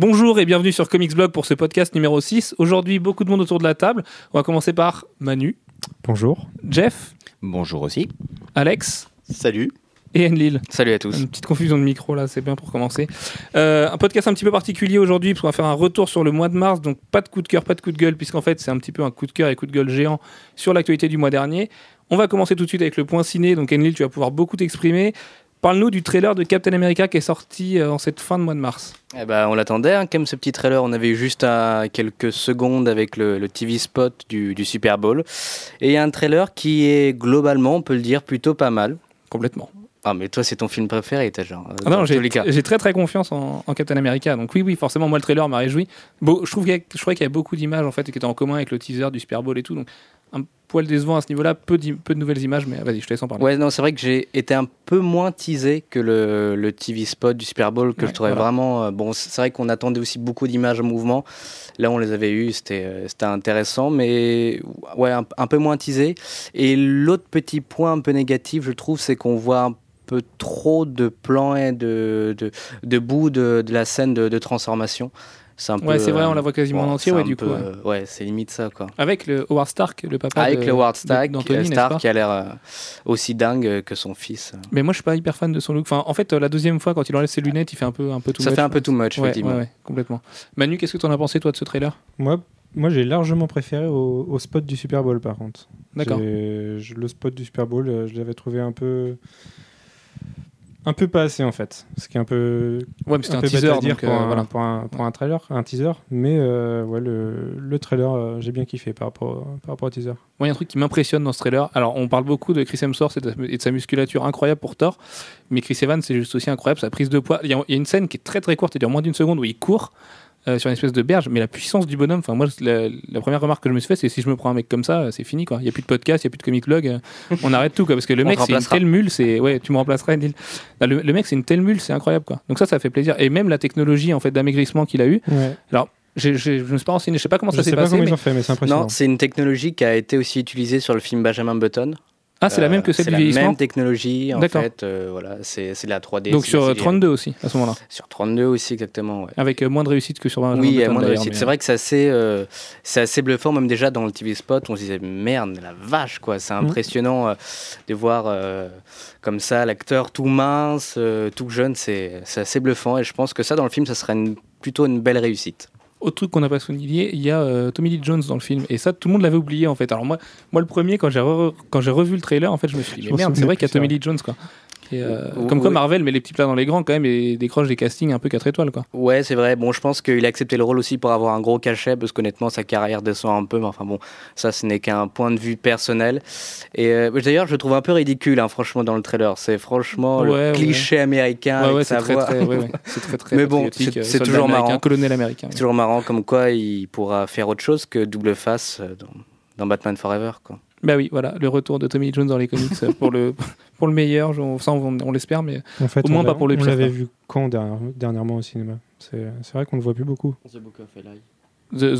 Bonjour et bienvenue sur Comics Blog pour ce podcast numéro 6. Aujourd'hui, beaucoup de monde autour de la table. On va commencer par Manu, Bonjour. Jeff, Bonjour aussi. Alex Salut. et Enlil. Salut à tous. Une petite confusion de micro là, c'est bien pour commencer. Euh, un podcast un petit peu particulier aujourd'hui parce qu'on va faire un retour sur le mois de mars, donc pas de coup de cœur, pas de coup de gueule, puisqu'en fait c'est un petit peu un coup de cœur et coup de gueule géant sur l'actualité du mois dernier. On va commencer tout de suite avec le point ciné, donc Enlil, tu vas pouvoir beaucoup t'exprimer. Parle-nous du trailer de Captain America qui est sorti euh, en cette fin de mois de mars. Eh ben, on l'attendait, hein, même, ce petit trailer. On avait eu juste à quelques secondes avec le, le TV spot du, du Super Bowl. Et il y a un trailer qui est globalement, on peut le dire, plutôt pas mal. Complètement. Ah, mais toi, c'est ton film préféré, t'as genre. euh, Ah non, j'ai j'ai très très confiance en, en Captain America. Donc oui, oui, forcément, moi le trailer m'a réjoui. Bon, je trouve qu'il y a, je qu'il y a beaucoup d'images en fait qui étaient en commun avec le teaser du Super Bowl et tout. Donc un poil décevant à ce niveau-là, peu, de nouvelles images, mais vas-y, je te laisse en parler. Ouais, non, c'est vrai que j'ai été un peu moins teasé que le, le TV spot du Super Bowl, que Ouais, je trouvais voilà. vraiment. euh, Bon, c'est vrai qu'on attendait aussi beaucoup d'images en mouvement. Là, on les avait eues, c'était euh, intéressant, mais ouais, un, un peu moins teasé. Et l'autre petit point un peu négatif, je trouve, c'est qu'on voit un peu trop de plans et de, de, de bouts de, de la scène de transformation. C'est un Ouais, c'est vrai, euh, on la voit quasiment en entier, c'est ouais, du peu, coup, ouais. euh, ouais, c'est limite ça, quoi. Avec le Howard Stark, le papa Avec de, le Howard Stark, d'Anthony, euh, Stark qui a l'air euh, aussi dingue que son fils. Mais moi, je suis pas hyper fan de son look. Enfin, en fait, euh, la deuxième fois, quand il enlève ses lunettes, il fait un peu, un peu tout Ça much, fait un peu too much, Ouais, effectivement. ouais, ouais, complètement. Manu, qu'est-ce que tu en as pensé, toi, de ce trailer? Moi, moi j'ai largement préféré au, au spot du Super Bowl, par contre. D'accord. Le spot du Super Bowl, euh, je l'avais trouvé un peu. Un peu pas assez, en fait. Ce qui est un peu. Ouais, mais c'était un, bête teaser, dire donc pour, euh, un, voilà. pour, un, pour un trailer, un teaser. Mais euh, ouais, le, le trailer, euh, j'ai bien kiffé par rapport, par rapport au teaser. Moi, il y a un truc qui m'impressionne dans ce trailer. Alors, on parle beaucoup de Chris Hemsworth et de, et de sa musculature incroyable pour Thor, mais Chris Evans, c'est juste aussi incroyable, sa prise de poids. Il y, y a une scène qui est très très courte, elle dure moins d'une seconde, où il court euh, sur une espèce de berge, mais la puissance du bonhomme, enfin, moi, la, la première remarque que je me suis fait, c'est si je me prends un mec comme ça, euh, c'est fini, quoi. Il n'y a plus de podcast, il n'y a plus de comic blog, euh, on arrête tout, quoi, parce que le On mec, c'est une telle mule, c'est, ouais, tu me remplaceras, Neil. Non, Le, le mec, c'est une telle mule, c'est incroyable, quoi. Donc ça, ça fait plaisir. Et même la technologie, en fait, d'amaigrissement qu'il a eu, Ouais. j'ai- je me suis pas renseigné, je sais pas comment Je ça sais s'est pas passé, comment mais- ils ont fait, mais c'est impressionnant. Non, c'est une technologie qui a été aussi utilisée sur le film Benjamin Button. Ah, c'est la même que celle c'est du la vieillissement. même technologie, en fait. euh, voilà, c'est c'est de la 3D. Donc c'est sur euh, brésilien. 32 aussi, à ce moment-là. Sur 32 aussi, exactement. Ouais. Avec euh, moins de réussite que sur Benjamin Oui, moins de réussite. C'est vrai que c'est assez, euh, c'est assez bluffant, même déjà dans le TV spot, on se disait merde, la vache, quoi. C'est Mm. impressionnant euh, de voir euh, comme ça l'acteur tout mince, euh, tout jeune, c'est c'est assez bluffant. Et je pense que ça, dans le film, ça serait une- plutôt une belle réussite. Autre truc qu'on n'a pas souligné, il y a euh, Tommy Lee Jones dans le film. Et ça, tout le monde l'avait oublié en fait. Alors moi, moi le premier, quand j'ai re- quand j'ai revu le trailer, en fait, je me suis dit, mais merde, c'est vrai qu'il y a Tommy. Lee Jones quoi. Et, euh, Oui. comme quoi Marvel met les petits plats dans les grands quand même et décroche des castings un peu 4 étoiles quoi. Ouais, c'est vrai. Bon, je pense qu'il a accepté le rôle aussi pour avoir un gros cachet, parce qu'honnêtement, sa carrière descend un peu. Mais enfin bon, ça, ce n'est qu'un point de vue personnel. Et euh, d'ailleurs, je le trouve un peu ridicule, hein, franchement, dans le trailer. C'est franchement Ouais, le ouais. cliché américain ouais, c'est très, très, très, très Mais bon, c'est- euh, toujours marrant. colonel américain. C'est toujours marrant, comme quoi il pourra faire autre chose que double face euh, dans, dans Batman Forever. Quoi. Bah oui, voilà, le retour de Tommy Jones dans les comics euh, pour le pour le meilleur. Ça, on, on l'espère, mais En fait, Au moins on pas pour le On pire, l'avait quoi. vu quand dernière- dernièrement au cinéma C'est c'est vrai qu'on ne le voit plus beaucoup. The,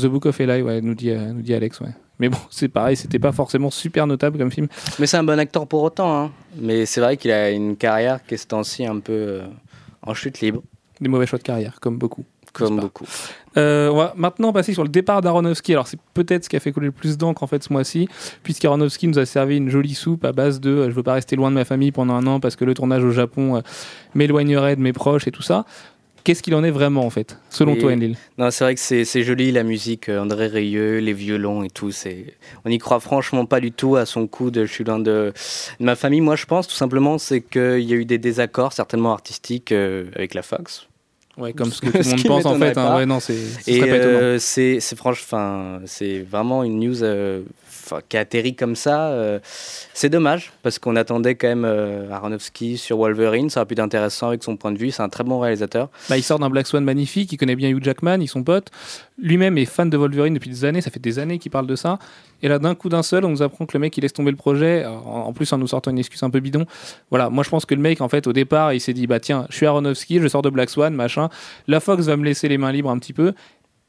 The Book of Eli, ouais, nous dit, euh, nous dit Alex, ouais. Mais bon, c'est pareil, c'était pas forcément super notable comme film. Mais c'est un bon acteur pour autant. Hein. Mais c'est vrai qu'il a une carrière qui est ce temps-ci un peu euh, en chute libre, Des mauvais choix de carrière, comme beaucoup. Comme beaucoup. Euh, on va maintenant passer sur le départ d'Aronofsky. Alors, c'est peut-être ce qui a fait couler le plus d'encre en fait ce mois-ci, puisqu'Aronofsky nous a servi une jolie soupe à base de euh, je veux pas rester loin de ma famille pendant un an parce que le tournage au Japon euh, m'éloignerait de mes proches et tout ça. Qu'est-ce qu'il en est vraiment en fait, selon toi, Enlil? Non, c'est vrai que c'est joli la musique, euh, André Rieu, les violons et tout. C'est, on n'y croit franchement pas du tout à son coup de je suis loin de, de ma famille. Moi, je pense tout simplement c'est qu'il y a eu des désaccords certainement artistiques euh, avec la Fox. Ouais, comme ce que tout le monde pense en fait. hein. Ouais, non, c'est ce Et euh, c'est c'est franche, enfin c'est vraiment une news qui a comme ça. euh, c'est dommage parce qu'on attendait quand même euh, Aronofsky sur Wolverine. Ça aurait pu être intéressant avec son point de vue. C'est un très bon réalisateur. Bah, il sort d'un Black Swan magnifique, il connaît bien Hugh Jackman, ils sont potes. Lui-même est fan de Wolverine depuis des années, ça fait des années qu'il parle de ça. Et là, d'un coup d'un seul, on nous apprend que le mec, il laisse tomber le projet, en plus en nous sortant une excuse un peu bidon. Voilà, moi je pense que le mec, en fait, au départ, il s'est dit, bah tiens, je suis Aronofsky, je sors de Black Swan, machin. La Fox va me laisser les mains libres un petit peu.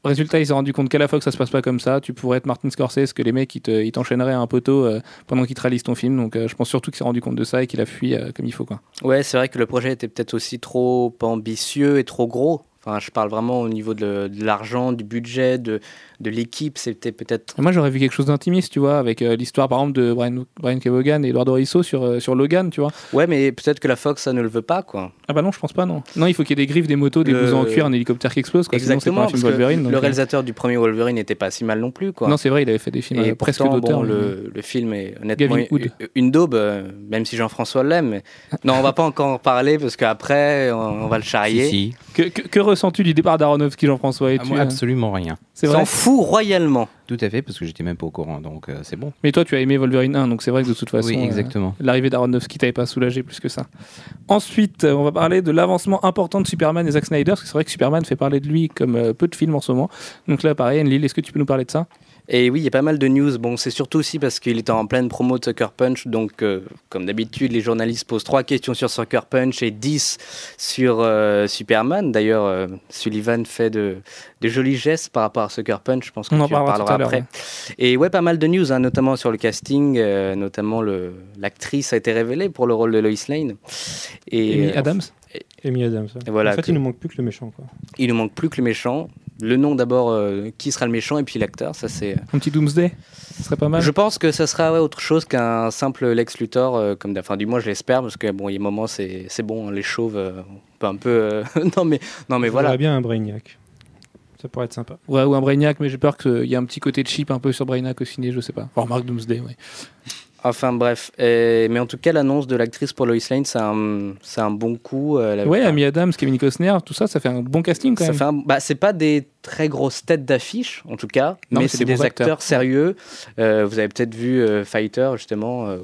Résultat, il s'est rendu compte qu'à la Fox, ça se passe pas comme ça. Tu pourrais être Martin Scorsese, que les mecs, ils te- ils t'enchaîneraient à un poteau euh, pendant qu'ils te réalisent ton film. Donc euh, je pense surtout qu'il s'est rendu compte de ça et qu'il a fui euh, comme il faut. Quoi. Ouais, c'est vrai que le projet était peut-être aussi trop ambitieux et trop gros. Enfin, je parle vraiment au niveau de l'argent, du budget, de, de l'équipe. C'était peut-être. Moi, j'aurais vu quelque chose d'intimiste, tu vois, avec euh, l'histoire, par exemple, de Brian, Brian Kevogan et Eduardo Risso sur, euh, sur Logan, tu vois. Ouais, mais peut-être que la Fox, ça ne le veut pas, quoi. Ah bah non, je pense pas, non. Non, il faut qu'il y ait des griffes, des motos, des Le- blousons en cuir, un hélicoptère qui explose. Quoi. Sinon, c'est pas Exactement. un film Wolverine. donc, le euh, réalisateur du premier Wolverine n'était pas si mal non plus, quoi. Non, c'est vrai, il avait fait des films Et euh, presque pourtant, d'auteur. bon, le, le film est honnêtement une, une daube, euh, même si Jean-François l'aime. mais- Non, on va pas encore en parler parce qu'après, on, on va le charrier. Si, si. Que, que, que ressens-tu du départ d'Aronofsky, Jean-François et Ah, tu, moi, absolument rien. C'est vrai. S'en fout royalement. Tout à fait, parce que j'étais même pas au courant, donc euh, c'est bon. Mais toi, tu as aimé Wolverine 1, donc c'est vrai que de toute façon. oui, euh, exactement. L'arrivée d'Aronofsky t'avait pas soulagé plus que ça. Ensuite, euh, on va parler de l'avancement important de Superman et Zack Snyder, parce que c'est vrai que Superman fait parler de lui comme euh, peu de films en ce moment. Donc là, pareil, Enlil, est-ce que tu peux nous parler de ça? Et oui, il y a pas mal de news. Bon, c'est surtout aussi parce qu'il était en pleine promo de Sucker Punch. Donc, euh, comme d'habitude, les journalistes posent trois questions sur Sucker Punch et 10 sur euh, Superman. D'ailleurs, euh, Sullivan fait de, de jolis gestes par rapport à Sucker Punch. Je pense que On en parlera après. ouais. Et ouais, pas mal de news, hein, notamment sur le casting. euh, notamment, l'actrice a été révélée pour le rôle de Lois Lane. Et Amy euh, Adams Amy Adams. ouais. Et voilà, en fait, que- il nous manque plus que le méchant. Quoi. il ne manque plus que le méchant. Le nom d'abord, euh, qui sera le méchant, et puis l'acteur. Ça, c'est. Un petit Doomsday Ce serait pas mal. Je pense que ça sera ouais, autre chose qu'un simple Lex Luthor, euh, comme enfin du moins je l'espère, parce que bon, il y a un moment c'est c'est bon, hein, les chauves, euh, on peut un peu, euh, non mais non mais voilà. voudrais bien un Brainiac. Ça pourrait être sympa. Ouais, ou un Brainiac, mais j'ai peur qu'il y ait un petit côté de cheap un peu sur Brainiac au ciné, je sais pas. Enfin, Mark Doomsday, ouais. Enfin bref, Et- mais en tout cas l'annonce de l'actrice pour Lois Lane, c'est un c'est un bon coup. euh, Ouais, Amy Adams, Kevin Costner, tout ça, ça fait un bon casting quand ça même. fait un- bah, c'est pas des très grosses têtes d'affiche en tout cas, Non, mais mais c'est des acteurs. acteurs, sérieux. Euh, vous avez peut-être vu euh, Fighter justement, euh,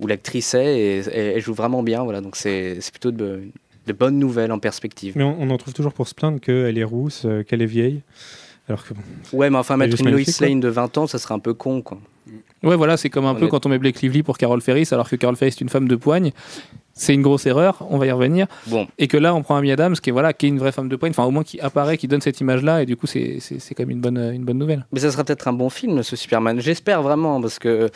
où l'actrice est et, et elle joue vraiment bien. Voilà, donc c'est c'est plutôt de, de bonnes nouvelles en perspective. Mais on, on en trouve toujours pour se plaindre qu'elle est rousse, euh, qu'elle est vieille. Alors que bon, Ouais, mais enfin, mettre une Lois. Lane de 20 ans, ça serait un peu con, quoi. Ouais, voilà, c'est comme un peu quand on met Blake Lively pour Carol Ferris, alors que Carol Ferris est une femme de poigne. C'est une grosse erreur, on va y revenir. Bon, Et que là, on prend Amy Adams, qui est, voilà, qui est une vraie femme de poigne, enfin, au moins qui apparaît, qui donne cette image-là, et du coup, c'est c'est- c'est quand même une bonne, une bonne nouvelle. mais ça sera peut-être un bon film, ce Superman. J'espère vraiment, parce que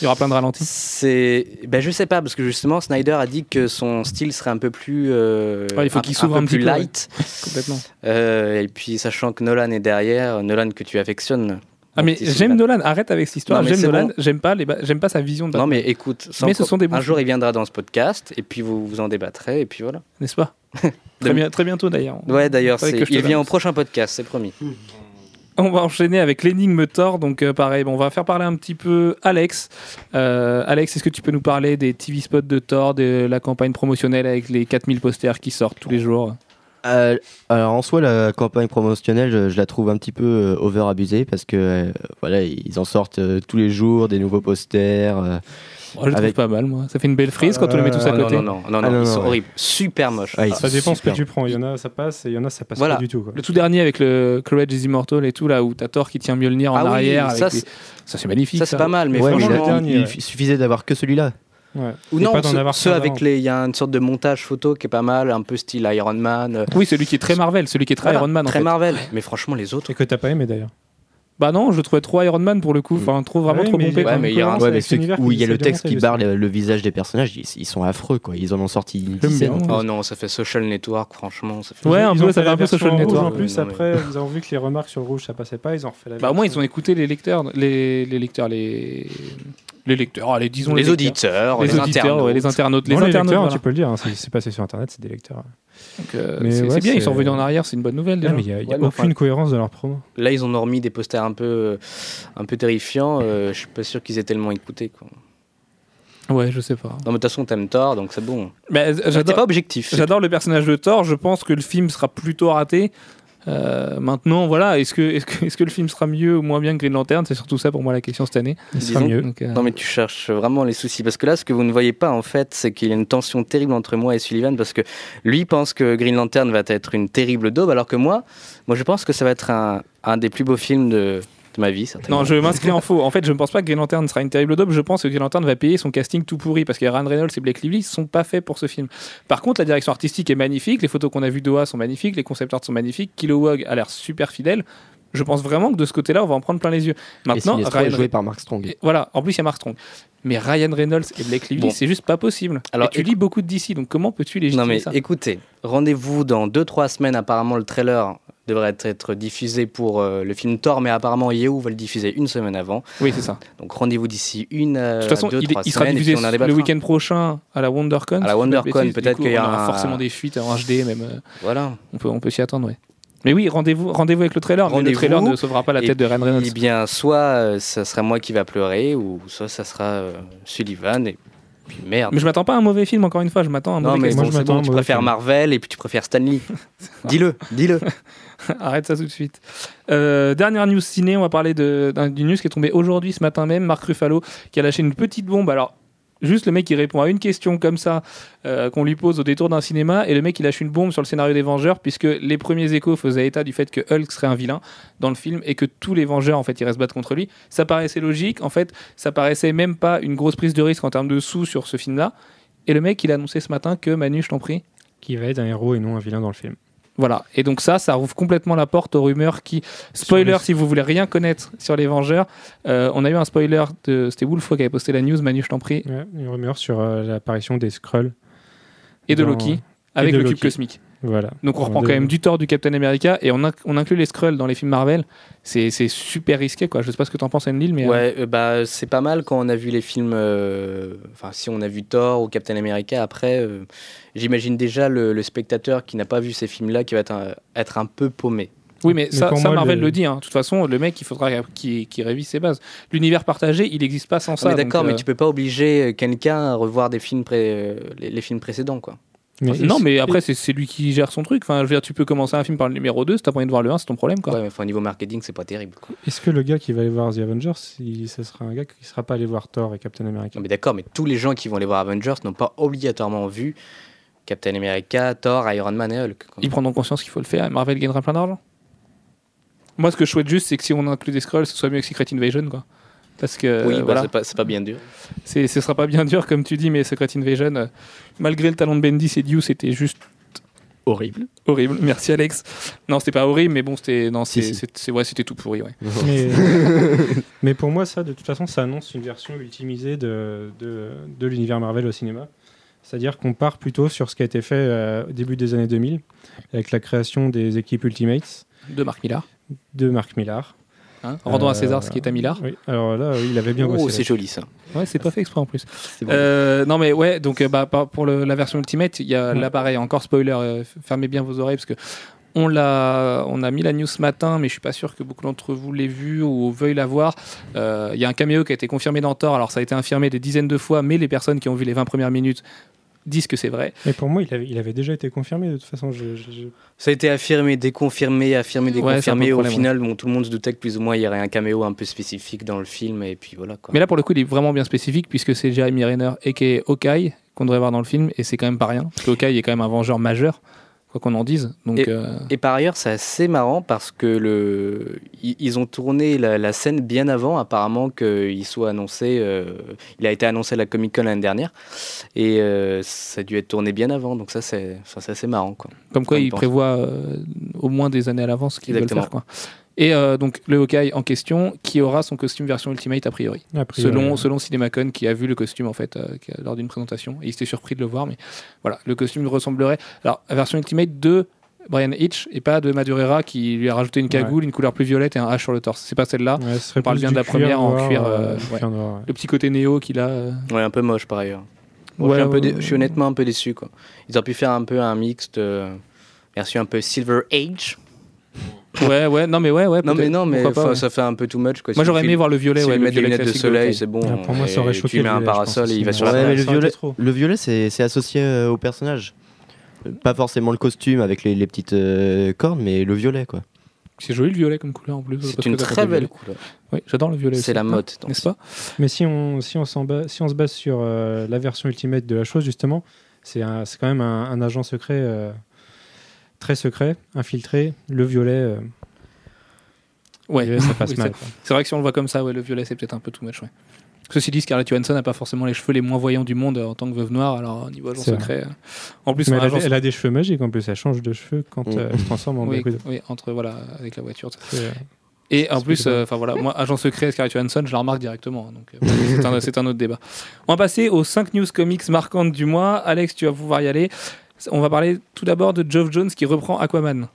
Il y aura plein de ralentis. c'est. Ben, je sais pas, parce que justement, Snyder a dit que son style serait un peu plus. euh, Ouais, il faut un- qu'il s'ouvre un petit plus peu, ouais. light. Complètement. Euh, et puis, sachant que Nolan est derrière, Nolan que tu affectionnes. Ah, mais j'aime. Nolan, arrête avec cette histoire. J'aime Nolan, bon. j'aime pas, les j'aime pas sa vision de Non, mais écoute, Mais ce sont des bons un jour, il viendra dans ce podcast, et puis vous vous en débattrez, et puis voilà. n'est-ce pas très, bien, très bientôt d'ailleurs. Ouais, d'ailleurs, il vient au prochain podcast, c'est promis. On va enchaîner avec l'énigme Thor. Donc, euh, pareil, bon, on va faire parler un petit peu Alex. Euh, Alex, est-ce que tu peux nous parler des TV spots de Thor, de la campagne promotionnelle avec les 4000 posters qui sortent tous les jours? Euh, alors en soi, la campagne promotionnelle, je, je la trouve un petit peu euh, over abusée parce que euh, voilà, ils en sortent euh, tous les jours des nouveaux posters. euh. Oh, Je le Avec- trouve pas mal, moi. Ça fait une belle frise quand on les met tous à non, côté. non, non, non, non, Ah, non, ils non, sont ouais. horribles, super moches. Ah, ils ça dépend ce que tu prends. Il y en a, ça passe, et il y en a, ça passe Voilà. pas du tout. Quoi. Le tout dernier avec le Courage is Immortal et tout, là où t'as Thor qui tient Mjolnir en Ah oui, arrière. ça, avec les- c'est- ça c'est magnifique. Ça, c'est pas mal, mais Ouais, mais franchement. là, dernier, il, ouais. il suffisait d'avoir que celui-là. Ouais. Ou Et non, pas d'en ceux, avoir ceux 15 avec les. Il y a une sorte de montage photo qui est pas mal, un peu style Iron Man. euh, Oui, celui qui est très Marvel, celui qui est très voilà, Iron Man. en Très fait. Marvel. Mais franchement, les autres. Et que t'as pas aimé d'ailleurs. Bah non, je trouvais trop Iron Man pour le coup. Enfin, trop vraiment Ouais, trop pompé. Ouais, mais il y a un- Ouais, mais ceux où il y a le texte qui barre le, le visage des personnages, ils, ils sont affreux quoi. Ils en ont sorti une J'aime dizaine. bien. Oh non, ça fait Social Network, franchement. Ça fait... Ouais, un peu, ça fait un peu social network. En plus, Non, mais- après, ils ont vu que les remarques sur le rouge ça passait pas, ils ont refait la Bah au moins ils ont écouté les lecteurs, les, les lecteurs, les les lecteurs, allez disons les, les lecteurs. auditeurs, les, les auditeurs, internautes. ouais, les internautes, les Non, les internautes. lecteurs, voilà. tu peux le dire, hein, c'est passé sur internet, c'est des lecteurs. Euh, c'est ouais, bien, ils sont revenus en arrière, c'est une bonne nouvelle. déjà. Ah, mais il y a, y a Ouais, aucune enfin- cohérence dans leur promo. Là, ils en ont remis des posters un peu, un peu terrifiants. euh, je suis pas sûr qu'ils aient tellement écouté. Quoi. Ouais, je sais pas. Non, mais de toute façon, t'aimes Thor, donc c'est bon. Mais T'es j'adore, pas objectif. j'adore le personnage de Thor. Je pense que le film sera plutôt raté. Euh, maintenant, voilà, est-ce que, est-ce que, est-ce que le film sera mieux ou moins bien que Green Lantern? C'est surtout ça pour moi la question cette année. Il sera Disons- mieux. Donc, euh, Non, mais tu cherches vraiment les soucis. Parce que là, ce que vous ne voyez pas, en fait, c'est qu'il y a une tension terrible entre moi et Sullivan. Parce que lui pense que Green Lantern va être une terrible daube. Alors que moi, moi je pense que ça va être un, un des plus beaux films de, ma vie. certainement. Non, je m'inscris en faux. En fait, je ne pense pas que Green Lantern sera une terrible daube. Je pense que Green Lantern va payer son casting tout pourri parce que Ryan Reynolds et Blake Lively ne sont pas faits pour ce film. Par contre, la direction artistique est magnifique. Les photos qu'on a vues d'Oa sont magnifiques. Les concept art sont magnifiques. Kilowog a l'air super fidèle. Je pense vraiment que de ce côté-là, on va en prendre plein les yeux. Et Maintenant, est Ryan joué par Mark Strong. et voilà, en plus il y a Mark Strong. Mais Ryan Reynolds et Blake Lively, Bon. c'est juste pas possible. Alors, et tu lis beaucoup de DC, donc comment peux-tu légitimer Non mais ça? écoutez, rendez-vous dans 2-3 semaines. Apparemment, le trailer devrait être diffusé pour euh, le film Thor, mais apparemment Yahoo va le diffuser une semaine avant. Oui, c'est ça. Donc rendez-vous d'ici une, euh, De toute façon, deux, il, trois il sera semaines diffusé on le week-end prochain à la WonderCon. À la WonderCon, peut-être qu'il y aura un- forcément des fuites en HD, même. euh, Voilà. on peut, on peut s'y attendre, ouais. Mais oui, rendez-vous rendez avec le trailer. Mais le Rendez-vous. trailer ne sauvera pas la tête de Ryan Reynolds. Eh bien, soit euh, ça sera moi qui va pleurer, ou soit ça sera euh, Sullivan, et puis merde. Mais je m'attends pas à un mauvais film, encore une fois. Je m'attends à un Non, mauvais mais casting. moi, bon, je m'attends bon, tu préfères film. Marvel et puis tu préfères Stanley. dis-le, dis-le. Arrête ça tout de suite. Euh, dernière news ciné, on va parler d'une news qui est tombée aujourd'hui, ce matin même. Marc Ruffalo qui a lâché une petite bombe. Alors, juste le mec qui répond à une question comme ça euh, qu'on lui pose au détour d'un cinéma, et le mec il lâche une bombe sur le scénario des Vengeurs, puisque les premiers échos faisaient état du fait que Hulk serait un vilain dans le film et que tous les Vengeurs en fait iraient se battre contre lui. Ça paraissait logique. En fait, ça paraissait même pas une grosse prise de risque en termes de sous sur ce film-là. Et le mec il a annoncé ce matin que Manu, je t'en prie. Qui va être un héros et non un vilain dans le film. Voilà. Et donc ça, ça rouvre complètement la porte aux rumeurs qui... Spoiler, les- si vous voulez rien connaître sur les Vengeurs, euh, on a eu un spoiler de... C'était Wolfo qui avait posté la news, Manu, je t'en prie, Ouais, une rumeur sur euh, l'apparition des Skrulls. et de Loki, avec de le cube cosmique. Voilà. Donc on reprend quand même du tort du Captain America et on, inc- on inclut les Skrulls dans les films Marvel. C'est super risqué, quoi. Je sais pas ce que t'en penses, Enlil, mais... euh, Ouais, euh, bah, c'est pas mal quand on a vu les films. euh, Enfin, si on a vu Thor ou Captain America, après, euh, j'imagine déjà le, le spectateur qui n'a pas vu ces films-là qui va être un, être un peu paumé. Oui, mais, Mais ça, pour ça, moi, Marvel le- le... dit. hein. De toute façon, le mec, il faudra qu'il révise ses bases. L'univers partagé, il n'existe pas sans On ça. d'accord, mais euh, tu peux pas obliger quelqu'un à revoir des films pré- les, les films précédents, quoi. Mais Non, mais après, c'est lui qui gère son truc. Enfin, je veux dire, tu peux commencer un film par le numéro 2, si t'as moyen de voir le 1, c'est ton problème, quoi. Ouais, mais au niveau marketing, c'est pas terrible. quoi. Est-ce que le gars qui va aller voir The Avengers, il- ce sera un gars qui sera pas allé voir Thor et Captain America? Non, mais d'accord, mais tous les gens qui vont aller voir Avengers n'ont pas obligatoirement vu Captain America, Thor, Iron Man et Hulk. Ils prendront conscience qu'il faut le faire et Marvel gagnera plein d'argent. Moi, ce que je souhaite juste, c'est que si on inclut des scrolls, ce soit mieux que Secret Invasion, quoi. Parce que oui, bah, voilà, c'est pas, bien dur. ce sera pas bien dur, comme tu dis, mais Secret Invasion, euh, malgré le talent de Bendis et Dieu, c'était juste Horrible. horrible. Merci Alex. Non, c'était pas horrible, mais bon, c'était non, c'est- si. ouais, c'était tout pourri, ouais. mais, mais pour moi, ça, de toute façon, ça annonce une version ultimisée de, de, de l'univers Marvel au cinéma. C'est-à-dire qu'on part plutôt sur ce qui a été fait euh, au début des années 2000, avec la création des équipes Ultimates De Marc Millar. de Mark Millar. Hein Rendons à César ce qui est à Millar. Oui, alors là, oui, il avait bien bossé. Oh, c'est joli ça. Ouais, c'est pas fait exprès en plus. Bon. Euh, non mais ouais, donc euh, bah, pour le- la version Ultimate, il y a Ouais. l'appareil, encore spoiler, euh, fermez bien vos oreilles parce que on l'a, on a mis la news ce matin, mais je suis pas sûr que beaucoup d'entre vous l'aient vu ou veuillent la voir. Euh, Il y a un caméo qui a été confirmé dans Thor, alors ça a été infirmé des dizaines de fois, mais les personnes qui ont vu les 20 premières minutes disent que c'est vrai. Mais pour moi, il avait, il avait déjà été confirmé de toute façon. Je, je- je- Ça a été affirmé, déconfirmé, affirmé, Ouais, déconfirmé. le Au problème, final, bon, tout le monde se doutait que plus ou moins il y aurait un caméo un peu spécifique dans le film, et puis voilà quoi. Mais là pour le coup, il est vraiment bien spécifique puisque c'est Jeremy Renner et qui est Hawkeye qu'on devrait voir dans le film, et c'est quand même pas rien. Parce que Hawkeye est quand même un vengeur majeur, quoi qu'on en dise. Donc euh, Et par ailleurs, c'est assez marrant parce que le, ils, ils ont tourné la, la scène bien avant, apparemment qu'il soit annoncé. euh, il a été annoncé à la Comic Con l'année dernière, et euh, ça a dû être tourné bien avant. Donc ça, c'est ça, c'est assez marrant quoi. Comme quoi, Comme il pense. prévoit euh, au moins des années à l'avance qu'il veut le Exactement. faire. Quoi. Et euh, donc, le Hawkeye en question, qui aura son costume version Ultimate a priori. a priori, Selon, selon Cinemacon, qui a vu le costume en fait euh, lors d'une présentation. Et il s'était surpris de le voir, mais voilà, le costume ressemblerait. Alors, la version Ultimate de Brian Hitch et pas de Madureira qui lui a rajouté une cagoule, une couleur plus violette et un H sur le torse. C'est pas celle-là. ouais, on parle bien de la première en cuir, euh, euh, du ouais. cuir noir, ouais. Le petit côté néo qu'il a. euh, Ouais, un peu moche par ailleurs. Bon, Ouais, je, suis un peu ouais, dé- je suis honnêtement un peu déçu quoi. Ils auraient pu faire un peu un mix de version un peu Silver Age. Ouais, ouais, non, mais ouais, ouais. Non mais non mais Pourquoi pas, ouais. ça fait un peu too much quoi. Moi, Si j'aurais aimé voir le violet. Si ouais, tu le mets des lunettes de soleil, c'est bon. Ah, pour moi, ça aurait choqué Tu mets un parasol et il va sur ouais, la le violet, été trop. le violet c'est c'est associé euh, au personnage. Pas forcément le costume avec les, les petites euh, cornes, mais le violet quoi. C'est joli le violet comme couleur en plus. C'est une très belle couleur. Oui, j'adore le violet. C'est la Hein, mode. donc. N'est-ce pas Mais si on, si, on si on se base sur euh, la version Ultimate de la chose, justement, c'est c'est quand même un, un agent secret, euh, très secret, infiltré. Le violet, euh, Ouais, le violet, ça passe Oui, mal. c'est- vrai que si on le voit comme ça, ouais, le violet c'est peut-être un peu too much. Ouais. Ceci dit, Scarlett Johansson n'a pas forcément les cheveux les moins voyants du monde euh, en tant que veuve noire, alors au niveau agent vrai. secret. euh, En plus, elle, a, agent- elle a des cheveux magiques en plus, elle change de cheveux quand euh, elle se transforme en oui, Black Widow. oui, entre voilà, avec la voiture. tout Et en plus, euh, enfin voilà, moi, agent secret, Scarlett Johansson, je la remarque directement. hein, Donc, euh, c'est un, c'est un autre débat. On va passer aux 5 news comics marquantes du mois. Alex, tu vas pouvoir y aller. On va parler tout d'abord de Geoff Jones qui reprend Aquaman.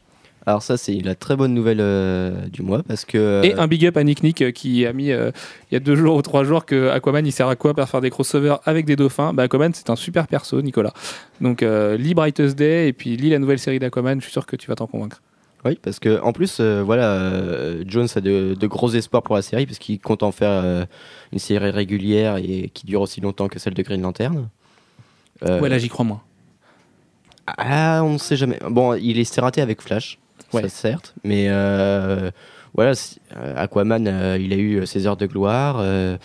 Alors ça, c'est la très bonne nouvelle euh, du mois parce que... euh, Et un big up à Nick Nick euh, qui a mis euh, il y a deux jours ou trois jours que Aquaman il sert à quoi pour faire des crossovers avec des dauphins. Bah, Aquaman c'est un super perso, Nicolas. Donc euh, lis Brightest Day et puis lis la nouvelle série d'Aquaman. Je suis sûr que tu vas t'en convaincre. Oui, parce que en plus, euh, voilà, euh, Jones a de, de gros espoirs pour la série parce qu'il compte en faire euh, une série régulière et qui dure aussi longtemps que celle de Green Lantern. Euh, Ouais là j'y crois moins. Ah, on ne sait jamais. Bon, il est raté avec Flash, Ouais. ça certes, mais euh, voilà, euh, Aquaman, euh, il a eu ses heures de gloire. euh,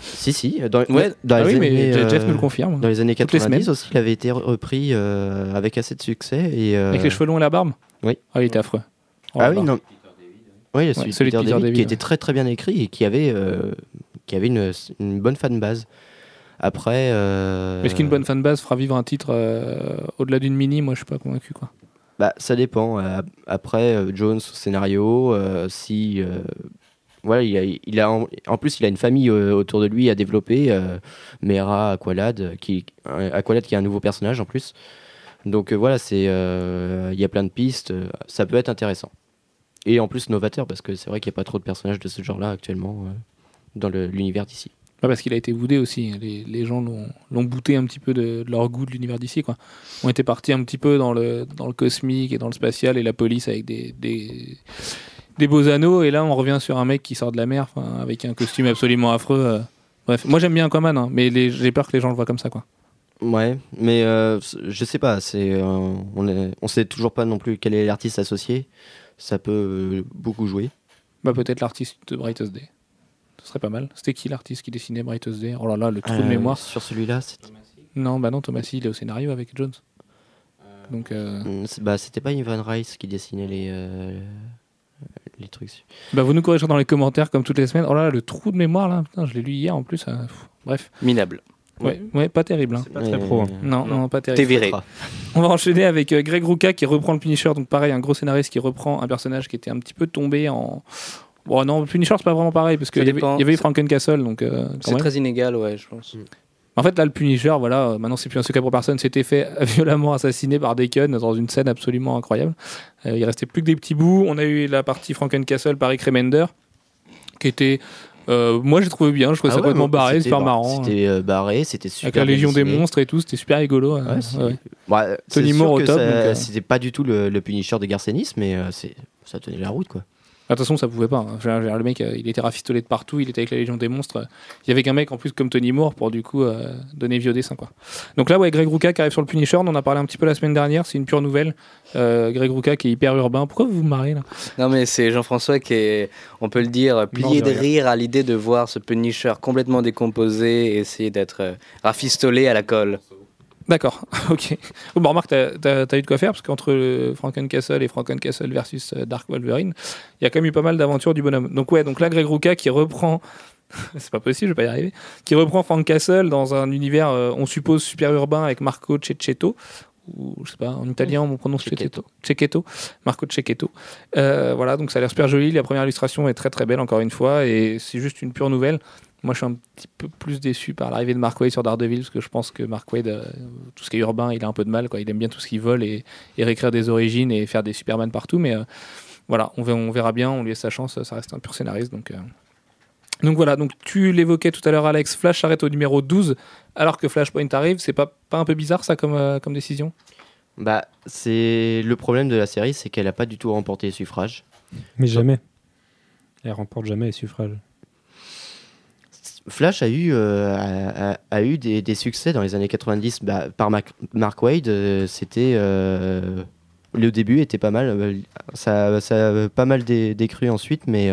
Si, si, dans, Ouais. dans Ah les oui mais Jeff nous le confirme. Dans les années Toutes les 90 semaines. aussi, il avait été repris avec assez de succès. Et, Avec les cheveux longs et la barbe. Oui. Ah il était affreux. Oh, Ah oui, barbe. non. Oui, celui, celui de Peter Peter David, David, qui était très très bien écrit et qui avait, qui avait une, une bonne fan base. Après. euh, Est-ce qu'une bonne fanbase fera vivre un titre euh, au-delà d'une mini? Moi je suis pas convaincu quoi. Bah, ça dépend. Euh, Après, Jones au scénario, si. voilà, il a, il a en, en plus, il a une famille euh, autour de lui à développer. Euh, Mera, Aqualad, qui, Aqualad qui est un nouveau personnage en plus. Donc euh, voilà, c'est, il y a plein de pistes. Ça peut être intéressant. Et en plus novateur, parce que c'est vrai qu'il n'y a pas trop de personnages de ce genre-là actuellement dans l'univers d'ici. Pas parce qu'il a été boudé aussi. Les, les gens l'ont bouté un petit peu de, de leur goût de l'univers d'ici. Quoi. On était partis un petit peu dans le, dans le cosmique et dans le spatial et la police avec des, des, des beaux anneaux. Et là, on revient sur un mec qui sort de la mer avec un costume absolument affreux. euh. Bref, moi j'aime bien Aquaman, hein, mais j'ai peur que les gens le voient comme ça. Quoi. Ouais, mais euh, je sais pas, c'est, euh, on, est, on sait toujours pas non plus quel est l'artiste associé. Ça peut beaucoup jouer. Bah, peut-être l'artiste de Brightest Day. Ce serait pas mal. C'était qui l'artiste qui dessinait Brightest Day Oh là là, le trou de Euh, mémoire. Sur celui-là, c'est- Non, bah non, Thomas il est au scénario avec Jones. Donc, euh, Mm, bah, c'était pas Ivan Rice qui dessinait les, euh, les trucs. bah, vous nous corrigerez dans les commentaires comme toutes les semaines. Oh là là, le trou de mémoire là, putain, je l'ai lu hier en plus. euh, pff, bref, Minable. ouais, ouais, pas terrible. hein. C'est pas très pro. hein. Non, non, pas T'es terrible. viré. On va enchaîner avec euh, Greg Rucka qui reprend le Punisher. Donc pareil, un gros scénariste qui reprend un personnage qui était un petit peu tombé en. Bon non, le Punisher c'est pas vraiment pareil parce qu'il y y avait Frankencastle donc. euh, C'est très inégal, ouais, je pense. En fait, là, le Punisher, voilà, euh, maintenant c'est plus un secret pour personne, s'était fait violemment assassiner par Deacon dans une scène absolument incroyable. Euh, il restait plus que des petits bouts. On a eu la partie Frankencastle par Rick Remender, qui était. euh, moi, j'ai trouvé bien, je trouvais Ah ça ouais, complètement barré, super bar- marrant. C'était euh, barré, c'était super. Avec la Légion des monstres et tout, c'était super rigolo. euh, Ouais, c'est- ouais, c'est Tony sûr Moore au que top, euh. C'était pas du tout le, le Punisher de Garcenis, mais euh, c'est, ça tenait la route, quoi. De toute façon, ça pouvait pas. hein. Le mec, euh, il était rafistolé de partout, il était avec la Légion des monstres. Il y avait qu'un mec en plus comme Tony Moore pour du coup euh, donner vieux dessin. Quoi. Donc là, ouais, Greg Rucka qui arrive sur le Punisher, on en a parlé un petit peu la semaine dernière, c'est une pure nouvelle. Euh, Greg Rucka qui est hyper urbain. Pourquoi vous vous marrez là? Non, mais c'est Jean-François qui est, on peut le dire, plié de rire. à l'idée de voir ce Punisher complètement décomposé et essayer d'être rafistolé à la colle. D'accord, ok. Bon, remarque, t'as t'as- t'as eu de quoi faire parce qu'entre euh, Frankencastle et Frankencastle versus euh, Dark Wolverine, il y a quand même eu pas mal d'aventures du bonhomme. Donc, ouais, donc là, Greg Rucka qui reprend. C'est pas possible, je vais pas y arriver. Qui reprend Frank Castle dans un univers, euh, on suppose, super urbain avec Marco Cecchetto. Ou je sais pas, en italien, on prononce. Cecchetto. Cecchetto. Marco Cecchetto. Euh, voilà, donc ça a l'air super joli. La première illustration est très très belle, encore une fois. Et c'est juste une pure nouvelle. Moi, je suis un petit peu plus déçu par l'arrivée de Mark Wade sur Daredevil parce que je pense que Mark Wade, euh, tout ce qui est urbain, il a un peu de mal. Quoi. Il aime bien tout ce qui vole et, et réécrire des origines et faire des Superman partout. Mais euh, voilà, on verra, on verra bien. On lui laisse sa chance. Ça reste un pur scénariste. Donc, euh. donc voilà. Donc tu l'évoquais tout à l'heure, Alex. Flash s'arrête au numéro 12 alors que Flashpoint arrive. C'est pas, pas un peu bizarre ça comme, euh, comme décision? Bah, c'est le problème de la série, c'est qu'elle a pas du tout remporté les suffrages. Mais jamais. Elle remporte jamais les suffrages. Flash a eu, euh, a, eu des, succès dans les années 90 bah, par Mac- Mark Wade. euh, C'était euh, le début était pas mal. Ça, ça a pas mal dé- décru ensuite, mais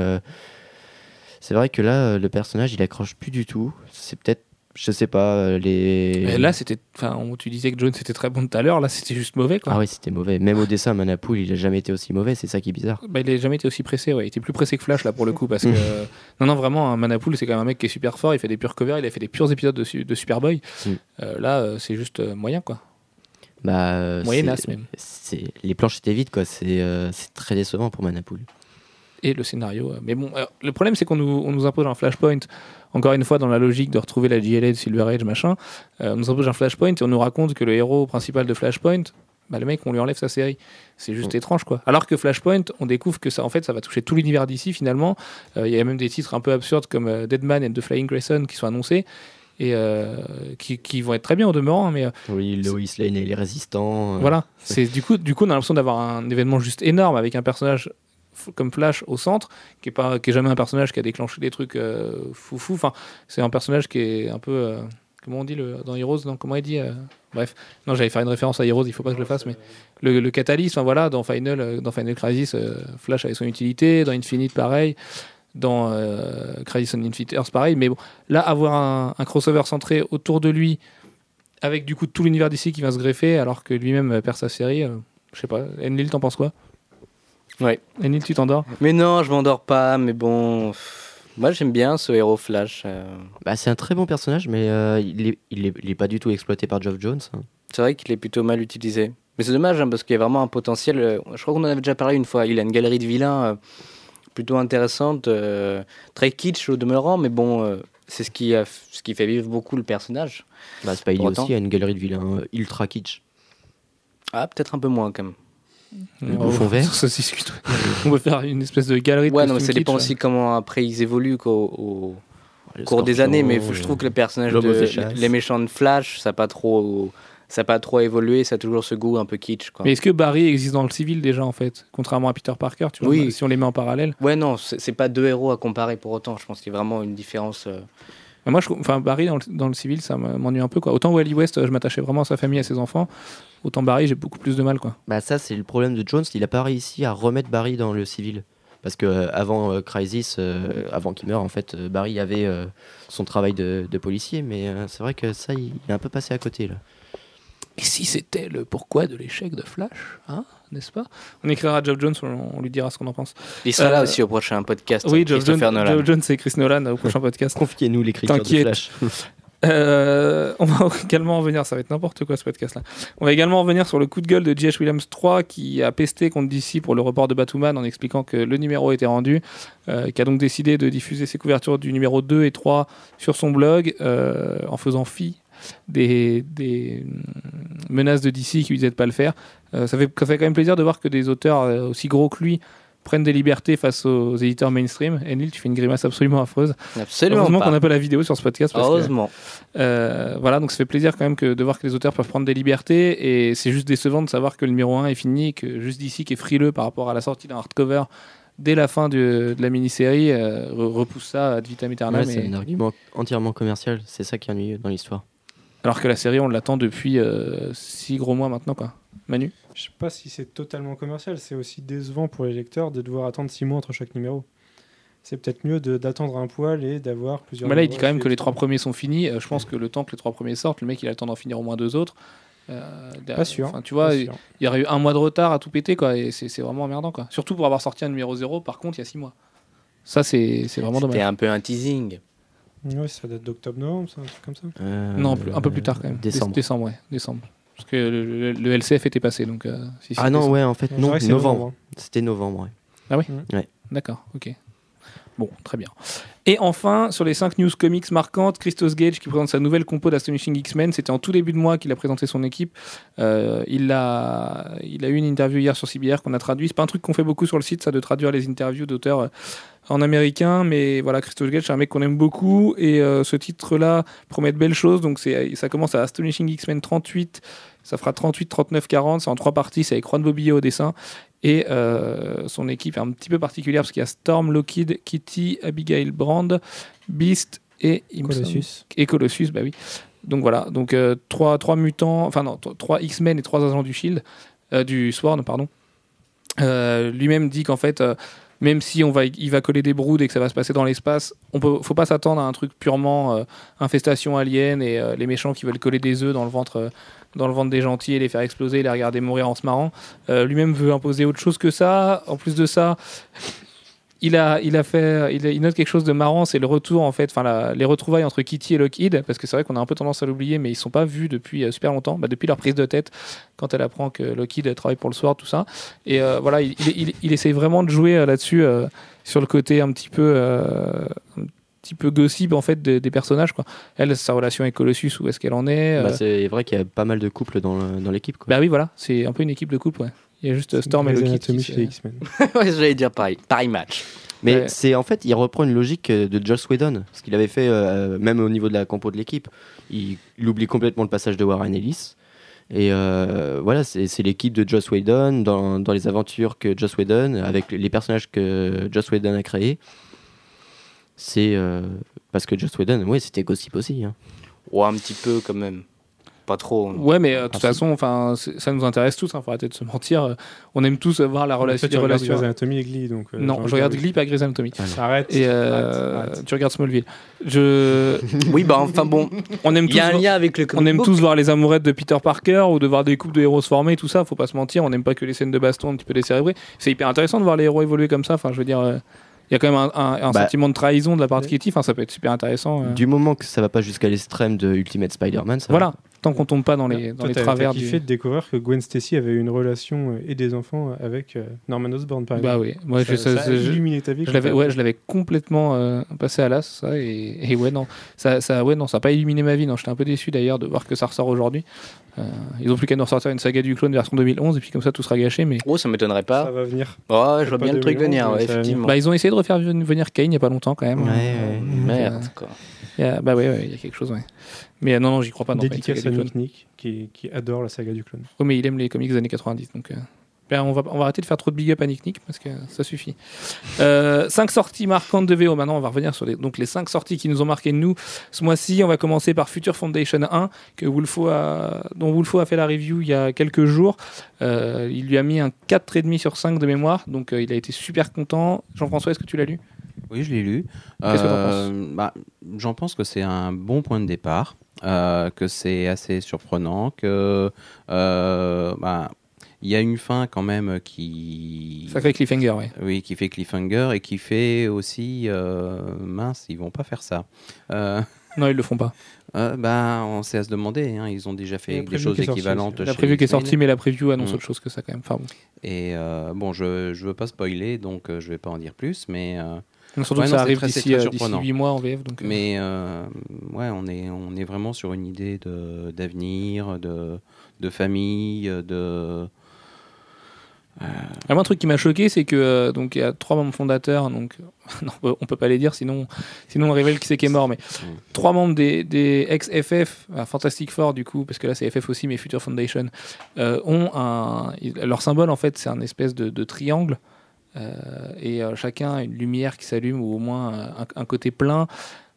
c'est vrai que là, le personnage, il accroche plus du tout. C'est peut-être Je sais pas, euh, les. Mais là, c'était. Enfin, tu disais que Jones était très bon tout à l'heure. Là, c'était juste mauvais, quoi. Ah oui, c'était mauvais. Même au dessin, Manapool, il a jamais été aussi mauvais, c'est ça qui est bizarre. Bah, il n'a jamais été aussi pressé, ouais. Il était plus pressé que Flash là pour le coup parce que non non vraiment un Manapool c'est quand même un mec qui est super fort, il fait des purs covers, il a fait des purs épisodes de, Su- de Superboy. Mm. Euh, là euh, c'est juste euh, moyen quoi. Bah, euh, c'est- même. Les planches étaient vides, quoi. C'est euh, c'est très décevant pour Manapool. Et le scénario. Mais bon, euh, le problème c'est qu'on nous, on nous impose un Flashpoint. Encore une fois dans la logique de retrouver la JLA de Silver Age machin, euh, on nous impose un Flashpoint et on nous raconte que le héros principal de Flashpoint, bah, le mec on lui enlève sa série. C'est juste Mm. étrange quoi. Alors que Flashpoint, on découvre que ça en fait ça va toucher tout l'univers d'ici finalement. Euh, Il y a même des titres un peu absurdes comme euh, Deadman and the Flying Grayson qui sont annoncés. Et euh, qui, qui vont être très bien au demeurant, hein, mais Oui, Lois Lane et les résistants. voilà, c'est du coup, du coup, on a l'impression d'avoir un événement juste énorme avec un personnage comme Flash au centre, qui est pas, qui est jamais un personnage qui a déclenché des trucs euh, foufou. Enfin, c'est un personnage qui est un peu, euh, comment on dit le, dans Heroes, non, comment il dit euh, Bref, non, j'allais faire une référence à Heroes, il faut pas que je le fasse, mais le, le catalyse, enfin voilà, dans Final, euh, dans Final Crisis, Flash avait son utilité, dans Infinite pareil. Dans Crisis on Infinite Earths, pareil, mais bon, là, avoir un, un crossover centré autour de lui, avec du coup tout l'univers d'ici qui va se greffer, alors que lui-même perd sa série, je sais pas. Enlil, t'en penses quoi? Ouais. Enlil, tu t'endors? Mais non, je m'endors pas, mais bon. Moi, j'aime bien ce héros Flash. euh. Bah, c'est un très bon personnage, mais euh, il, est, il, est, il est pas du tout exploité par Geoff Jones. hein. C'est vrai qu'il est plutôt mal utilisé. Mais c'est dommage, hein, parce qu'il y a vraiment un potentiel. euh, Je crois qu'on en avait déjà parlé une fois. Il a une galerie de vilains euh, plutôt intéressante, euh, très kitsch au demeurant, mais bon, euh, c'est ce qui, a, ce qui fait vivre beaucoup le personnage. Bah, Spidey Pour autant. aussi a une galerie de vilains euh, ultra kitsch. Ah, peut-être un peu moins quand même. Le bouffon vert. Ça. On va faire une espèce de galerie de Ouais, non, mais ça dépend aussi comment après ils évoluent quoi, au, cours des années. Mais euh, je trouve que le personnage de les méchants de Flash, ça n'a pas trop. Ça a pas trop évolué, ça a toujours ce goût un peu kitsch. Quoi. Mais est-ce que Barry existe dans le civil déjà en fait? Contrairement à Peter Parker, tu vois, Oui. si on les met en parallèle. Ouais, non, c'est pas deux héros à comparer pour autant. Je pense qu'il y a vraiment une différence. euh, Mais moi, je, trouve- enfin, Barry dans le, dans le civil, ça m'ennuie un peu quoi. Autant Wally West, je m'attachais vraiment à sa famille, à ses enfants. Autant Barry, j'ai beaucoup plus de mal quoi. Bah ça c'est le problème de Jones, il a pas réussi à remettre Barry dans le civil. Parce que euh, avant euh, Crisis, euh, avant qu'il meure, en fait, euh, Barry avait euh, son travail de, de policier, mais euh, c'est vrai que ça, il, il est un peu passé à côté là. Et si c'était le pourquoi de l'échec de Flash, hein, n'est-ce pas? On écrira à Geoff Jones, on, on lui dira ce qu'on en pense. Il sera là aussi au prochain podcast. Oui, Geoff Jones. Geoff Jones et Chris Nolan au prochain podcast. Confiez-nous l'écriture de T'inquiète. Flash. Euh, on va également revenir, ça va être n'importe quoi ce podcast-là. On va également revenir sur le coup de gueule de J.H. Williams 3 qui a pesté contre DC pour le report de Batwoman en expliquant que le numéro était rendu, euh, qui a donc décidé de diffuser ses couvertures du numéro 2 et 3 sur son blog euh, en faisant fi des, hum, menaces de DC qui lui disaient de pas le faire. Ça, fait, ça fait quand même plaisir de voir que des auteurs aussi gros que lui prennent des libertés face aux éditeurs mainstream. Enlil, tu fais une grimace absolument affreuse. Absolument Heureusement qu'on n'a pas la vidéo sur ce podcast. Parce que- Heureusement. euh, voilà, donc ça fait plaisir quand même que, de voir que les auteurs peuvent prendre des libertés et c'est juste décevant de savoir que le numéro 1 est fini, et que juste d'ici qui est frileux par rapport à la sortie d'un hardcover dès la fin de, de la mini-série euh, re- repousse ça ad vitam aeternam. Ouais, c'est et- un argument entièrement commercial, c'est ça qui est ennuyeux dans l'histoire. Alors que la série on l'attend depuis 6 gros mois maintenant quoi. Manu Je sais pas si c'est totalement commercial, c'est aussi décevant pour les lecteurs de devoir attendre 6 mois entre chaque numéro. C'est peut-être mieux d'attendre un poil et d'avoir plusieurs. Mais là il dit quand même que les trois premiers sont finis. Euh, je pense que le temps que les trois premiers sortent, le mec il a le temps d'en finir au moins deux autres. Euh, Pas sûr. Tu vois, il y aurait eu un mois de retard à tout péter quoi et c'est vraiment emmerdant quoi. Surtout pour avoir sorti un numéro 0 par contre il y a 6 mois. Ça c'est c'est vraiment dommage. C'était un peu un teasing. Ouais, ça date d'octobre-novembre, c'est un truc comme ça. Euh, Non, un peu plus tard quand même. Dé- Décembre. Décembre, ouais. Décembre. Parce que le, le- le LCF était passé, donc. euh, si, Ah non, décembre. ouais, en fait, On non, novembre. hein. C'était novembre, ouais. D'accord, ok. Bon, très bien. Et enfin, sur les 5 news comics marquantes, Christos Gage qui présente sa nouvelle compo d'Astonishing X-Men. C'était en tout début de mois qu'il a présenté son équipe. Euh, il, a, il a eu une interview hier sur CBR qu'on a traduit. C'est pas un truc qu'on fait beaucoup sur le site, ça, de traduire les interviews d'auteurs euh, en américain. Mais voilà, Christos Gage, c'est un mec qu'on aime beaucoup. Et euh, ce titre-là promet de belles choses. Donc ça commence à Astonishing X-Men 38. Ça fera 38, 39, 40. C'est en trois parties. C'est avec Juan Bobillo au dessin. Et euh, son équipe est un petit peu particulière parce qu'il y a Storm, Lockheed, Kitty, Abigail Brand, Beast et Colossus. et Colossus, bah oui. Donc voilà, donc euh, trois, trois mutants, enfin non, trois X-Men et trois agents du Shield, euh, du Sworn, pardon. Lui-même dit qu'en fait, même si on va, il va coller des broods et que ça va se passer dans l'espace, on peut, faut pas s'attendre à un truc purement euh, infestation alien et euh, les méchants qui veulent coller des œufs dans le ventre. euh, dans le ventre des gentils et les faire exploser et les regarder mourir en se marrant. Lui-même veut imposer autre chose que ça. En plus de ça, il a, il a fait, il, a- il note quelque chose de marrant, c'est le retour en fait, enfin les retrouvailles entre Kitty et Lockheed, parce que c'est vrai qu'on a un peu tendance à l'oublier, mais ils sont pas vus depuis euh, super longtemps, bah, depuis leur prise de tête, quand elle apprend que Lockheed travaille pour le soir, tout ça. Et euh, voilà, il, il, il- il essaye vraiment de jouer euh, là-dessus, sur le côté un petit peu, un petit peu gossip en fait de- des personnages. Quoi. Elle, sa relation avec Colossus, où est-ce qu'elle en est Bah, c'est vrai qu'il y a pas mal de couples dans, le- dans l'équipe. quoi. Bah oui, voilà, c'est un peu une équipe de couple, ouais. Il y a juste euh, Storm et. Anatomy qui chez X-Men. ouais, j'allais dire pareil. Pareil match. Mais Ouais. c'est en fait, il reprend une logique euh, de Joss Whedon, ce qu'il avait fait euh, même au niveau de la compo de l'équipe. Il, il oublie complètement le passage de Warren Ellis. Et euh, voilà, c'est c'est l'équipe de Joss Whedon dans, dans les aventures que Joss Whedon, avec les personnages que Joss Whedon a créés. C'est euh, parce que Joss Whedon, ouais, c'était gossip aussi. hein. Ouais, un petit peu quand même. Pas trop. Ouais, mais euh, de toute façon, enfin, ça nous intéresse tous. Hein, faut arrêter de se mentir. Euh, On aime tous voir la relation. Tu regardes relations. Grey's Anatomy et Glee, donc. euh, Non, je regarde Glee, pas Grey's Anatomy. Arrête. Et euh, arrête, arrête. tu regardes Smallville. Je, Oui, bah enfin bon. on aime Il y a un lien avec le On aime book. tous voir les amourettes de Peter Parker ou de voir des couples de héros se former, tout ça. Faut pas se mentir. On n'aime pas que les scènes de baston un petit peu décérébrées. C'est hyper intéressant de voir les héros évoluer comme ça. Enfin, je veux dire, euh, il y a quand même un, un- un Bah. sentiment de trahison de la part de. Kitty. Enfin, ça peut être super intéressant. euh. Du moment que ça va pas jusqu'à l'extrême de Ultimate Spider-Man, ça va. Tant qu'on tombe pas dans les, dans Toi, les travers t'as du. kiffé de découvrir que Gwen Stacy avait une relation euh, et des enfants avec euh, Norman Osborn, par Bah exemple. oui. Moi, ça, je, ça- ça illuminé ta vie. Je l'avais, t'as ouais, appris. je l'avais complètement euh, passé à l'as, ça, et, et ouais, non, ça, ça, ouais, non, ça a pas illuminé ma vie, non, j'étais un peu déçu d'ailleurs de voir que ça ressort aujourd'hui. Euh, ils ont plus qu'à nous ressortir une saga du clone version 2011, et puis comme ça tout sera gâché, mais Oh, ça m'étonnerait Ça pas. va venir. Ouais, je vois bien le truc 2011, venir, ouais, ça effectivement. bah, ils ont essayé de refaire venir Kane il y a pas longtemps quand même. Ouais, Euh, Merde, euh, quoi. il y a- bah ouais, ouais, il y a quelque chose, ouais. Mais euh, non, non, j'y crois pas. Non, pas Dédicace saga à. Nick Nick, qui, qui adore la saga du clone. Oh, mais il aime les comics des années 90, donc. euh, ben, on, va, on va arrêter de faire trop de big up à Nick Nick parce que ça suffit. Euh, cinq sorties marquantes de VO. Maintenant, on va revenir sur les, donc les cinq sorties qui nous ont marqué nous ce mois-ci. On va commencer par Future Foundation 1, que Wolfo a, dont Wolfo a fait la review il y a quelques jours. Euh, il lui a mis un 4,5 sur 5 de mémoire, donc il a été super content. Jean-François, est-ce que tu l'as lu? Oui, je l'ai lu. Qu'est-ce que t'en Euh, bah, J'en pense que c'est un bon point de départ, euh, que c'est assez surprenant, que euh, bah, il y a une fin quand même qui Sacré cliffhanger, ouais. oui, qui fait cliffhanger et qui fait aussi euh, mince, ils vont pas faire ça. Euh, Non, ils le font pas. euh, bah, on sait à se demander. hein, ils ont déjà fait des choses équivalentes. La preview qui est sortie, mais la preview annonce Mm. autre chose que ça quand même. Enfin, bon. Et euh, bon, je je veux pas spoiler, donc euh, je vais pas en dire plus, mais euh, Surtout Ouais, que ça arrive d'ici très euh, d'ici surprenant. 8 mois en VF. Donc, euh, Mais euh, ouais, on est, on est vraiment sur une idée d'avenir, de, de famille, de. Ah, moi, un truc qui m'a choqué, c'est que euh, donc il y a trois membres fondateurs, donc non, on peut- pas les dire, sinon, sinon on révèle qui c'est qui est mort. Mais trois membres des, des ex-FF, ah, Fantastic Four du coup, parce que là c'est FF aussi, mais Future Foundation, euh, ont un leur symbole en fait, c'est un espèce de, de triangle. Euh, et euh, chacun a une lumière qui s'allume ou au moins un, un côté plein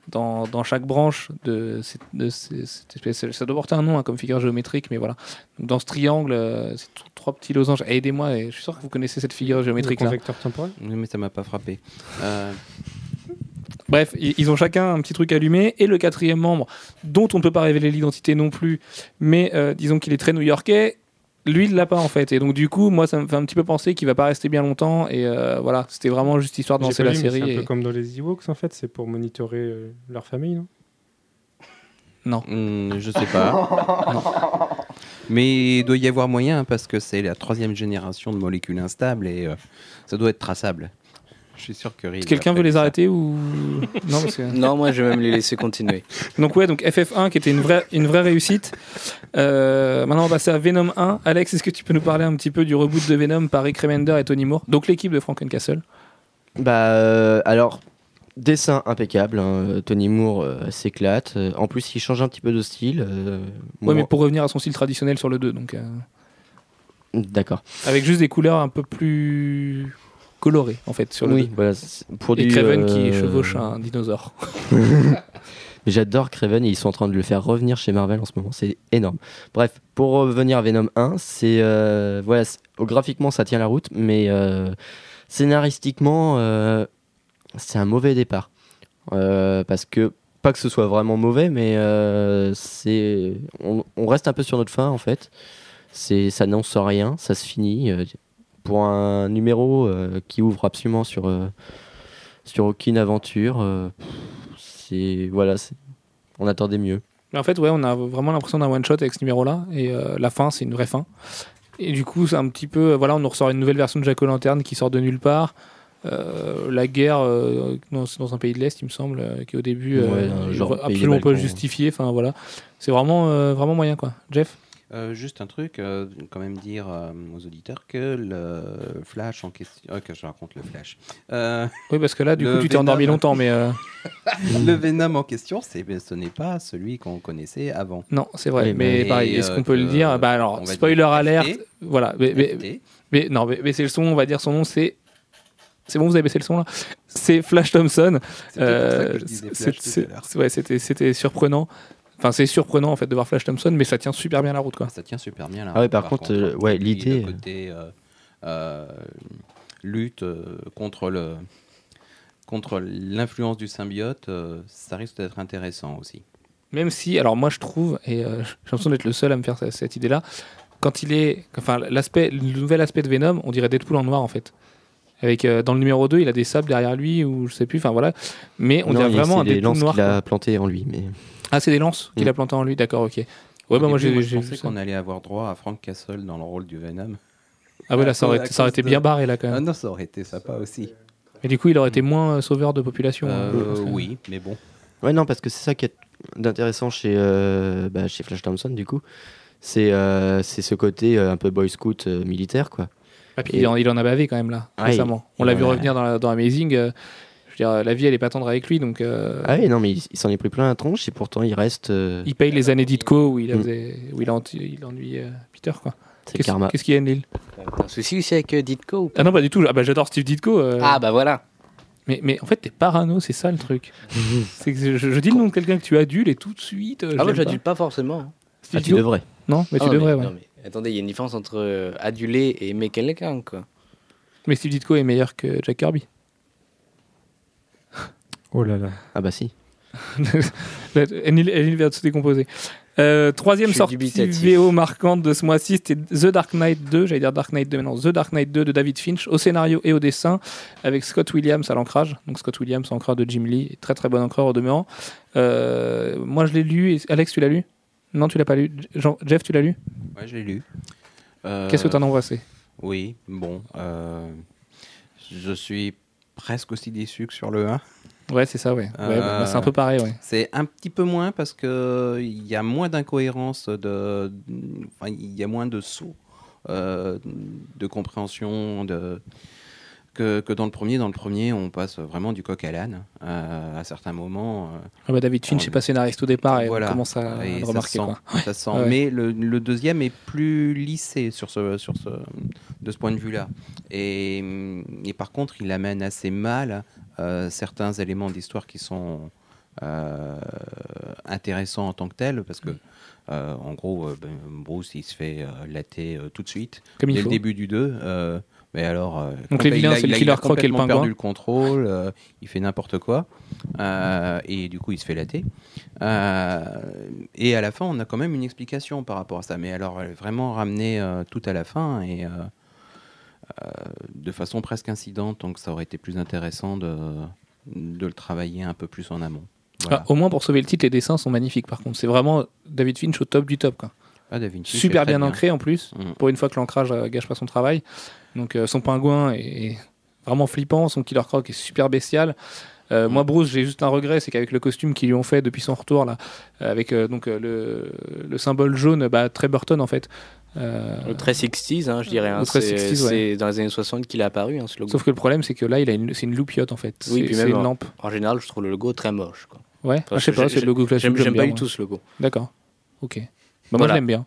dans, dans chaque branche de, cette, de ces- cette espèce. Ça doit porter un nom hein, comme figure géométrique, mais voilà. Donc, dans ce triangle, euh, c'est trois petits losanges. Aidez-moi, et je suis sûr que vous connaissez cette figure géométrique Le là. convecteur temporel? Oui, Mais ça m'a pas frappé. Euh, Bref, ils ont chacun un petit truc allumé. Et le quatrième membre, dont on ne peut pas révéler l'identité non plus, mais euh, disons qu'il est très new-yorkais, lui, il l'a pas en fait. Et donc, du coup, moi, ça me fait un petit peu penser qu'il va pas rester bien longtemps. Et euh, voilà, c'était vraiment juste histoire de lancer la série. C'est un peu comme dans les Ewoks, en fait. C'est pour monitorer euh, leur famille, non? Hmm, je sais pas. Mais il doit y avoir moyen parce que c'est la troisième génération de molécules instables et euh, ça doit être traçable. Je suis sûr que Reed Quelqu'un a veut les arrêter ou non parce que... Non, moi je vais même les laisser continuer. Donc ouais, donc FF1 qui était une vraie, une vraie réussite. Euh, maintenant on va passer à Venom 1. Alex, est-ce que tu peux nous parler un petit peu du reboot de Venom par Rick Remender et Tony Moore Donc l'équipe de Frankencastle. Bah, euh, alors, dessin impeccable. hein, Tony Moore euh, s'éclate. En plus, il change un petit peu de style. euh, Ouais, moi- mais pour revenir à son style traditionnel sur le 2, donc euh, D'accord. avec juste des couleurs un peu plus colorées en fait sur le Oui, 2. voilà. c'est- Pour Et du, Craven qui euh, chevauche un dinosaure. J'adore Craven et ils sont en train de le faire revenir chez Marvel en ce moment. C'est énorme. Bref, pour revenir à Venom 1, c'est euh, voilà, oh, graphiquement ça tient la route, mais euh, Scénaristiquement, euh, c'est un mauvais départ. Parce que, pas que ce soit vraiment mauvais, mais c'est on, on reste un peu sur notre fin en fait. C'est, ça n'annonce rien, ça se finit. Pour un numéro euh, qui ouvre absolument sur, euh, sur aucune aventure, euh, c'est, voilà, on attendait mieux. En fait, ouais, on a vraiment l'impression d'un one shot avec ce numéro-là. Et la fin, c'est une vraie fin. Et du coup, c'est un petit peu. Voilà, on nous ressort une nouvelle version de Jack O'Lantern qui sort de nulle part. Euh, la guerre euh, dans, dans un pays de l'Est, il me semble, euh, qui au début Ouais, genre absolument pas justifié. Enfin voilà, c'est vraiment vraiment moyen quoi. Jeff, Euh, juste un truc, euh, quand même dire euh, aux auditeurs que le Flash en question. que je raconte le Flash. Euh, oui parce que là, du coup, tu t'es endormi Venom. longtemps, mais euh, le Venom en question, c'est, ce n'est pas celui qu'on connaissait avant. non, c'est vrai. Oui, mais mais, pareil, est-ce qu'on peut le dire? Bah alors, spoiler alerte. Voilà, mais, mais, mais non, mais, mais c'est le son. On va dire son nom, c'est. C'est bon, vous avez baissé le son là? C'est Flash Thompson. Euh, ouais, c'était c'était surprenant. Enfin, c'est surprenant en fait de voir Flash Thompson, mais ça tient super bien la route quoi. Ça tient super bien là. Ah ouais, par contre, euh, ouais, l'idée, Le euh, côté euh, lutte contre le contre l'influence du symbiote, euh, ça risque d'être intéressant aussi. Même si, alors moi je trouve, et euh, j'ai l'impression d'être le seul à me faire ce- cette idée-là, quand il est, enfin l'aspect, le nouvel aspect de Venom, on dirait Deadpool en noir en fait. Avec euh, dans le numéro 2, il a des sables derrière lui ou je sais plus, enfin voilà. Mais on Non, dirait vraiment un lances noir. qu'il a quoi. plantées en lui. Mais... Ah, c'est des lances qu'il Mm. a plantées en lui, d'accord, ok. Ouais, Au bah moi début, j'ai ça. qu'on allait avoir droit à Frank Castle dans le rôle du Venom. Ah ouais, là ça aurait, ça aurait été de- bien barré là quand Ah même. non, ça aurait été sympa aussi. Et du coup, il aurait été moins euh, sauveur de population. Euh, hein, que- oui, mais bon. Ouais, non, parce que c'est ça qui est d'intéressant chez, euh, bah, chez Flash Thompson, du coup. C'est euh, c'est ce côté euh, un peu boy scout euh, militaire, quoi. Ah, puis il, en, il en a bavé quand même là, Ouais, récemment. On l'a vu ouais. revenir dans, la- dans Amazing. Je veux dire, la vie elle est pas tendre avec lui, donc euh, Ah oui, non, mais il, il s'en est pris plein la tronche et pourtant il reste. euh, il paye les années d'Itco où il, a Mm. faisait- où il, a, il ennuie euh, Peter quoi. c'est Qu'est-ce karma. qu'est-ce qu'il y a, Neil? T'as un souci aussi avec euh, Ditko ou Ah non, pas du tout. Ah bah, J'adore Steve Ditko. euh, Ah bah voilà. mais, mais en fait, t'es parano, c'est ça le truc. c'est que je, je dis le nom de quelqu'un que tu adules et tout de suite. euh, Ah bah l'aime j'adule pas forcément. Steve Ah, tu Ditko devrais. Non, mais Ah tu non, devrais, mais- ouais. non, mais attendez, il y a une différence entre euh, aduler et aimer quelqu'un quoi. Mais Steve Ditko est meilleur que Jack Kirby. Oh là là. Ah bah si. Elle, elle vient de se décomposer. Euh, troisième sortie dubitatif. VO marquante de ce mois-ci, c'était The Dark Knight 2, j'allais dire Dark Knight 2, mais non, The Dark Knight 2 de David Finch, au scénario et au dessin, avec Scott Williams à l'ancrage. Donc Scott Williams, encreur de Jim Lee, très très bon encreur au demeurant. Euh, moi je l'ai lu, et- Alex tu l'as lu? Non, tu l'as pas lu. Jean- Jeff, tu l'as lu? Ouais, je l'ai lu. Euh, Qu'est-ce que t'en as embrassé? Oui, bon. euh, je suis presque aussi déçu que sur le 1. Ouais, c'est ça, ouais. Ouais, Euh, bah, c'est un peu pareil, ouais. C'est un petit peu moins parce que il y a moins d'incohérence, de, enfin, il y a moins de sauts euh, de compréhension de, que, que dans le premier. Dans le premier, on passe vraiment du coq à l'âne euh, à certains moments. euh, Ah bah, David Finch n'est pas scénariste au départ et voilà. on commence à Et le ça remarquer. se sent, quoi. ça se sent. Ouais. Mais le, le deuxième est plus lissé sur ce, sur ce, de ce point de vue-là. Et, et par contre, il amène assez mal euh, certains éléments d'histoire qui sont euh, intéressants en tant que tels, parce que euh, en gros, euh, ben, Bruce il se fait euh, latter tout de suite Comme il dès faut. le début du 2. euh, mais alors, Donc les vilains, c'est le Killer Croc et le pingouin. perdu le contrôle, il fait n'importe quoi, et du coup il se fait latter. Et à la fin, on a quand même une explication par rapport à ça. Mais alors, vraiment ramenée euh, tout à la fin et de façon presque incidente, donc ça aurait été plus intéressant de, de le travailler un peu plus en amont. Voilà. Ah, au moins pour sauver le titre, les dessins sont magnifiques par contre. C'est vraiment David Finch au top du top. Quoi. Ah, Vinci Super bien, ancré en plus, Mm. pour une fois que l'ancrage euh, gâche pas son travail. Donc euh, son pingouin est vraiment flippant, son Killer Croc est super bestial. Euh, Mm. Moi, Bruce, j'ai juste un regret, c'est qu'avec le costume qu'ils lui ont fait depuis son retour, là, euh, avec donc le, le symbole jaune, bah, très Burton en fait. Le très 60s, hein, je dirais. hein, c'est 60s, ouais. c'est dans les années 60 qu'il est apparu, hein, ce logo. Sauf que le problème, c'est que là, c'est une loupiote en fait. Oui, C'est- une en- lampe. En général, je trouve le logo très moche. Quoi. Ouais, Enfin, Ah, je sais pas, c'est le logo classique. J'aime j'aime bien, pas du tout ce logo. D'accord. Ok. Bah, Moi, je l'aime bien.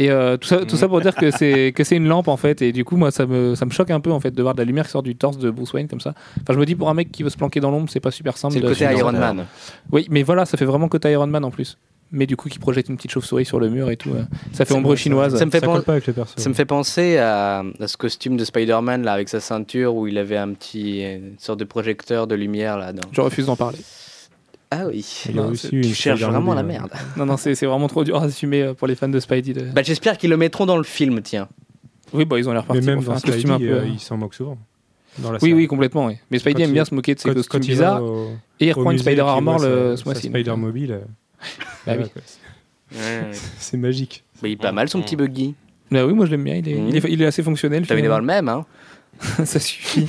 Et euh, tout, ça, tout ça pour dire que c'est que c'est une lampe en fait. Et du coup, moi, ça me, ça me choque un peu en fait de voir de la lumière qui sort du torse de Bruce Wayne comme ça. Enfin, je me dis pour un mec qui veut se planquer dans l'ombre, c'est pas super simple. C'est le côté Iron Man. Oui, mais voilà, ça fait vraiment côté Iron Man en plus. mais du coup qui projette une petite chauve-souris sur le mur et tout. euh. Ça fait ombre chinoise. ça me fait Ça pen- colle pas avec le perso. Ça me fait penser à, à ce costume de Spider-Man là avec sa ceinture où il avait un petit une sorte de projecteur de lumière là. dedans Je refuse d'en parler. Ah oui. Il Non, aussi Tu cherches vraiment la merde. Non, non, c'est c'est vraiment trop dur à assumer euh, pour les fans de Spidey. de- Bah, j'espère qu'ils le mettront dans le film, tiens. Oui, bah, ils ont l'air Mais partis même pour faire dans Spidey, un peu. euh, euh, il s'en moque souvent. Dans la Oui, oui, complètement. Oui. Mais Spidey Quand aime il- bien se moquer de ses costumes bizarres au- et il reprend une Spider Armor le, ce mois-ci. Spider euh, mobile. euh, Bah oui. C'est- magique. Il est pas mal son petit buggy. Bah oui, moi je l'aime bien. Il est, il est, il est assez fonctionnel. T'as envie d'avoir le même, hein Ça suffit.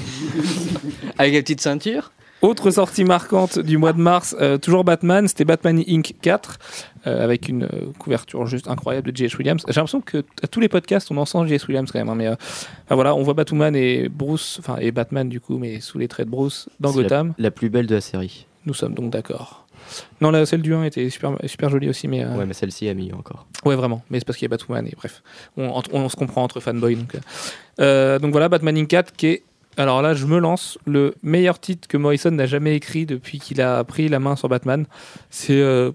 Avec la petite ceinture Autre sortie marquante du mois de mars, euh, toujours Batman, c'était Batman Inc. 4, euh, avec une euh, couverture juste incroyable de J.S. Williams. J'ai l'impression que à tous les podcasts, on en sent J.S. Williams quand même. hein, mais enfin, voilà, on voit Batman et Bruce, enfin et Batman du coup, mais sous les traits de Bruce dans Gotham. La, la plus belle de la série. Nous sommes donc d'accord. Non, la celle du 1 était super, super jolie aussi, mais Ouais, mais celle-ci a mis encore. Ouais, vraiment. Mais c'est parce qu'il y a Batman et bref. On, se comprend entre fanboys. Donc, donc voilà, Batman Inc. 4 qui est. Alors là, je me lance. Le meilleur titre que Morrison n'a jamais écrit depuis qu'il a pris la main sur Batman. C'est euh,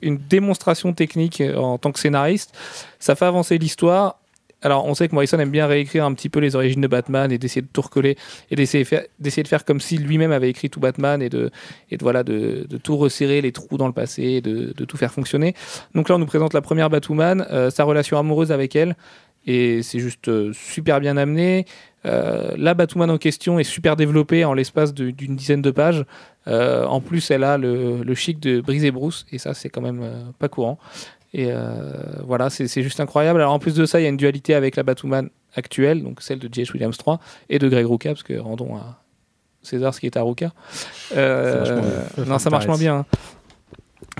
une démonstration technique euh, en tant que scénariste. Ça fait avancer l'histoire. Alors, on sait que Morrison aime bien réécrire un petit peu les origines de Batman et d'essayer de tout recoller et d'essayer de faire, comme si lui-même avait écrit tout Batman et de, voilà, de, tout resserrer les trous dans le passé, et de, de tout faire fonctionner. Donc là, on nous présente la première Batwoman, euh, sa relation amoureuse avec elle, et c'est juste euh, super bien amené. Euh, la Batwoman en question est super développée en l'espace d'une dizaine de pages. Euh, en plus, elle a le, le chic de Brise et Bruce, et ça, c'est quand même euh, pas courant. Et euh, voilà, c'est juste incroyable. Alors en plus de ça, il y a une dualité avec la Batwoman actuelle, donc celle de J.H. Williams 3 et de Greg Rucka, parce que rendons à César ce qui est à Rucka. Euh, non, ça marche moins bien. hein.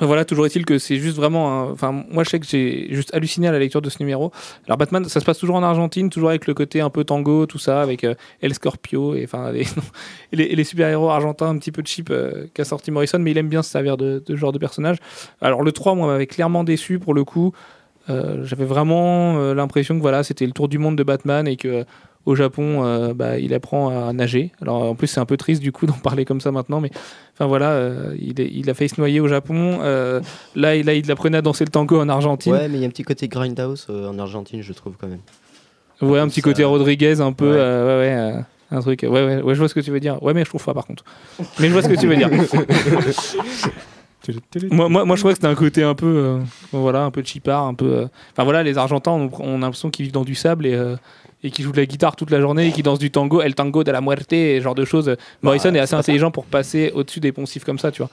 Voilà, toujours est-il que c'est juste vraiment. Enfin, moi, je sais que j'ai juste halluciné à la lecture de ce numéro. Alors, Batman, ça se passe toujours en Argentine, toujours avec le côté un peu tango, tout ça, avec euh, El Scorpio et enfin les, super-héros argentins un petit peu cheap euh, qu'a sorti Morrison, mais il aime bien se servir de, ce genre de personnage. Alors, le 3, moi, m'avait clairement déçu pour le coup. Euh, J'avais vraiment euh, l'impression que voilà, c'était le tour du monde de Batman et que au Japon, bah, il apprend à nager. Alors en plus, c'est un peu triste du coup d'en parler comme ça maintenant, mais enfin voilà, euh, il, est- il a failli se noyer au Japon. Euh, là, il, là, il apprenait à danser le tango en Argentine. Ouais, Ouais, mais il y a un petit côté grindhouse euh, en Argentine, je trouve quand même. un petit Ça- côté Rodriguez, un peu. Ouais. euh, ouais, ouais, euh, un truc. Ouais, ouais, ouais, je vois ce que tu veux dire. Ouais, mais je trouve pas par contre. Mais je vois ce que tu veux dire. moi, moi, moi, je crois que c'était un côté un peu, euh, voilà, un peu cheapard, un peu. euh, Enfin voilà, les Argentins, on, on a l'impression qu'ils vivent dans du sable et. euh, et qui jouent de la guitare toute la journée et qui dansent du tango, el tango de la muerte et genre de choses. Morrison est assez intelligent pour passer au-dessus des poncifs comme ça, tu vois.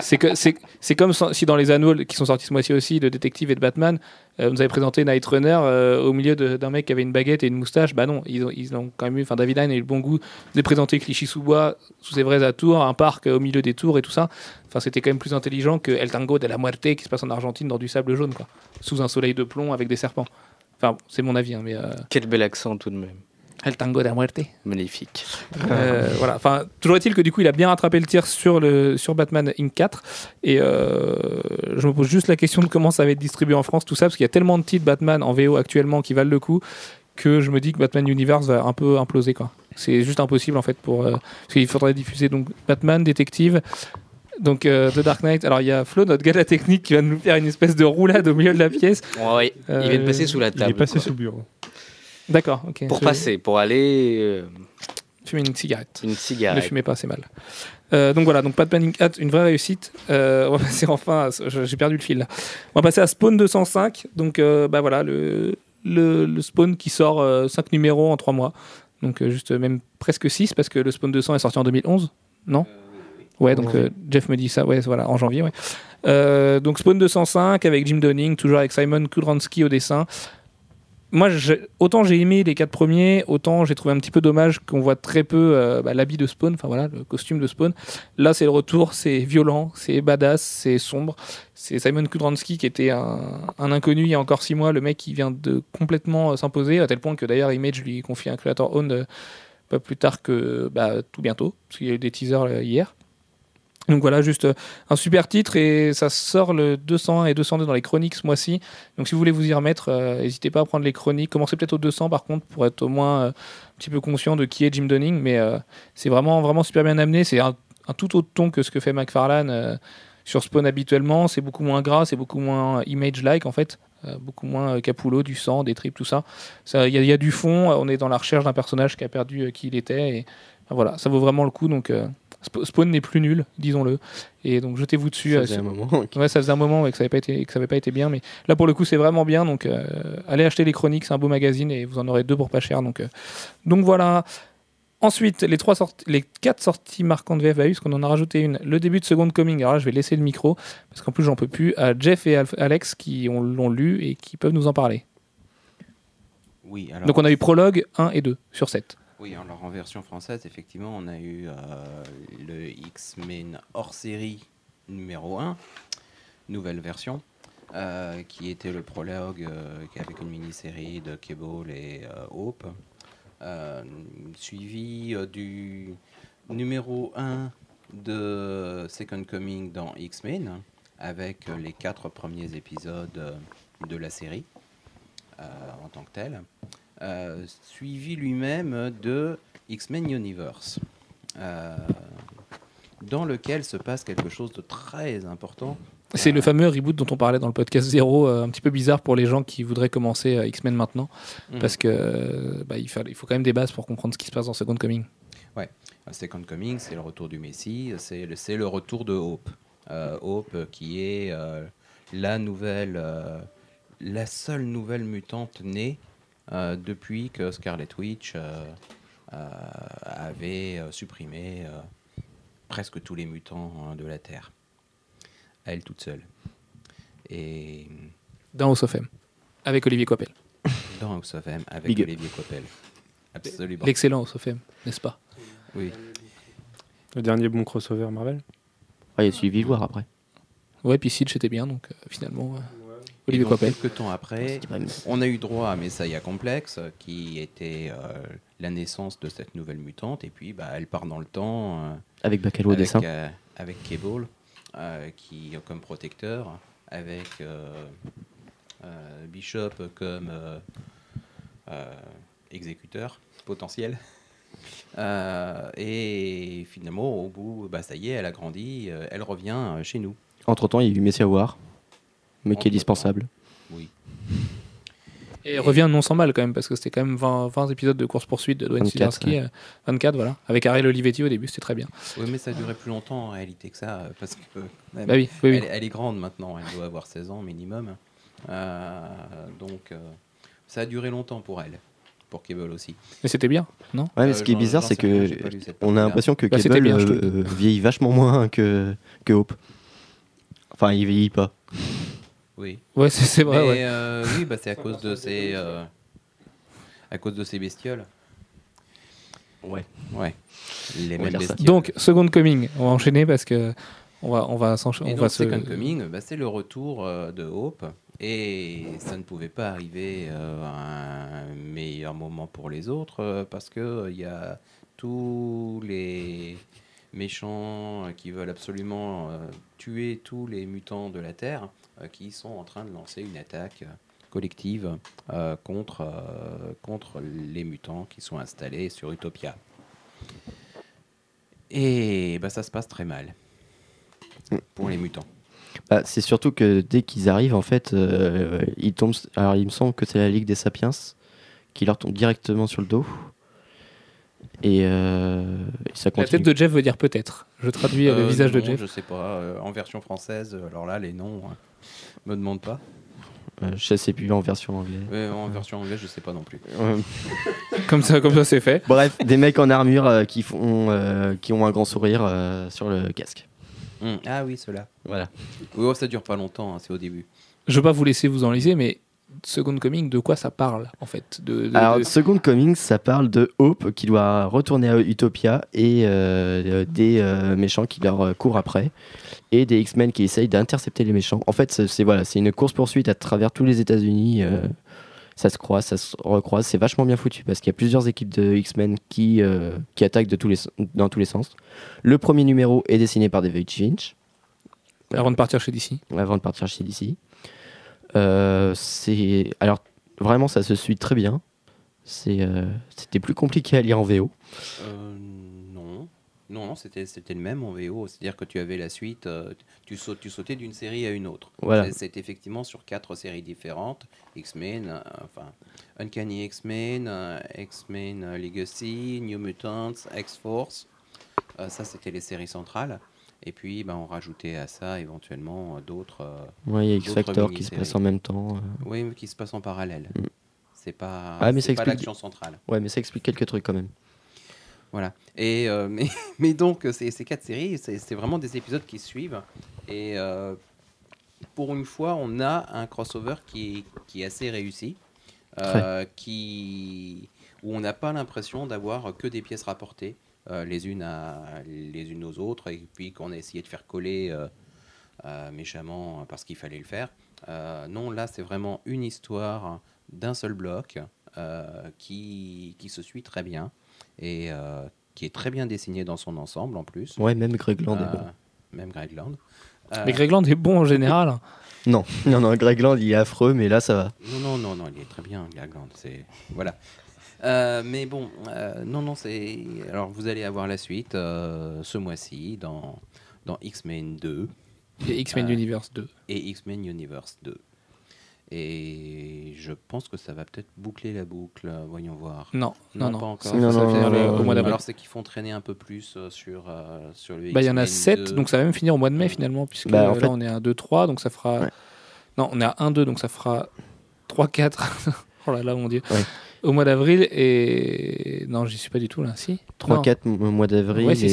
c'est que c'est comme si dans les annuals qui sont sortis ce mois-ci aussi de détective et de Batman, euh, vous avez présenté Night Runner euh, au milieu d'un mec qui avait une baguette et une moustache. Bah non, ils ont, ils ont quand même eu. Enfin, David Hine a eu le bon goût de présenter Clichy-sous-Bois sous ses vrais atours, un parc euh, au milieu des tours et tout ça. Enfin, c'était quand même plus intelligent que El Tango de la Muerte qui se passe en Argentine dans du sable jaune, quoi, sous un soleil de plomb avec des serpents. Enfin, c'est mon avis, hein, mais euh, Quel bel accent tout de même. El Tango de la Muerte. Magnifique. Euh, voilà. Enfin, toujours est-il que du coup, il a bien rattrapé le tir sur le sur Batman Inc 4. Et euh, je me pose juste la question de comment ça va être distribué en France, tout ça, parce qu'il y a tellement de titres Batman en VO actuellement qui valent le coup que je me dis que Batman Universe va un peu imploser, quoi. C'est juste impossible en fait pour euh, parce qu'il faudrait diffuser donc Batman Détective. Donc euh, The Dark Knight. Alors il y a Flo, notre gars de la technique, qui va nous faire une espèce de roulade au milieu de la pièce. Euh, il vient de passer sous la Il table. est passé quoi. sous le bureau. D'accord, ok. Pour passer, pour aller euh, Fumer une cigarette. une Ne cigarette. fumez pas, c'est mal. Euh, donc voilà, donc pas de Panic Hat, une vraie réussite. Euh, on va passer enfin, j'ai perdu le fil là. On va passer à Spawn 205. Donc euh, bah voilà, le, le, le Spawn qui sort 5 numéros en 3 mois. Donc euh, juste euh, même presque 6 parce que le Spawn 200 est sorti en 2011, non? Ouais, donc euh, Jeff me dit ça, ouais, voilà, en janvier, ouais. Euh, donc Spawn 205 avec Jim Donning, toujours avec Simon Kudransky au dessin. Moi, autant j'ai aimé les quatre premiers, autant j'ai trouvé un petit peu dommage qu'on voit très peu euh, bah, l'habit de Spawn, enfin voilà, le costume de Spawn. Là, c'est le retour, c'est violent, c'est badass, c'est sombre. C'est Simon Kudransky qui était un, un inconnu il y a encore six mois, le mec qui vient de complètement euh, s'imposer, à tel point que d'ailleurs Image lui confie un creator owned pas plus tard que bah, tout bientôt, parce qu'il y a eu des teasers hier. Donc voilà, juste euh, un super titre et ça sort le 201 et 202 dans les chroniques ce mois-ci. Donc si vous voulez vous y remettre, euh, n'hésitez pas à prendre les chroniques. Commencez peut-être au 200 par contre pour être au moins euh, un petit peu conscient de qui est Jim Donning. Mais euh, c'est vraiment, vraiment super bien amené. C'est un, tout autre ton que ce que fait McFarlane. sur Spawn habituellement. C'est beaucoup moins gras, c'est beaucoup moins image-like en fait. Beaucoup moins Capullo, du sang, des tripes, tout ça. Il y, y a du fond, on est dans la recherche d'un personnage qui a perdu qui il était. Et voilà, ça vaut vraiment le coup. Donc Sp- Spawn n'est plus nul, disons-le. Et donc jetez-vous dessus. Ça euh, faisait un moment. Ouais, ça faisait un moment ouais, que ça n'avait pas été que ça avait pas été bien, mais là pour le coup c'est vraiment bien. Donc euh, allez acheter les chroniques, c'est un beau magazine et vous en aurez deux pour pas cher. Donc euh, donc voilà. Ensuite, les trois sorties, les quatre sorties marquantes VF parce qu'on en a rajouté une. Le début de Second Coming. Alors là, je vais laisser le micro parce qu'en plus j'en peux plus à Jeff et Alf- Alex qui ont- l'ont lu et qui peuvent nous en parler. Oui, alors, Donc on a eu prologue 1 et 2 sur 7. Oui, alors en version française, effectivement, on a eu euh, le X-Men hors série numéro 1, nouvelle version, euh, qui était le prologue euh, avec une mini-série de Cable et Hope, suivi du numéro 1 de Second Coming dans X-Men, avec les quatre premiers épisodes de la série en tant que tel. Euh, suivi lui-même de X-Men Universe, euh, dans lequel se passe quelque chose de très important. C'est le fameux reboot dont on parlait dans le podcast 0, euh, un petit peu bizarre pour les gens qui voudraient commencer X-Men maintenant, Mhm. parce que bah, il, fallait- il faut quand même des bases pour comprendre ce qui se passe dans Second Coming. Second Coming, c'est le retour du Messie, c'est le, retour de Hope. Euh, Hope qui est euh, la nouvelle, euh, la seule nouvelle mutante née depuis que Scarlet Witch euh, euh, avait euh, supprimé euh, presque tous les mutants hein, de la Terre. Elle toute seule. Et Dans House of M, avec Olivier Coppel. dans House of M avec Big. Olivier Coppel. Absolument. L'excellent House of M, n'est-ce pas? Oui. Le dernier bon crossover Marvel? Ah, il y a suivi voir après. Ouais, puis Siege était bien, donc euh, finalement, euh, Olivier donc, quelques temps après, mieux. On a eu droit à Messiah Complex, qui était euh, la naissance de cette nouvelle mutante, et puis bah, elle part dans le temps euh, Avec Bacalo au dessin. euh, avec Cable, euh, qui comme protecteur, avec euh, euh, Bishop comme euh, euh, exécuteur potentiel. Euh, et finalement, au bout, bah, ça y est, elle a grandi, euh, elle revient chez nous. Entre temps, il y a eu Messia War, mais qui est dispensable. Oui. Et revient non sans mal quand même, parce que c'était quand même 20, 20 épisodes de course-poursuite de Dwayne 24, Sidarsky. euh, 24, voilà. Avec Ariel Olivetti au début, c'était très bien. Oui, mais ça durait plus longtemps en réalité que ça, euh, parce que même, Bah oui, oui, oui. Elle, elle est grande maintenant, elle doit avoir 16 ans minimum. Euh, donc euh, ça a duré longtemps pour elle, pour Cable aussi. Mais c'était bien, non? Ouais, mais Euh, ce qui est bizarre, c'est que on a l'impression que Bah, Cable bien, euh, euh, vieillit vachement moins que, que Hope. Enfin, il vieillit pas. Oui, Ouais, c'est c'est vrai, mais ouais. euh, oui, bah, c'est à cause de ces, euh, à cause de ces bestioles. Ouais. Ouais, les mêmes bestioles. Donc, Second Coming, on va enchaîner parce que on va, on va s'enchaîner. Et on donc, va se- Second Coming, bah, c'est le retour euh, de Hope. Et ça ne pouvait pas arriver euh, à un meilleur moment pour les autres euh, parce que il y a tous les méchants qui veulent absolument euh, tuer tous les mutants de la Terre qui sont en train de lancer une attaque euh, collective euh, contre, euh, contre les mutants qui sont installés sur Utopia. Et bah, ça se passe très mal pour les mutants. Bah, c'est surtout que dès qu'ils arrivent, en fait, euh, ils tombent. Alors, il me semble que c'est la Ligue des Sapiens qui leur tombe directement sur le dos. Et, euh, et ça La continue. tête de Jeff veut dire peut-être. Je traduis euh, le Euh, visage de Jeff. Je sais pas. euh, en version française, euh, alors là, les noms, euh, me demande pas. Euh, je sais plus en version anglaise. Ouais, en version anglaise, je sais pas non plus. Comme ça, comme ça, c'est fait. bref, des mecs en armure euh, qui, font, euh, qui ont un grand sourire euh, sur le casque. Hum, Ah oui, cela. Voilà. Oui, oh, ça dure pas longtemps, hein, c'est au début. Je veux pas vous laisser vous enliser, mais Second Coming, de quoi ça parle en fait de, de- Alors, de- Second Coming, ça parle de Hope qui doit retourner à Utopia et euh, des euh, méchants qui leur euh, courent après et des X-Men qui essayent d'intercepter les méchants. En fait, c'est voilà, c'est une course poursuite à travers tous les États-Unis. euh, ça se croise, ça se recroise. C'est vachement bien foutu parce qu'il y a plusieurs équipes de X-Men qui, euh, qui attaquent de tous les, dans tous les sens. Le premier numéro est dessiné par David Finch avant de partir chez DC. avant de partir chez DC. Euh, c'est alors vraiment ça se suit très bien. Euh, c'était plus compliqué à lire en VO. Euh, non. Non, c'était c'était le même en VO. C'est-à-dire que tu avais la suite, euh, tu, tu sautais d'une série à une autre. Voilà. C'est- effectivement sur quatre séries différentes. X-Men, euh, enfin, Uncanny X-Men, euh, X-Men Legacy, New Mutants, X-Force. Ça, c'était les séries centrales. Et puis, ben, on rajoutait à ça éventuellement euh, d'autres... euh, Ouais, il y a X Factor qui se passe en même temps. euh. oui, mais qui se passent en parallèle. Mm. C'est pas, Ah, mais ça pas explique- l'action centrale. Ouais, mais ça explique quelques trucs quand même. Voilà. Et, euh, mais, mais donc, ces, ces quatre séries, c'est c'est vraiment des épisodes qui suivent. Et euh, pour une fois, on a un crossover qui, est- qui est assez réussi. euh, qui, où on n'a pas l'impression d'avoir que des pièces rapportées les, unes à, les unes aux autres et puis qu'on a essayé de faire coller euh, euh, méchamment parce qu'il fallait le faire. Euh, non, là, c'est vraiment une histoire d'un seul bloc euh, qui, qui se suit très bien et euh, qui est très bien dessiné dans son ensemble en plus. Ouais, même Greg Land est Euh, bon. Même Greg Land. Euh, Mais Greg Land est bon en général. Non, non, non, Greg Land, il est affreux, mais là, ça va. Non, non, non, non, il est très bien, Greg Land. C'est voilà. Euh, mais bon, euh, non, non, c'est. Alors, vous allez avoir la suite euh, ce mois-ci dans dans X-Men 2 Et X-Men Euh, Universe 2. et X-Men Universe 2. Et je pense que ça va peut-être boucler la boucle. euh, Voyons voir. Non, non, Non, non. pas encore. Ça, Non, ça non, non, au mois d'avril. Alors, c'est qu'ils font traîner un peu plus euh, sur, euh, sur le Bah, il y en a X-Men 7, 2. donc ça va même finir au mois de mai finalement, puisque Bah, en là fait- on est à 2-3, donc ça fera. Ouais. Non, on est à 1-2, donc ça fera 3-4. oh là là, mon dieu. Ouais. Au mois d'avril, et. Non, j'y suis pas du tout là, si? 3-4 au mois d'avril Ouais, si,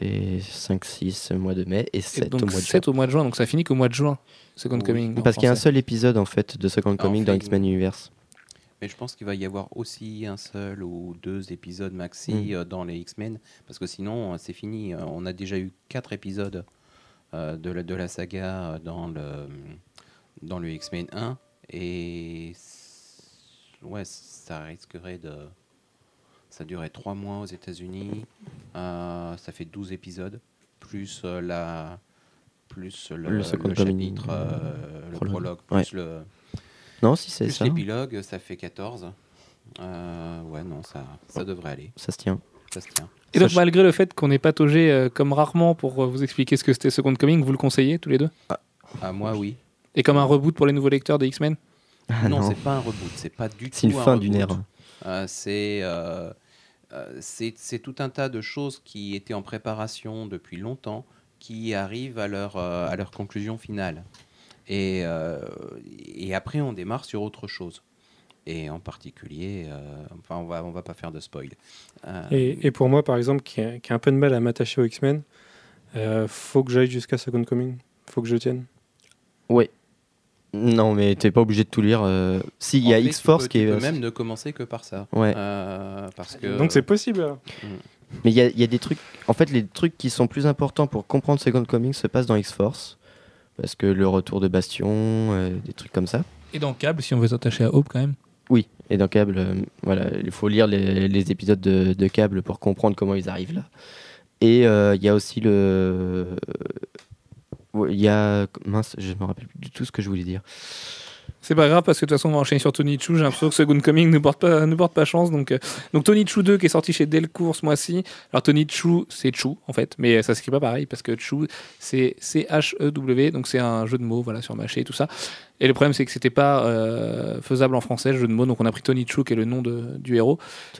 et, et 5-6 au mois de mai et Et 7 donc au mois de juin. 7 au mois de juin, donc ça finit qu'au mois de juin, Second Oui. Coming. Parce qu'il y a un seul épisode en fait de Second en Coming dans X-Men Universe. Mais je pense qu'il va y avoir aussi un seul ou deux épisodes maxi Mm. euh, dans les X-Men, parce que sinon, euh, c'est fini. Euh, On a déjà eu quatre épisodes euh, de, la, de la saga euh, dans le, dans le X-Men 1, et ouais, ça risquerait de... Ça durait trois mois aux États-Unis, euh, ça fait 12 épisodes, plus euh, la... Plus le, Le Second le Coming, chapitre, euh, le prologue. Ouais. plus le, Non, si c'est ça, l'épilogue, ça fait 14. Euh, ouais, non, ça, ça devrait aller. ça se tient. Ça se tient. Et donc, malgré le fait qu'on ait pataugé euh, comme rarement pour euh, vous expliquer ce que c'était Second Coming, vous le conseillez tous les deux? Ah, moi, oui. Et comme un reboot pour les nouveaux lecteurs de X-Men? Ah non, non, c'est pas un reboot. C'est pas du tout c'est une un fin reboot. d'une ère. Euh, c'est euh, euh, c'est c'est tout un tas de choses qui étaient en préparation depuis longtemps qui arrivent à leur, euh, à leur conclusion finale. Et, euh, et après, on démarre sur autre chose. Et en particulier, euh, enfin, on va, on va pas faire de spoil. Euh, Et, et pour moi, par exemple, qui a, qui a un peu de mal à m'attacher aux X-Men, euh, faut que j'aille jusqu'à Second Coming. Faut que je tienne. Ouais. Non, mais t'es pas obligé de tout lire. euh. Si, il y a tu X-Force qui tu est. peux même ne commencer que par ça. Ouais. Euh, parce que Donc c'est possible. alors. Mais il y, a- il y a des trucs. En fait, les trucs qui sont plus importants pour comprendre Second Coming se passent dans X-Force. Parce que le retour de Bastion, euh, des trucs comme ça. Et dans Cable, si on veut s'attacher à Hope quand même. Oui, et dans Cable, euh, voilà, il faut lire les, les épisodes de, de Cable pour comprendre comment ils arrivent là. Et euh, il y a aussi le. Il y a. Mince, je me rappelle plus du tout ce que je voulais dire. C'est pas grave parce que de toute façon on va enchaîner sur Tony Chu. J'ai l'impression que Second Coming ne porte pas, ne porte pas chance. Donc, euh, donc Tony Chu 2 qui est sorti chez Delcourt ce mois-ci. Alors Tony Chu c'est Chu en fait, mais ça s'écrit pas pareil parce que Chu c'est C-H-E-W. Donc c'est un jeu de mots voilà, sur mâché et tout ça. Et le problème c'est que c'était pas euh, faisable en français le jeu de mots. Donc on a pris Tony Chu qui est le nom de, du héros.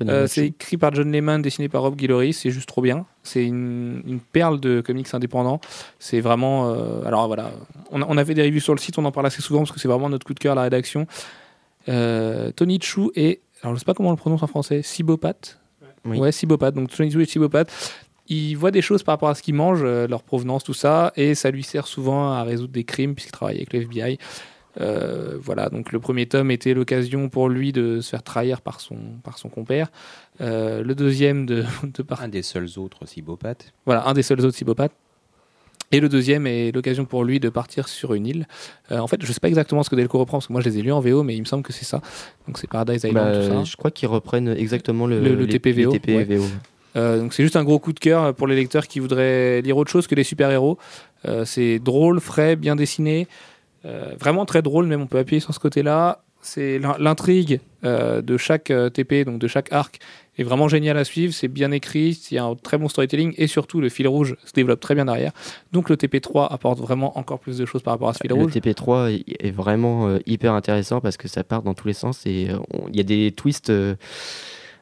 Euh, c'est écrit par John Lehman, dessiné par Rob Guillory. C'est juste trop bien. C'est une, une perle de comics indépendants. C'est vraiment. euh, alors voilà, on, a- on avait des reviews sur le site, on en parle assez souvent parce que c'est vraiment notre coup de cœur la rédaction. Tony Chu et. Alors je sais pas comment on le prononce en français. Sibopathe Oui. Ouais, Sibopathe. Donc Tony Chu et Sibopathe. Il voit des choses par rapport à ce qu'il mange, euh, leur provenance, tout ça, et ça lui sert souvent à résoudre des crimes puisqu'il travaille avec le FBI. Euh, voilà, donc le premier tome était l'occasion pour lui de se faire trahir par son, par son compère. Euh, le deuxième de, de par- un des seuls autres cybopathes. voilà, un des seuls autres cybopathes. Et le deuxième est l'occasion pour lui de partir sur une île. Euh, en fait, je sais pas exactement ce que Delco reprend, parce que moi je les ai lus en VO, mais il me semble que c'est ça. Donc c'est Paradise Island, Bah, tout ça. je crois qu'ils reprennent exactement le, Le- le les- TPVO, les TPVO. Euh, donc c'est juste un gros coup de cœur pour les lecteurs qui voudraient lire autre chose que les super-héros. Euh, c'est drôle, frais, bien dessiné. Euh, vraiment très drôle, même on peut appuyer sur ce côté-là. C'est l'in- L'intrigue euh, de chaque euh, TP, donc de chaque arc, est vraiment génial à suivre. C'est bien écrit, il y a un très bon storytelling et surtout le fil rouge se développe très bien derrière. Donc le TP3 apporte vraiment encore plus de choses par rapport à ce fil Le rouge. TP3 est vraiment euh, hyper intéressant parce que ça part dans tous les sens et euh, il y a des twists euh,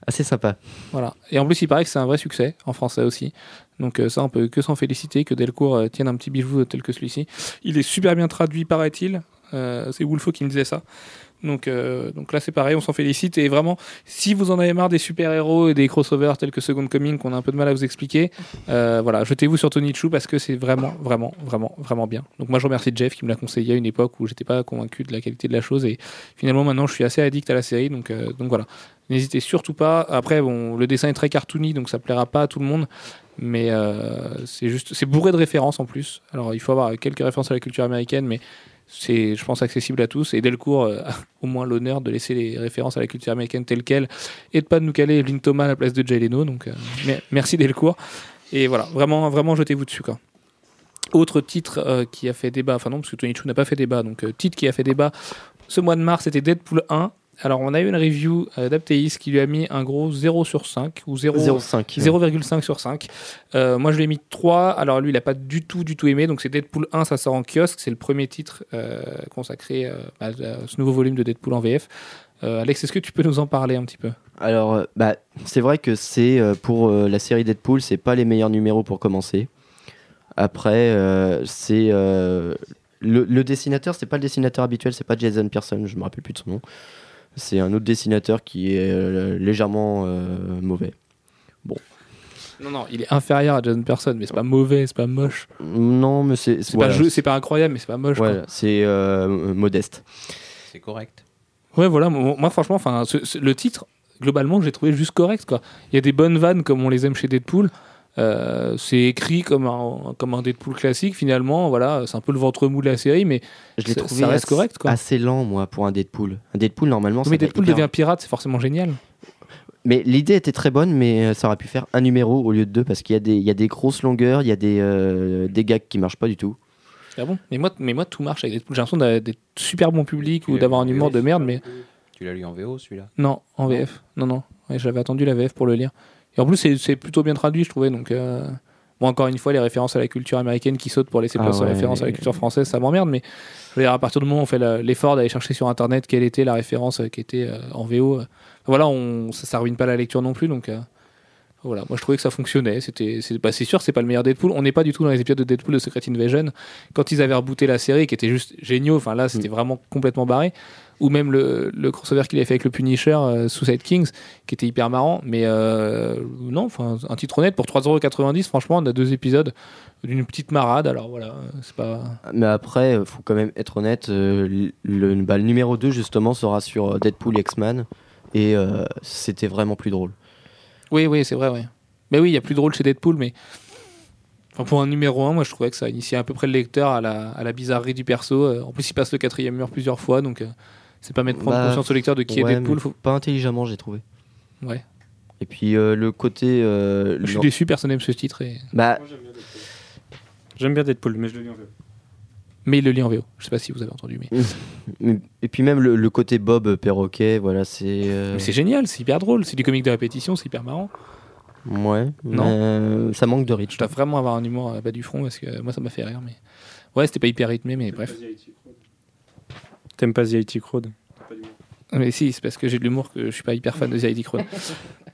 assez sympas. Voilà. Et en plus, il paraît que c'est un vrai succès en français aussi. Donc euh, ça, on peut que s'en féliciter que Delcourt euh, tienne un petit bijou tel que celui-ci. Il est super bien traduit, paraît-il. Euh, c'est Wolfo qui me disait ça. Donc, euh, donc là, c'est pareil, on s'en félicite. Et vraiment, si vous en avez marre des super-héros et des crossovers tels que Second Coming, qu'on a un peu de mal à vous expliquer, euh, voilà, jetez-vous sur Tony Chou parce que c'est vraiment, vraiment, vraiment, vraiment bien. Donc moi, je remercie Jeff qui me l'a conseillé à une époque où j'étais pas convaincu de la qualité de la chose. Et finalement, maintenant, je suis assez addict à la série. Donc, euh, donc voilà. N'hésitez surtout pas. Après, bon, le dessin est très cartoony, donc ça plaira pas à tout le monde. Mais c'est juste, c'est bourré de références en plus. Alors, il faut avoir quelques références à la culture américaine, mais c'est, je pense, accessible à tous. Et Delcourt euh, a au moins l'honneur de laisser les références à la culture américaine telles quelles et de pas nous caler Evelyn Thomas à la place de Jay Leno. Donc, euh, mer- merci Delcourt. Et voilà, vraiment, vraiment, jetez-vous dessus. Autre titre euh, qui a fait débat, enfin non, parce que Tony Chu n'a pas fait débat, donc titre qui a fait débat ce mois de mars, c'était Deadpool 1. Alors, on a eu une review euh, d'Apteis qui lui a mis un gros 0 sur 5 ou 0, 0,5. 0,5 sur Euh, 5. moi, je lui ai mis 3. Alors, lui, il n'a pas du tout, du tout aimé. Donc, c'est Deadpool 1, ça sort en kiosque. C'est le premier titre euh, consacré euh, à, à ce nouveau volume de Deadpool en VF. Euh, Alex, est-ce que tu peux nous en parler un petit peu? Alors, euh, bah, c'est vrai que c'est euh, pour euh, la série Deadpool, c'est pas les meilleurs numéros pour commencer. Après, euh, c'est euh, le, le dessinateur, c'est pas le dessinateur habituel, c'est pas Jason Pearson, je me rappelle plus de son nom. C'est un autre dessinateur qui est euh, légèrement euh, mauvais. Non, non, il est inférieur à John Person, mais c'est pas mauvais, c'est pas moche. Non, mais c'est C'est voilà, pas, jeu- c'est pas incroyable, mais c'est pas moche. quoi. voilà, c'est euh, modeste. C'est correct. Ouais, voilà. Moi, franchement, enfin, ce- ce- le titre, globalement, j'ai trouvé juste correct. Quoi. Il y a des bonnes vannes comme on les aime chez Deadpool. Euh, c'est écrit comme un, comme un Deadpool classique. Finalement, voilà, c'est un peu le ventre mou de la série, mais Je l'ai ça, trouvé ça reste assez- correct. Quoi. assez lent, moi, pour un Deadpool. Un Deadpool, normalement, mais Deadpool hyper- devient pirate, c'est forcément génial. Mais l'idée était très bonne, mais euh, ça aurait pu faire un numéro au lieu de deux parce qu'il y, a des- il y a des grosses longueurs, il y a des, euh, des gags qui marchent pas du tout. Ah bon? Mais moi, mais moi, tout marche avec Deadpool. J'ai l'impression d'avoir des super bons publics Tu ou d'avoir un humour VF, de merde, mais Tu l'as lu en VO celui-là? Non, en VF. Non, non. Ouais, J'avais attendu la VF pour le lire. Et en plus, c'est- plutôt bien traduit, je trouvais. Donc, euh, bon, encore une fois, les références à la culture américaine qui sautent pour laisser Ah place aux ouais, références à la culture française, ça m'emmerde. Mais je veux dire, à partir du moment où on fait l'effort d'aller chercher sur Internet quelle était la référence euh, qui était euh, en VO, voilà, on, ça, ça ruine pas la lecture non plus. Donc, euh, voilà, moi je trouvais que ça fonctionnait. C'était, c'est, bah, sûr, c'est pas le meilleur Deadpool. On n'est pas du tout dans les épisodes de Deadpool de Secret Invasion. Quand ils avaient rebooté la série, qui était juste géniaux, enfin là, c'était vraiment complètement barré. Ou même le, le crossover qu'il avait fait avec le Punisher, euh, Suicide Kings, qui était hyper marrant. Mais euh, non, enfin, un titre honnête pour 3,90€, franchement, on a deux épisodes d'une petite marade. Alors voilà, c'est pas. Mais après, faut quand même être honnête, euh, le, bah, le numéro 2 justement sera sur euh, Deadpool et X-Man et euh, c'était vraiment plus drôle. Oui, oui, c'est vrai, oui. Mais oui, il y a plus drôle chez Deadpool, mais. Enfin, pour un numéro 1, moi je trouvais que ça initiait à peu près le lecteur à la, à la bizarrerie du perso. En plus, il passe le quatrième mur plusieurs fois, donc c'est pas mettre prendre Bah, conscience au lecteur de qui Ouais, est Deadpool. Faut... Pas intelligemment, j'ai trouvé. Ouais. Et puis euh, le côté. euh, Je suis déçu, personne n'aime ce titre, et... bah, J'aime bien Deadpool, mais je le lis en VO. mais il le lit en VO. Je sais pas si vous avez entendu, mais, et puis même le, le côté Bob perroquet, voilà, c'est. euh, mais c'est génial, c'est hyper drôle. C'est du comique de répétition, c'est hyper marrant. Ouais, Non. euh, ça manque de Je rythme. dois vraiment avoir un humour à bas du front parce que moi ça m'a fait rire. Mais ouais, c'était pas hyper rythmé, mais bref. T'aimes pas The IT Crowd Mais si, c'est parce que j'ai de l'humour que je suis pas hyper fan de The ID Crowd.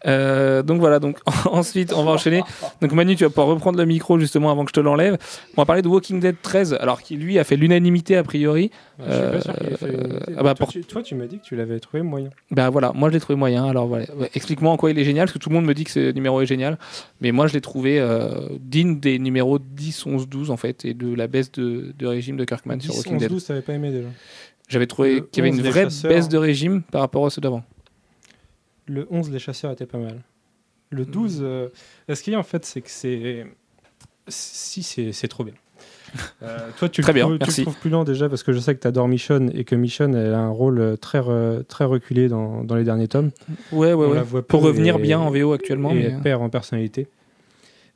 Euh, donc voilà, donc ensuite on va enchaîner. Donc Manu, tu vas pouvoir reprendre le micro justement avant que je te l'enlève. On va parler de Walking Dead 13, alors qui lui a fait l'unanimité a priori. Je suis pas sûr qu'il ait fait Euh, l'unanimité. ah bah, toi, pour- tu, toi, tu m'as dit que tu l'avais trouvé moyen. Ben voilà, moi je l'ai trouvé moyen. Alors voilà, Ouais, explique-moi en quoi il est génial, parce que tout le monde me dit que ce numéro est génial. Mais moi je l'ai trouvé euh, digne des numéros 10, 11, 12 en fait, et de la baisse de, de régime de Kirkman sur 10, Walking 11, Dead. 12, t'avais pas aimé déjà. J'avais trouvé qu'il y avait 11 une vraie chasseurs. baisse de régime par rapport à ceux d'avant. Le 11, les chasseurs étaient pas mal. Le 12, euh, ce qu'il y a en fait, c'est que c'est. Si, c'est trop bien. Euh, toi, tu, Très le, bien, trouves- tu merci. le trouves plus lent déjà parce que je sais que tu adores Michonne et que Michonne elle a un rôle euh, très, re- très reculé dans, dans les derniers tomes. Ouais, ouais, On ouais. la voit Pour revenir et- bien en VO actuellement. et Mais... perd en personnalité.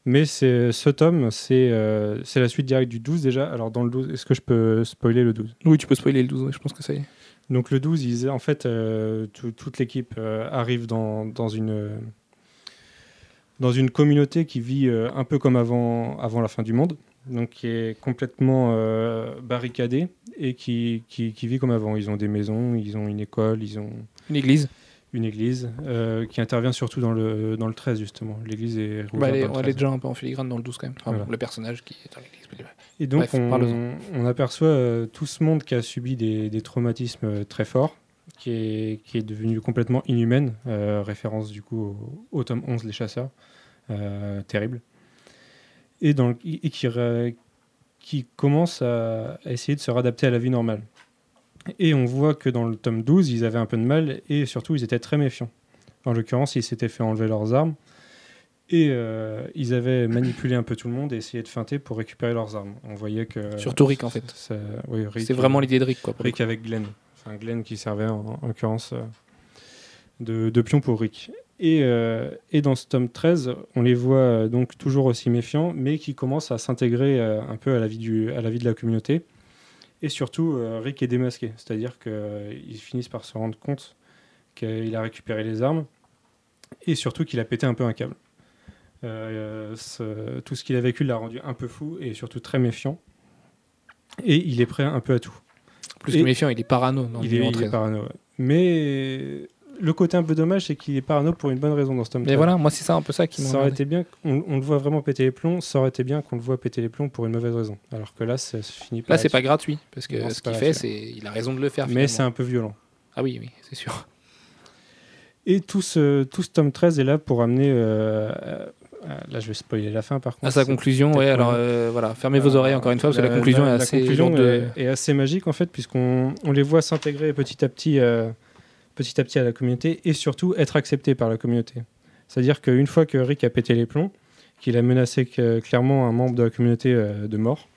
Mais ce tome, c'est euh, la suite directe du 12 déjà. Alors dans le 12, est-ce que je peux spoiler le 12 Oui, tu peux spoiler le 12, ouais, je pense que ça y est. Donc le 12, ils- en fait, euh, tout- toute l'équipe euh, arrive dans, dans une, dans une communauté qui vit euh, un peu comme avant, avant la fin du monde, donc qui est complètement barricadée et qui, qui, qui vit comme avant. Ils ont des maisons, ils ont une école, ils ont Une église. Une église euh, qui intervient surtout dans le, dans le 13 justement. L'église est Bah, elle, est, elle est 13. déjà un peu en filigrane dans le 12 quand même. Enfin, Voilà. bon, le personnage qui est dans l'église. Et donc, Bref, on, on aperçoit euh, tout ce monde qui a subi des, des traumatismes euh, très forts, qui est, qui est devenu complètement inhumaine, référence du coup au, au tome 11, Les Chasseurs, terrible, et, dans le- et qui, qui commence à, à essayer de se réadapter à la vie normale. Et on voit que dans le tome 12, ils avaient un peu de mal, et surtout, ils étaient très méfiants. En l'occurrence, ils s'étaient fait enlever leurs armes, et euh, ils avaient manipulé un peu tout le monde et essayé de feinter pour récupérer leurs armes. On voyait que. Surtout Rick, en fait. ça- oui, Rick, C'est vraiment l'idée de Rick. Quoi, Rick avec Glenn. Enfin, Glenn qui servait en, en l'occurrence euh, de, de pion pour Rick. Et, euh, et dans ce tome 13, on les voit donc toujours aussi méfiants, mais qui commencent à s'intégrer un peu à la, vie du, à la vie de la communauté. Et surtout, euh, Rick est démasqué, c'est-à-dire qu'ils finissent par se rendre compte qu'il a récupéré les armes, et surtout qu'il a pété un peu un câble. Euh, ce- tout ce qu'il a vécu l'a rendu un peu fou et surtout très méfiant. Et il est prêt un peu à tout. Plus Et- que méfiant, il est parano. Dans il, est, il est 13. parano. ouais. Mais le côté un peu dommage, c'est qu'il est parano pour une bonne raison dans ce tome. Mais 13. voilà, moi c'est ça un peu ça qui ça aurait été bien qu'on on le voit vraiment péter les plombs. Ça aurait été bien qu'on le voit péter les plombs pour une mauvaise raison. Alors que là, ça finit par. Là, c'est pas gratuit parce que Non, ce pas qu'il fait, c'est il a raison de le faire. Mais c'est un peu violent. Ah oui, oui, c'est sûr. Et tout ce, tout ce tome 13 est là pour amener. euh, euh, là, je vais spoiler la fin par contre. À sa C'est- conclusion, ouais. Alors pas- euh, voilà, fermez vos oreilles encore une fois parce que la, conclusion est assez conclusion lourde de- est, assez magique en fait puisqu'on on les voit s'intégrer petit à petit euh, petit à petit à la communauté et surtout être acceptés par la communauté. C'est-à-dire qu'une fois que Rick a pété les plombs, qu'il a menacé clairement un membre de la communauté euh, de mort,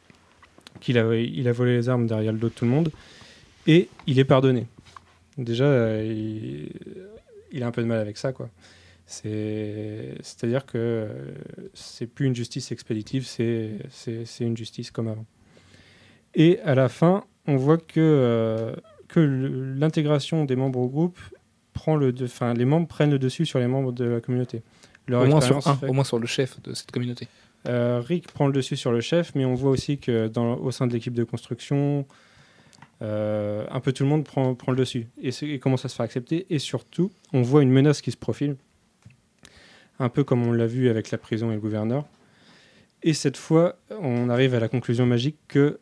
qu'il a, volé les armes derrière le dos de tout le monde et il est pardonné. Déjà, euh, il, a un peu de mal avec ça quoi. C'est- C'est-à-dire que euh, c'est plus une justice expéditive, c'est une justice comme avant. Et à la fin, on voit que, que l'intégration des membres au groupe prend le, de- les membres prennent le dessus sur les membres de la communauté. Leur au moins sur un, au moins sur le chef de cette communauté. euh, Rick prend le dessus sur le chef, mais on voit aussi que dans, au sein de l'équipe de construction, euh, un peu tout le monde prend, prend le dessus et, et commence à se faire accepter? Et surtout, on voit une menace qui se profile, un peu comme on l'a vu avec la prison et le gouverneur. Et cette fois, on arrive à la conclusion magique que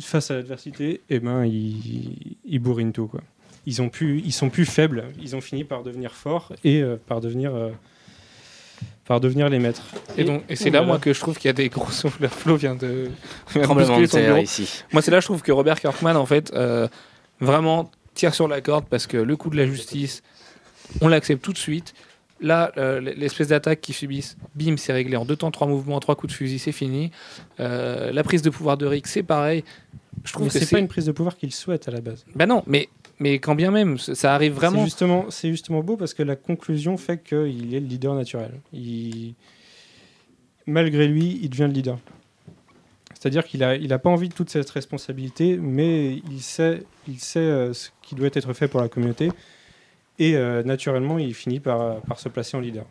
face à l'adversité, eh ben, ils, ils bourrinent tout. Quoi. Ils, ont pu, ils sont plus faibles, ils ont fini par devenir forts et euh, par devenir... euh, par devenir les maîtres. Et, donc, et c'est là, voilà. moi, que je trouve qu'il y a des gros souffles. Flo vient de. vient de Tremblement de terre bureau. ici. Moi, c'est là, je trouve que Robert Kirkman, en fait, euh, vraiment tire sur la corde parce que le coup de la justice, on l'accepte tout de suite. Là, euh, l'espèce d'attaque qu'ils subissent, bim, c'est réglé en deux temps, trois mouvements, trois coups de fusil, c'est fini. Euh, la prise de pouvoir de Rick, c'est pareil. Je trouve Mais que c'est c'est pas une prise de pouvoir qu'il souhaite à la base. Bah non, mais, mais quand bien même, ça arrive C'est vraiment. justement, c'est justement beau parce que la conclusion fait qu'il est le leader naturel. Il... Malgré lui, il devient le leader. C'est-à-dire qu'il a, il a pas envie de toute cette responsabilité, mais il sait, il sait euh, ce qui doit être fait pour la communauté. Et euh, naturellement, il finit par, par se placer en leader.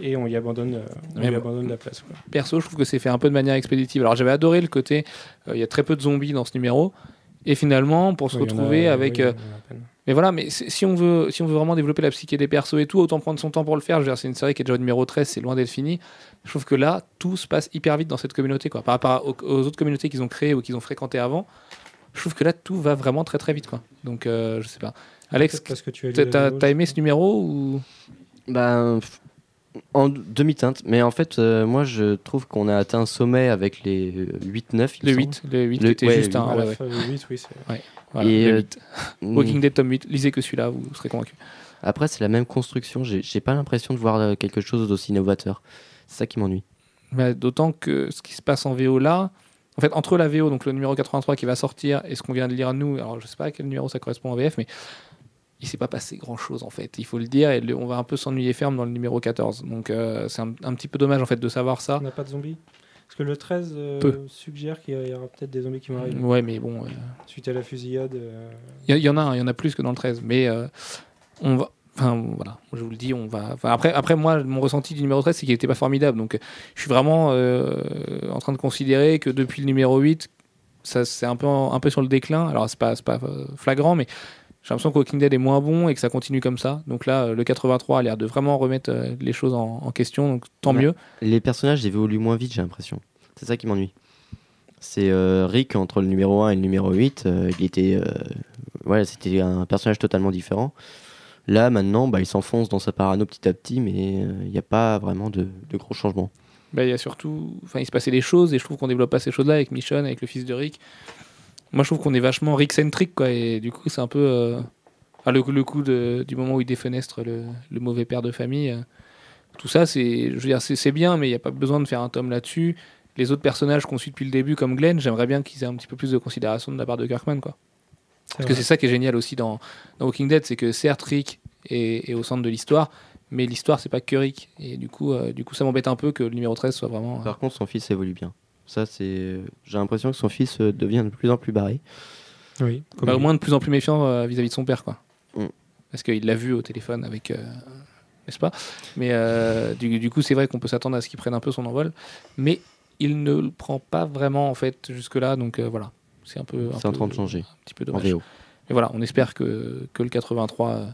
Et on y abandonne, euh, on lui bon. abandonne la place. quoi. Perso, je trouve que c'est fait un peu de manière expéditive. Alors j'avais adoré le côté, euh, il y a très peu de zombies dans ce numéro. Et finalement, pour se Oui, a- retrouver avec. oui. Mais voilà, mais si on, veut, si on veut vraiment développer la psyché des persos et tout, autant prendre son temps pour le faire. Je veux dire, c'est une série qui est déjà au numéro 13, c'est loin d'être fini. Je trouve que là, tout se passe hyper vite dans cette communauté. Quoi. Par rapport aux, aux autres communautés qu'ils ont créées ou qu'ils ont fréquentées avant, je trouve que là, tout va vraiment très très vite. Quoi. Donc, euh, je sais pas. Alex, Peut-être parce que tu as lu t'as aimé ce numéro ou... F- en demi-teinte. Mais en fait, euh, moi, je trouve qu'on a atteint un sommet avec les 8-9. il Le 8, le 8 Le- qui était ouais, juste le un. ouais, le huit, oui, c'est- Voilà, Et, le euh, 8. semble. Walking Dead tome 8, lisez que celui-là, vous serez convaincu. Après, c'est la même construction. J'ai j'ai pas l'impression de voir euh, quelque chose d'aussi novateur. C'est ça qui m'ennuie. Bah, D'autant que ce qui se passe en VO là, en fait, entre la VO, donc le numéro 83 qui va sortir, et ce qu'on vient de lire à nous, alors je sais pas à quel numéro ça correspond en VF, mais il s'est pas passé grand chose en fait, il faut le dire, et le- on va un peu s'ennuyer ferme dans le numéro 14. Donc euh, c'est un, un petit peu dommage en fait de savoir ça. On n'a pas de zombies Parce que le 13 euh, suggère qu'il y aura peut-être des zombies qui vont arriver. Ouais, mais bon, euh, Suite à la fusillade. euh, il y, en a, un, il y en a plus que dans le 13, mais on va. Enfin voilà, je vous le dis, on va. enfin, après, après moi, mon ressenti du numéro 13, c'est qu'il n'était pas formidable. Donc, je suis vraiment en train de considérer que depuis le numéro 8, ça c'est un peu, en- un peu sur le déclin. Alors, c'est pas, pas flagrant, mais j'ai l'impression que Walking Dead est moins bon et que ça continue comme ça. Donc là, euh, le 83 a l'air de vraiment remettre euh, les choses en, en question. Donc tant Ouais. mieux. Les personnages évoluent moins vite, j'ai l'impression. C'est ça qui m'ennuie. C'est euh, Rick entre le numéro 1 et le numéro 8. euh, il était. euh, ouais, c'était un personnage totalement différent. Là, maintenant, bah, il s'enfonce dans sa parano petit à petit, mais il n'y a pas vraiment de, de gros changements. Bah, il y a surtout, enfin, il se passait des choses et je trouve qu'on développe pas ces choses-là avec Michonne, avec le fils de Rick. Moi, je trouve qu'on est vachement Rick-centric, quoi, et du coup, c'est un peu euh, enfin, le, le coup de- du moment où il défenestre le, le mauvais père de famille. euh, tout ça, c'est, je veux dire, c'est c'est bien, mais il n'y a pas besoin de faire un tome là-dessus. Les autres personnages qu'on suit depuis le début, comme Glenn, j'aimerais bien qu'ils aient un petit peu plus de considération de la part de Kirkman, quoi. Parce que c'est ça qui est génial aussi dans, dans Walking Dead, c'est que certes Rick est, est au centre de l'histoire, mais l'histoire c'est pas que Rick. Et du coup, euh, du coup ça m'embête un peu que le numéro 13 soit vraiment. euh, Par contre, son fils évolue bien. Ça, c'est. J'ai l'impression que son fils euh, devient de plus en plus barré. Oui. comme bah, au moins de plus en plus méfiant euh, vis-à-vis de son père, quoi. Mm. Parce qu'il l'a vu au téléphone avec. euh, N'est-ce pas? Mais euh, du, du coup, c'est vrai qu'on peut s'attendre à ce qu'il prenne un peu son envol. Mais il ne le prend pas vraiment, en fait, jusque-là. Donc euh, voilà. C'est un peu. un C'est en train de changer. Un petit peu En dommage. VO. Mais voilà, on espère que, que le 83. euh,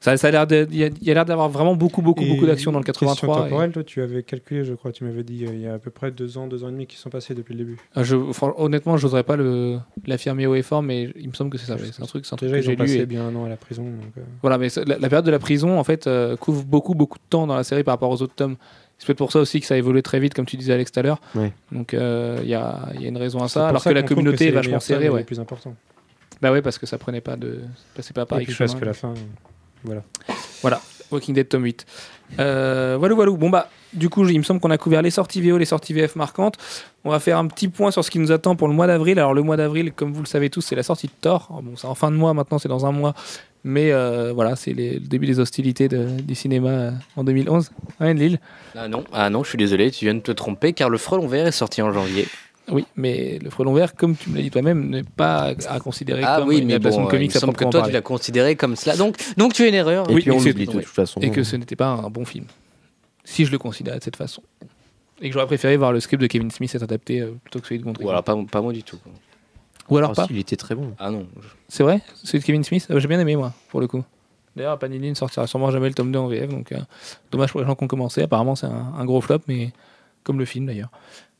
ça, ça a l'air de- il y a, l'air d'avoir vraiment beaucoup, beaucoup, Et beaucoup d'actions dans le question 83. et- temporelle, toi, tu avais calculé, je crois, tu m'avais dit, euh, il y a à peu près deux ans, deux ans et demi qui sont passés depuis le début. Ah, je, honnêtement, j'oserais pas le- l'affirmer haut et fort, mais il me semble que c'est ça. C'est un truc, c'est un truc Déjà, que j'ai lu. passé et- bien un an à la prison. Donc, euh, Voilà, mais la, la période de la prison, en fait, euh, couvre beaucoup, beaucoup de temps dans la série par rapport aux autres tomes. C'est peut-être pour ça aussi que ça a évolué très vite, comme tu disais Alex tout à l'heure. Donc euh, il y, a, il y a une raison à ça, alors que la communauté c'est est les vachement serrée. Ouais. plus importants. Bah ouais, parce que ça prenait pas de, passait pas par Et puis parce chemin. que la fin, voilà. Walking Dead tome 8. Euh, voilà, voilà. Bon bah, du coup, il me semble qu'on a couvert les sorties VO, les sorties VF marquantes. On va faire un petit point sur ce qui nous attend pour le mois d'avril. Alors le mois d'avril, comme vous le savez tous, c'est la sortie de Thor. Bon, c'est en fin de mois maintenant, c'est dans un mois. Mais euh, voilà, c'est le début des hostilités de- du cinéma euh, en 2011. Ouais, Lille. Ah non, ah non, je suis désolé, tu viens de te tromper car le frelon vert est sorti en janvier. Oui, mais le frelon vert, comme tu me l'as dit toi-même, n'est pas à considérer Ah comme oui, une mais adaptation bon, de il comics me à semble que toi tu l'as considéré comme cela. Donc, donc tu es une erreur. Et Oui, puis on l'oublie de toute façon. Et que ce n'était pas un bon film. Si je le considérais de cette façon. Et que j'aurais préféré voir le script de Kevin Smith être adapté euh, plutôt que celui de Gondry. Voilà, pas, pas moi du tout. Ou alors Ah, pas. si, il était très bon. Ah non. C'est vrai? Celui de Kevin Smith? Euh, J'ai bien aimé, moi, pour le coup. D'ailleurs, Panini ne sortira sûrement jamais le tome 2 en VF, donc euh, dommage pour les gens qui ont commencé. Apparemment, c'est un, un gros flop, mais comme le film d'ailleurs.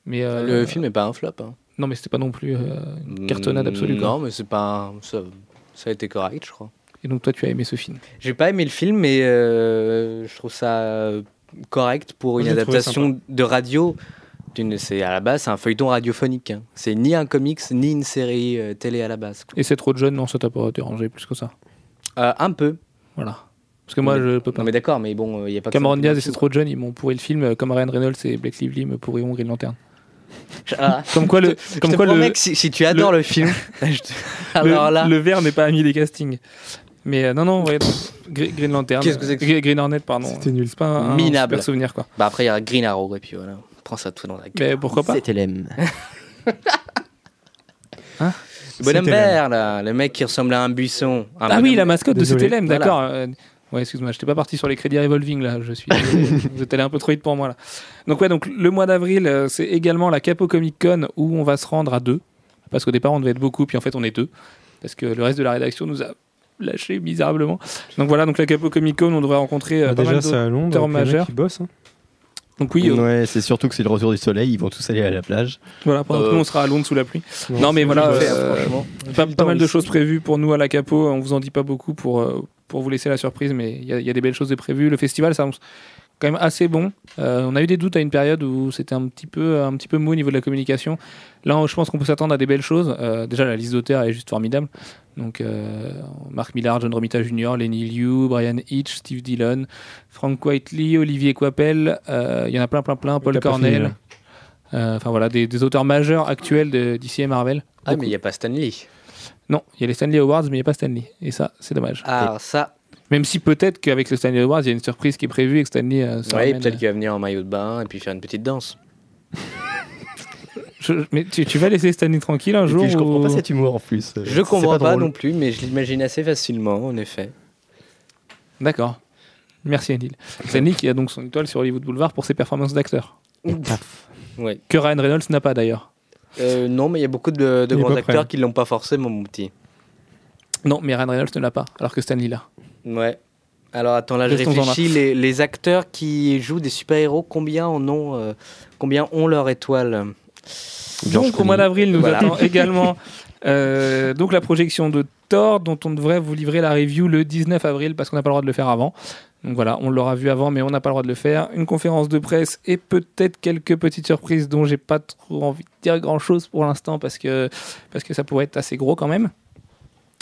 Mais euh, Le film n'est pas un flop. Hein. Non, mais c'était pas non plus euh, une cartonnade absolue. Non, mais c'est pas. un- Ça, ça a été correct, je crois. Et donc, toi, tu as aimé ce film? J'ai pas aimé le film, mais euh, je trouve ça correct pour une adaptation de radio. C'est à la base, c'est un feuilleton radiophonique. hein. C'est ni un comics ni une série euh, télé à la base. quoi. Et c'est trop de jeune, non, ça t'a pas dérangé plus que ça? Euh, un peu. Voilà. Parce que moi, Mais- je peux pas. Non, mais d'accord, mais bon, il y a pas. Cameron Diaz et c'est trop de jeunes, ils m'ont pourri le film, comme Ryan Reynolds et Blake Lively me pourriront Green Lantern. Ah. Comme quoi, le, Je comme te quoi le, que si, si tu adores le, film, je te- alors le, là, le vert n'est pas ami des castings. Mais euh, non, non, ouais, Green Lantern. Qu'est-ce que c'est que- Green- Green Hornet, pardon. C'était nul. C'est pas un, un Minable. super souvenir, quoi. bah après il y a Green Arrow et puis voilà, prends ça tout dans la gueule. Mais pourquoi pas C'était l'aime. Le bonhomme vert là, le mec qui ressemble à un buisson. Un Ah oui, la mascotte de Désolé. CTLM, d'accord. Euh, ouais, excuse-moi, j'étais pas parti sur les crédits revolving là. Je suis. vous êtes allé un peu trop vite pour moi là. Donc ouais, donc le mois d'avril, euh, c'est également la Capo Comic Con où on va se rendre à deux, parce qu'au départ on devait être beaucoup, puis en fait on est deux, parce que le reste de la rédaction nous a lâché misérablement. Donc voilà, donc la Capo Comic Con, on devrait rencontrer euh, Bah, pas déjà, c'est à Londres. majeurs. qui bossent. hein. Donc oui, euh, Ouais, c'est surtout que c'est le retour du soleil, ils vont tous aller à la plage. voilà, pendant que Euh, nous on sera à Londres sous la pluie. Non, mais voilà, je euh. Pas, pas mal de choses prévues pour nous à la Capo. On vous en dit pas beaucoup pour, pour vous laisser la surprise, mais il y, a- il y a des belles choses de prévues. Le festival, ça quand même assez bon. Euh, on a eu des doutes à une période où c'était un petit peu un petit peu mou au niveau de la communication. Là, je pense qu'on peut s'attendre à des belles choses. Euh, déjà, la liste d'auteurs est juste formidable. Donc, euh, Mark Millar, John Romita Jr., Lenny Liu, Brian Hitch, Steve Dillon, Frank Whiteley, Olivier Coipel. euh, Il y en a plein, plein, plein. Paul Cornell. Euh, Enfin voilà, des, des auteurs majeurs actuels de- d'ici et Marvel. Ah mais il y a pas Stanley. Non, il y a les Stanley Awards, mais il n'y a pas Stanley. Et ça, c'est dommage. Ah, ça, Même si peut-être qu'avec le Stanley Awards, il y a une surprise qui est prévue et que Stanley. euh, oui, peut-être euh, qu'il va venir en maillot de bain et puis faire une petite danse. je- mais tu, tu vas laisser Stanley tranquille un Et jour puis, je comprends ou- pas cet humour en plus. Euh, Je comprends pas, non plus, mais je l'imagine assez facilement, en effet. D'accord. Merci Adil. Stanley qui a donc son étoile sur Hollywood Boulevard pour ses performances d'acteur. Ouais. Que Ryan Reynolds n'a pas d'ailleurs. Euh, non, mais il y a beaucoup de, grands acteurs prêt. qui l'ont pas forcément, mon petit. Non, mais Ryan Reynolds ne l'a pas, alors que Stanley l'a. Ouais. Alors attends, là je réfléchis. Les, les acteurs qui jouent des super-héros, combien en ont, euh, combien ont leur étoile? George Donc au mois d'avril, nous Voilà. attend également euh, donc la projection de Thor, dont on devrait vous livrer la review le 19 avril parce qu'on n'a pas le droit de le faire avant. Donc voilà, on l'aura vu avant, mais on n'a pas le droit de le faire. Une conférence de presse et peut-être quelques petites surprises dont j'ai pas trop envie de dire grand chose pour l'instant parce que, parce que ça pourrait être assez gros quand même.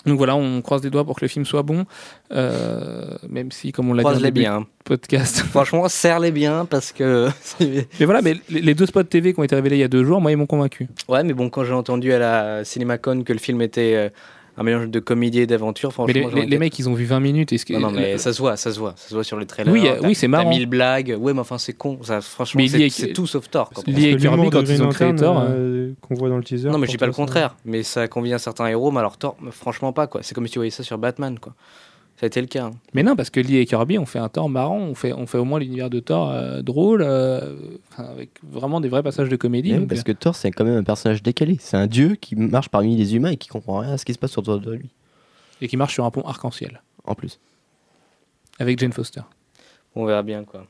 Donc voilà, on croise les doigts pour que le film soit bon, euh, même si, comme on l'a dit dans le Croise-les début bien. podcast. Franchement, serre-les bien parce que. Mais voilà, mais les les deux spots TV qui ont été révélés il y a deux jours, moi, ils m'ont convaincu. ouais, mais bon, quand j'ai entendu à la CinemaCon que le film était euh, un mélange de comédie et d'aventure, franchement. Mais les, mecs, ils ont vu 20 minutes. Que- Non, non, mais ça se voit, ça se voit, ça se voit sur les trailers. Oui, euh, oui, c'est marrant. T'as mille blagues. Ouais, mais enfin, c'est con. Ça, franchement, Mais c'est tout sauf tort. lié- et Kirby, de quand ils ont créé Thor, euh, qu'on voit dans le teaser. Non, mais je dis pas le contraire. Mais ça convient à certains héros, mais alors tort, mais franchement pas quoi. C'est comme si tu voyais ça sur Batman quoi. Ça a été le cas. hein. Mais non, parce que Lee et Kirby ont fait un Thor marrant, on fait, on fait au moins l'univers de Thor euh, drôle, euh, avec vraiment des vrais passages de comédie. Ouais, donc, parce euh, que Thor, c'est quand même un personnage décalé. C'est un dieu qui marche parmi les humains et qui comprend rien à ce qui se passe autour de lui. Et qui marche sur un pont arc-en-ciel, En plus. avec Jane Foster. On verra bien quoi.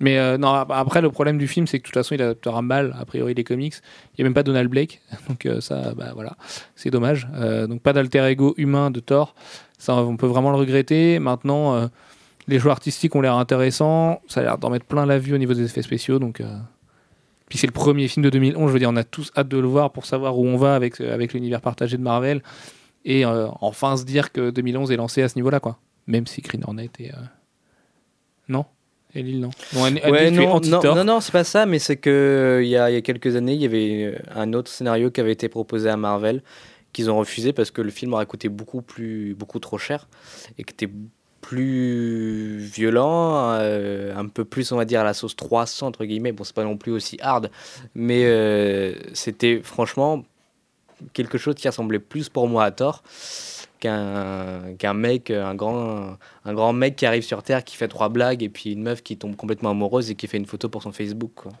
Mais euh, non, ap- après, le problème du film, c'est que de toute façon, il adaptera mal, a priori, les comics. Il n'y a même pas Donald Blake. Donc, euh, ça, bah voilà, c'est dommage. Euh, donc, pas d'alter ego humain de Thor. Ça, on peut vraiment le regretter. Maintenant, euh, les choix artistiques ont l'air intéressants. Ça a l'air d'en mettre plein la vue au niveau des effets spéciaux. Donc, euh, Puis, c'est le premier film de 2011. Je veux dire, on a tous hâte de le voir pour savoir où on va avec, euh, avec l'univers partagé de Marvel. Et euh, enfin se dire que 2011 est lancé à ce niveau-là, quoi. Même si Green Hornet est. euh, Non? Et Lille, non? Bon, elle- elle Ouais, non, non, non, non, c'est pas ça, mais c'est que euh, il y, a, il y a quelques années, il y avait euh, un autre scénario qui avait été proposé à Marvel qu'ils ont refusé parce que le film aurait coûté beaucoup plus, beaucoup trop cher et qui était plus violent, euh, un peu plus, on va dire, à la sauce 300 entre guillemets. Bon, c'est pas non plus aussi hard, mais euh, c'était franchement quelque chose qui ressemblait plus pour moi à qu'un qu'un mec, un grand, un grand mec qui arrive sur Terre, qui fait trois blagues, et puis une meuf qui tombe complètement amoureuse et qui fait une photo pour son Facebook. quoi.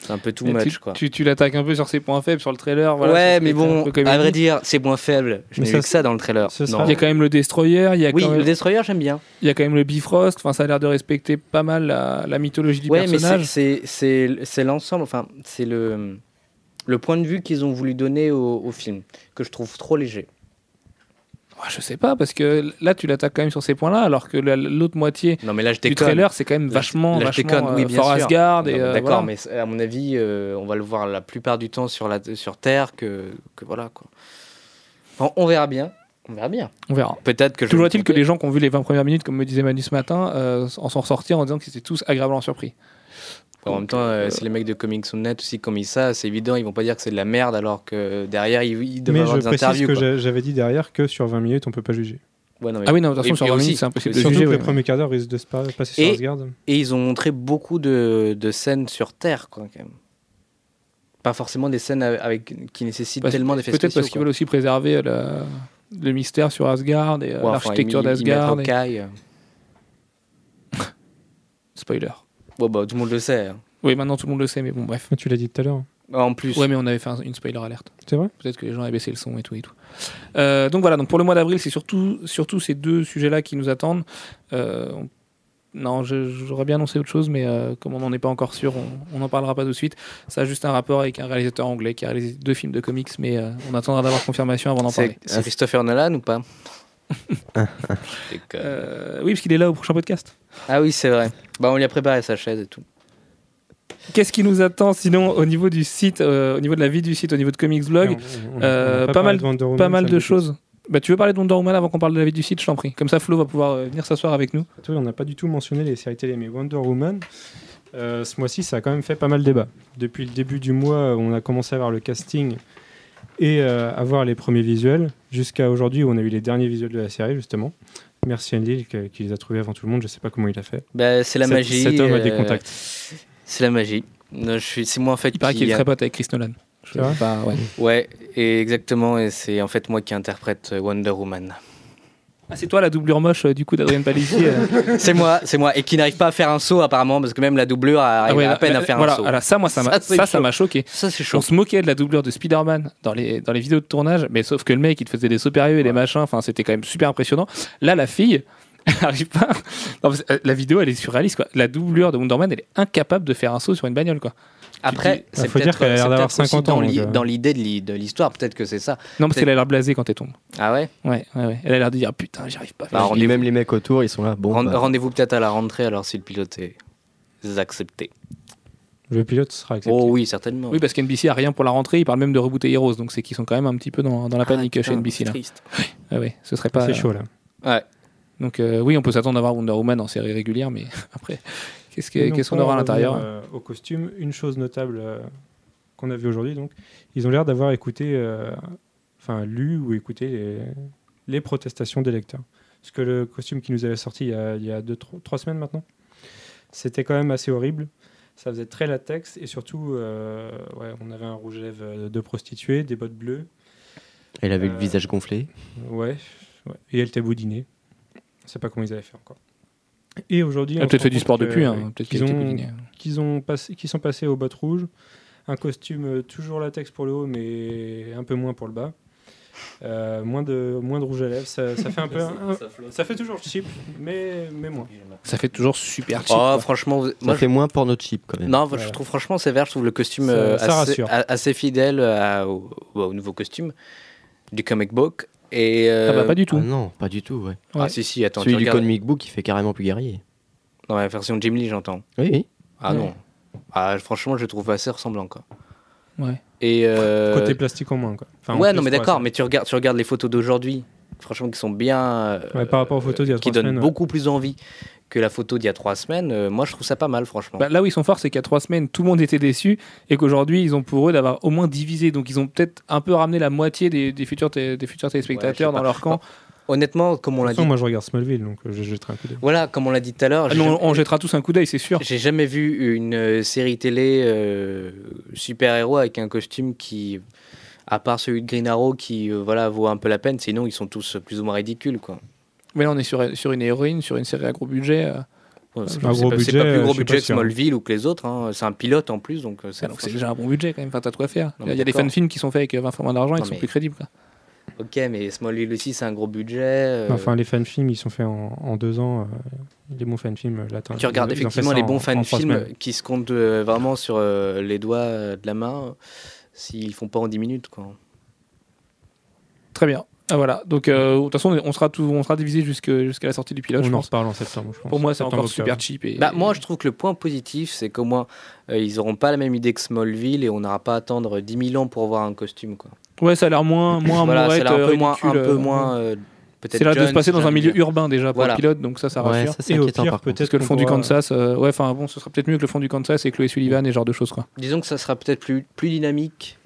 C'est un peu too Mais much. tu, quoi. tu, tu l'attaques un peu sur ses points faibles, sur le trailer. Voilà, ouais, mais bon, à vrai dire, c'est moins faible. Je Mais n'ai que ça dans le trailer. sera- Il y a quand même le Destroyer, il y a, Oui, quand le même, Destroyer, j'aime bien. il y a quand même le Bifrost. Enfin, ça a l'air de respecter pas mal la, la mythologie du Ouais, mais c'est- personnage. c'est c'est- c'est l'ensemble, enfin, c'est le, le point de vue qu'ils ont voulu donner au, au film, que je trouve trop léger. Ouais, je sais pas, parce que là, tu l'attaques quand même sur ces points-là, alors que la- l'autre moitié Non, mais là, je du trailer, c'est quand même vachement, là, je vachement déconne, oui, euh, bien Fort sûr. Asgard. Mais euh, D'accord, voilà. mais à mon avis, euh, on va le voir la plupart du temps sur, la, sur Terre que, que voilà quoi. Enfin, on verra bien. On verra bien. On verra. Peut-être que. Toujours est-il que les gens qui ont vu les 20 premières minutes, comme me disait Manu ce matin, euh, en sont ressortis en disant qu'ils étaient tous agréablement surpris. En même temps, euh, si les mecs de Comics.net aussi comme ils ça, c'est évident, ils vont pas dire que c'est de la merde alors que derrière ils, ils devraient Mais avoir je des précise interviews. que j'avais dit derrière que sur 20 minutes, on peut pas juger. Ouais, non, mais- Ah oui, non, de toute façon, sur et 20 aussi- minutes, c'est impossible de Surtout juger. le ouais. premier quart d'heure risque de se pa- passer sur Et- Asgard. Et ils ont montré beaucoup de, de scènes sur Terre, quoi, quand même. Pas forcément des scènes avec, qui nécessitent Parce- tellement d'effets Peut-être spéciaux. parce qu'ils veulent aussi préserver la- le mystère sur Asgard et euh. Ouais, enfin, l'architecture mettent d'Asgard. et-. Spoiler. Bon, bah, tout le monde le sait. hein. Oui, maintenant tout le monde le sait, mais bon, bref. Tu l'as dit tout à l'heure. En plus, Ouais, mais on avait fait un- une spoiler alerte. C'est vrai? Peut-être que les gens avaient baissé le son et tout et tout. Euh, donc voilà, donc pour le mois d'avril, c'est surtout, surtout ces deux sujets-là qui nous attendent. Euh, on- Non, je- j'aurais bien annoncé autre chose, mais euh, comme on n'en est pas encore sûr, on n'en parlera pas tout de suite. Ça a juste un rapport avec un réalisateur anglais qui a réalisé deux films de comics, mais euh, on attendra d'avoir confirmation avant d'en parler. c'est Christopher Nolan ou pas? Déconne. Euh, oui, parce qu'il est là au prochain podcast. Ah oui, c'est vrai. Bah, on lui a préparé sa chaise et tout. Qu'est-ce qui nous attend sinon au niveau du site, euh, au niveau de la vie du site, au niveau de Comics Blog on- on- Euh, pas mal- de Wonder Woman, Pas mal de choses. Bah, tu veux parler de Wonder Woman avant qu'on parle de la vie du site, je t'en prie. Comme ça, Flo va pouvoir euh, venir s'asseoir avec nous. Oui, on n'a pas du tout mentionné les séries télé, mais Wonder Woman, euh, ce mois-ci, ça a quand même fait pas mal débat. Depuis le début du mois, on a commencé à voir le casting et euh, avoir les premiers visuels jusqu'à aujourd'hui où on a eu les derniers visuels de la série justement. Merci Andy qui, qui les a trouvés avant tout le monde. Je sais pas comment il a fait. Bah, c'est la Cet- magie. Cet homme a des euh, contacts. C'est la magie. Non, je suis, c'est moi en fait Il paraît qui. qu'il est très pote avec Chris Nolan. Je sais pas, ouais. Ouais, et exactement. Et c'est en fait moi qui interprète Wonder Woman. Ah, c'est toi la doublure moche euh, du coup d'Adrien Palissier. euh. c'est moi, c'est moi. Et qui n'arrive pas à faire un saut apparemment parce que même la doublure arrive Ah ouais, à peine à faire voilà, un saut. alors ça, moi, ça m'a Ça, c'est ça, ça chaud. m'a choqué. Ça c'est chaud. On se moquait de la doublure de Spider-Man dans les, dans les vidéos de tournage, mais sauf que le mec, il te faisait des sauts périlleux et des machins, enfin, c'était quand même super impressionnant. Là, la fille, elle arrive pas. Non, parce que, euh, la vidéo, elle est surréaliste, quoi. La doublure de Wonder Woman, elle est incapable de faire un saut sur une bagnole, quoi. Après, c'est faut dire qu'elle a l'air d'avoir peut-être aussi 50 ans, dans euh. dans l'idée de l'histoire. Peut-être que c'est ça. Non, parce qu'elle a l'air blasée quand elle tombe. Ah ouais? Ouais, ouais, ouais. Elle a l'air de dire, putain, j'y arrive pas. Bah, même les mecs autour, ils sont là. Bon, Rend- bah, Rendez-vous peut-être à la rentrée alors si le pilote est accepté. Le pilote sera accepté. Oh oui, certainement. Oui, parce qu'NBC a rien pour la rentrée, ils parlent même de rebooter Heroes, donc c'est qu'ils sont quand même un petit peu dans, dans la Ah, panique putain, chez NBC, c'est là. triste. Ah ouais, ce serait pas. C'est chaud là. Ouais. Donc euh, oui, on peut s'attendre à voir Wonder Woman en série régulière, mais après, qu'est-ce qu'on aura à l'intérieur euh, Au costume, une chose notable euh, qu'on a vu aujourd'hui, donc, ils ont l'air d'avoir écouté, euh, enfin lu ou écouté les, les protestations des lecteurs. Parce que le costume qui nous avait sorti il y a, il y a deux, trois, trois semaines maintenant, c'était quand même assez horrible. Ça faisait très latex et surtout, euh, ouais, on avait un rouge à lèvres de prostituée, des bottes bleues, elle avait le visage gonflé. ouais, ouais, et elle était boudinée. Je sais pas comment ils avaient fait encore. Et aujourd'hui, Elle a on peut-être fait du sport depuis, hein, peut-être qu'ils ont, boudinée. qu'ils ont passé, qui sont passés aux bottes rouges, un costume euh, toujours latex pour le haut, mais un peu moins pour le bas. Euh, moins de moins de rouge à lèvres, ça, ça fait un peu, un- ça fait toujours cheap, mais mais moins. Ça fait toujours super cheap. Oh, quoi. franchement, vous- Ça je- fait moins porno cheap quand même. non, je trouve franchement sévère. Je trouve le costume Ça- euh, ça assez, a- fidèle à- au, au nouveau costume du comic book. Et euh, Ah bah pas du Ah tout. non, pas du tout. Ouais. ah, Ouais. si si, attends, Celui tu du regardes comic book, il fait carrément plus guerrier. dans la version Jim Lee, j'entends. Oui, oui. Ah Ouais. non. Ah, franchement, je le trouve assez ressemblant quoi. Ouais. Et euh, Côté plastique en moins quoi. Enfin, en ouais, plus, non mais d'accord, mais tu regardes, tu regardes les photos d'aujourd'hui, franchement, qui sont bien. euh, Ouais, par rapport aux photos d'il y a qui donnent semaines, ouais. beaucoup plus envie que la photo d'il y a trois semaines. euh, moi, je trouve ça pas mal, franchement. Bah, là où ils sont forts, c'est qu'il y a trois semaines, tout le monde était déçu et qu'aujourd'hui, ils ont pour eux d'avoir au moins divisé. Donc, ils ont peut-être un peu ramené la moitié des, des futurs, des futurs téléspectateurs Ouais, dans leur camp. Honnêtement, comme on l'a dit, moi je regarde Smallville, donc euh, je jetterai un coup d'œil. voilà, comme on l'a dit tout à l'heure, Ah, on, jamais- on jettera tous un coup d'œil, c'est sûr. j'ai jamais vu une euh, série télé euh, super-héros avec un costume qui, à part celui de Green Arrow, qui euh, voilà vaut un peu la peine. Sinon, ils sont tous plus ou moins ridicules, quoi. Mais là, on est sur, sur une héroïne, sur une série à gros budget. euh, Ouais, c'est Un pas, c'est gros pas- c'est budget, pas plus euh, gros budget que sûr. Smallville ou que les autres. hein. C'est un pilote en plus, donc euh, c'est déjà un bon budget quand même. Enfin, t'as de quoi faire. Il mais y a des fan-films qui sont faits avec euh, 20 fois moins d'argent, ils Non, sont plus crédibles. quoi. Ok, mais Smallville aussi, c'est un gros budget. euh, Enfin, les fan-films, ils sont faits en, en deux ans. euh, les bons fan-films, là, tu regardes effectivement les bons fan-films qui se comptent euh, vraiment sur euh, les doigts de la main s'ils font pas en 10 minutes, quoi. Très bien. Ah, voilà. Donc, euh, de toute façon, on sera, tout, on sera divisé jusque- jusqu'à la sortie du pilote, je On en pense. reparle en septembre, je pense. Pour moi, c'est encore super cheap. Et, Bah, moi, je trouve que le point positif, c'est qu'au moins, euh, ils n'auront pas la même idée que Smallville et on n'aura pas à attendre 10 000 ans pour voir un costume. Quoi. Ouais, ça a l'air moins, moins voilà, amourette, c'est un euh, peu moins, un peu moins euh, peut-être. C'est là de se passer dans un milieu urbain déjà pour Voilà. le pilote, donc ça, ça Ouais, rassure. ça Et au pire, peut-être Parce que le fond du Kansas, euh, ouais, enfin bon, ce sera peut-être mieux que le fond du Kansas et Chloé Sullivan et ce genre de choses quoi. Disons que ça sera peut-être plus, plus dynamique.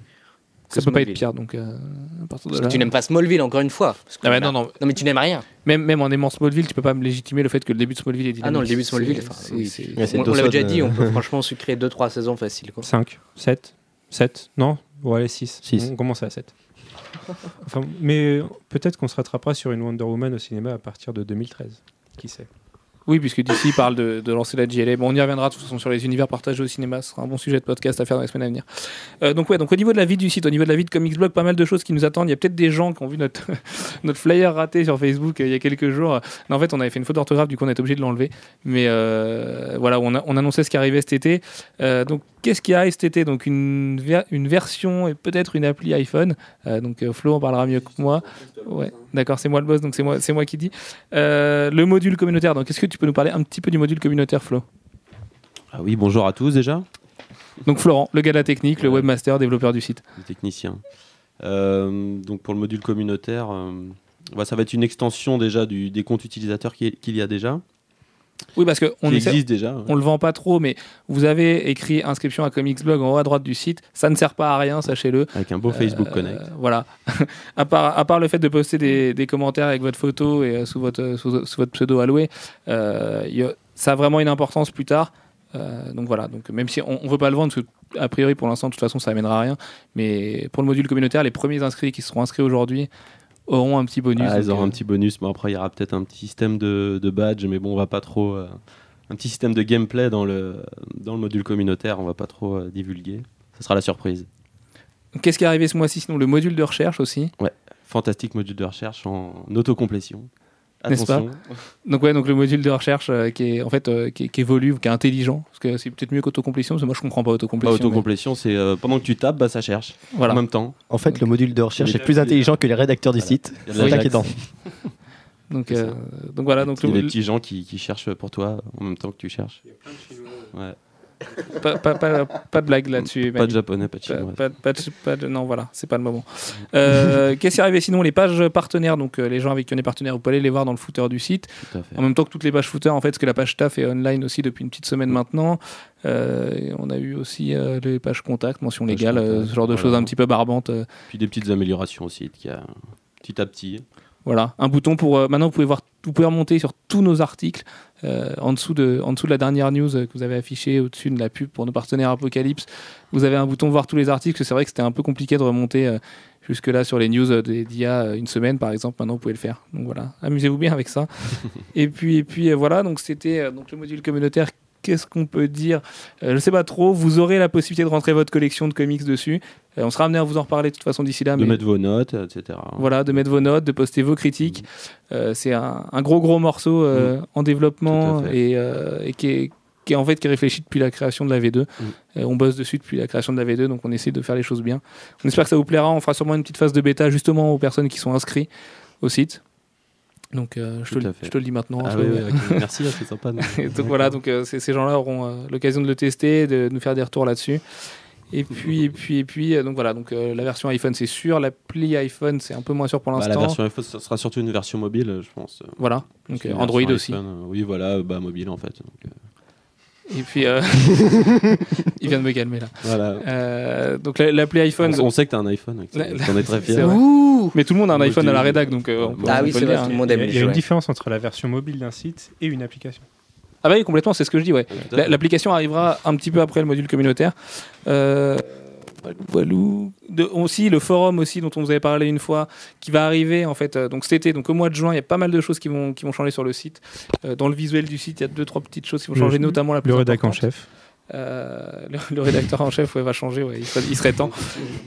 Ça peut pas être pire, donc euh, à partir de Parce là. que tu n'aimes pas Smallville, encore une fois. Parce que Ah bah non, non. Non, mais tu n'aimes rien. Même, même en aimant Smallville, tu peux pas me légitimer le fait que le début de Smallville est dynamique. Ah non, le début de Smallville, enfin, oui. Ouais, c'est On, on Dawson, l'avait déjà dit, euh, on peut franchement sucrer 2-3 saisons faciles. Quoi. 5, 7, 7, non? Bon, allez, 6. Six. On commence à 7. Enfin, mais peut-être qu'on se rattrapera sur une Wonder Woman au cinéma à partir de 2013. Qui sait? Oui, puisque d'ici parle de, lancer la GLA. Bon, on y reviendra de toute façon sur les univers partagés au cinéma. Ce sera un bon sujet de podcast à faire dans les semaines à venir. Euh, donc ouais, donc au niveau de la vie du site, au niveau de la vie de Comics Blog, pas mal de choses qui nous attendent. Il y a peut-être des gens qui ont vu notre notre flyer raté sur Facebook euh, il y a quelques jours. En fait, on avait fait une faute d'orthographe, du coup, on est obligé de l'enlever. Mais euh, voilà, on, a- on annonçait ce qui arrivait cet été. Donc, qu'est-ce qui arrive cet été? Donc, une, une version et peut-être une appli iPhone. Donc, Flo en parlera mieux que moi. Ouais, d'accord, c'est moi le boss, donc c'est moi, c'est moi qui dis. Euh, le module communautaire. Donc, est-ce que tu peux nous parler un petit peu du module communautaire, Flo? Ah oui, bonjour à tous déjà, Donc, Florent, le gars de la technique, le webmaster, développeur du site. les techniciens. Euh, donc pour le module communautaire, euh, bah, ça va être une extension déjà du, des comptes utilisateurs qui- qu'il y a déjà. Oui, parce que on qui essaie- existe déjà. ouais. on le vend pas trop, mais vous avez écrit inscription à Comics Blog en haut à droite du site. Ça ne sert pas à rien, sachez-le. Avec un beau Facebook Euh, Connect. Voilà. à, part, à part le fait de poster des, des commentaires avec votre photo et euh, sous, votre, sous, sous votre pseudo alloué, euh, y a- ça a vraiment une importance plus tard. Donc voilà, donc même si on ne veut pas le vendre, parce que a priori pour l'instant de toute façon ça amènera à rien, mais pour le module communautaire, les premiers inscrits qui seront inscrits aujourd'hui auront un petit bonus. Ah, ils auront euh, un petit bonus, mais après il y aura peut-être un petit système de, de badge, mais bon, on va pas trop. euh, un petit système de gameplay dans le, dans le module communautaire, on va pas trop euh, divulguer. Ça sera la surprise. Qu'est-ce qui est arrivé ce mois-ci Sinon le module de recherche aussi? Fantastique module de recherche en autocomplétion. N'est-ce pas. Donc ouais, donc le module de recherche euh, qui est en fait euh, qui, évolue, qui est intelligent, parce que c'est peut-être mieux qu'autocomplétion, parce que moi je comprends pas Bah, autocomplétion. mais autocomplétion, c'est euh, pendant que tu tapes, bah, ça cherche Voilà. en même temps. En fait, le module de recherche est plus intelligent que les rédacteurs du Voilà. site. C'est inquiétant. Donc, euh, voilà, donc Il y a le- des petits gens qui, qui cherchent pour toi en même temps que tu cherches. Ouais. Pas, pas, pas, pas de blague là-dessus. Pas de japonais, pas de chinois. pas- de- non, voilà, c'est pas le moment. Euh, Qu'est-ce qui est arrivé sinon Les pages partenaires, donc euh, les gens avec qui on est partenaire, vous pouvez aller les voir dans le footer du site. En même temps que toutes les pages footer, en fait, parce que la page TAF est online aussi depuis une petite semaine maintenant. Euh, on a eu aussi les pages contact, mention légale, contact, ce genre de voilà. choses un petit peu barbantes. Puis des petites améliorations aussi, qui a petit à petit. Voilà, un bouton pour. euh, maintenant, vous pouvez voir, vous pouvez remonter sur tous nos articles euh, en dessous de, en dessous de la dernière news euh, que vous avez affichée au-dessus de la pub pour nos partenaires Apocalypse. Vous avez un bouton voir tous les articles. C'est vrai que c'était un peu compliqué de remonter euh, jusque là sur les news d'il y a une semaine, par exemple. Maintenant, vous pouvez le faire. Donc voilà, amusez-vous bien avec ça. et puis, et puis voilà. Donc c'était donc le module communautaire. Qu'est-ce qu'on peut dire Euh, Je sais pas trop. Vous aurez la possibilité de rentrer votre collection de comics dessus. Euh, on sera amené à vous en reparler de toute façon d'ici là. De mais- mettre vos notes, etc. voilà, de mettre vos notes, de poster vos critiques. Euh, c'est un, un gros gros morceau euh, en développement et, et qui est qui est en fait qui est réfléchi depuis la création de la V2. Euh, on bosse dessus depuis la création de la V2, donc on essaie de faire les choses bien. On espère que ça vous plaira. On fera sûrement une petite phase de bêta justement aux personnes qui sont inscrites au site. Donc euh, je, te, le- à fait. je te le dis maintenant. Ah oui, oui. Merci, c'est sympa. donc voilà, donc euh, ces, gens-là auront euh, l'occasion de le tester, de nous faire des retours là-dessus. Et puis, et puis, et puis, donc voilà, donc la version iPhone c'est sûr, l'appli iPhone c'est un peu moins sûr pour Bah, l'instant. la version iPhone, ça sera surtout une version mobile, je pense. Voilà, donc Android aussi. iPhone, Oui, voilà, bah, mobile en fait. Donc, Et puis, euh, il vient de me calmer là. voilà. Euh, donc la- l'appli iPhone, On, on sait que t'as un iPhone. T'en es très fier. mais tout le monde a un iPhone à la rédac, donc euh, on peut, Ah on oui, c'est vrai, tout le monde Il aime y a, les il y a une différence entre la version mobile d'un site et une application. Ah bah oui, complètement, c'est ce que je dis, ouais. L'application arrivera un petit peu après le module communautaire. Euh, voilou. De- aussi le forum aussi dont on vous avait parlé une fois qui va arriver en fait euh, donc cet été donc au mois de juin il y a pas mal de choses qui vont qui vont changer sur le site Euh, dans le visuel du site il y a deux trois petites choses qui vont Le- changer notamment la plus Le rédac en chef. Euh, le, le rédacteur en chef ouais, va changer, ouais, il, serait, il serait temps.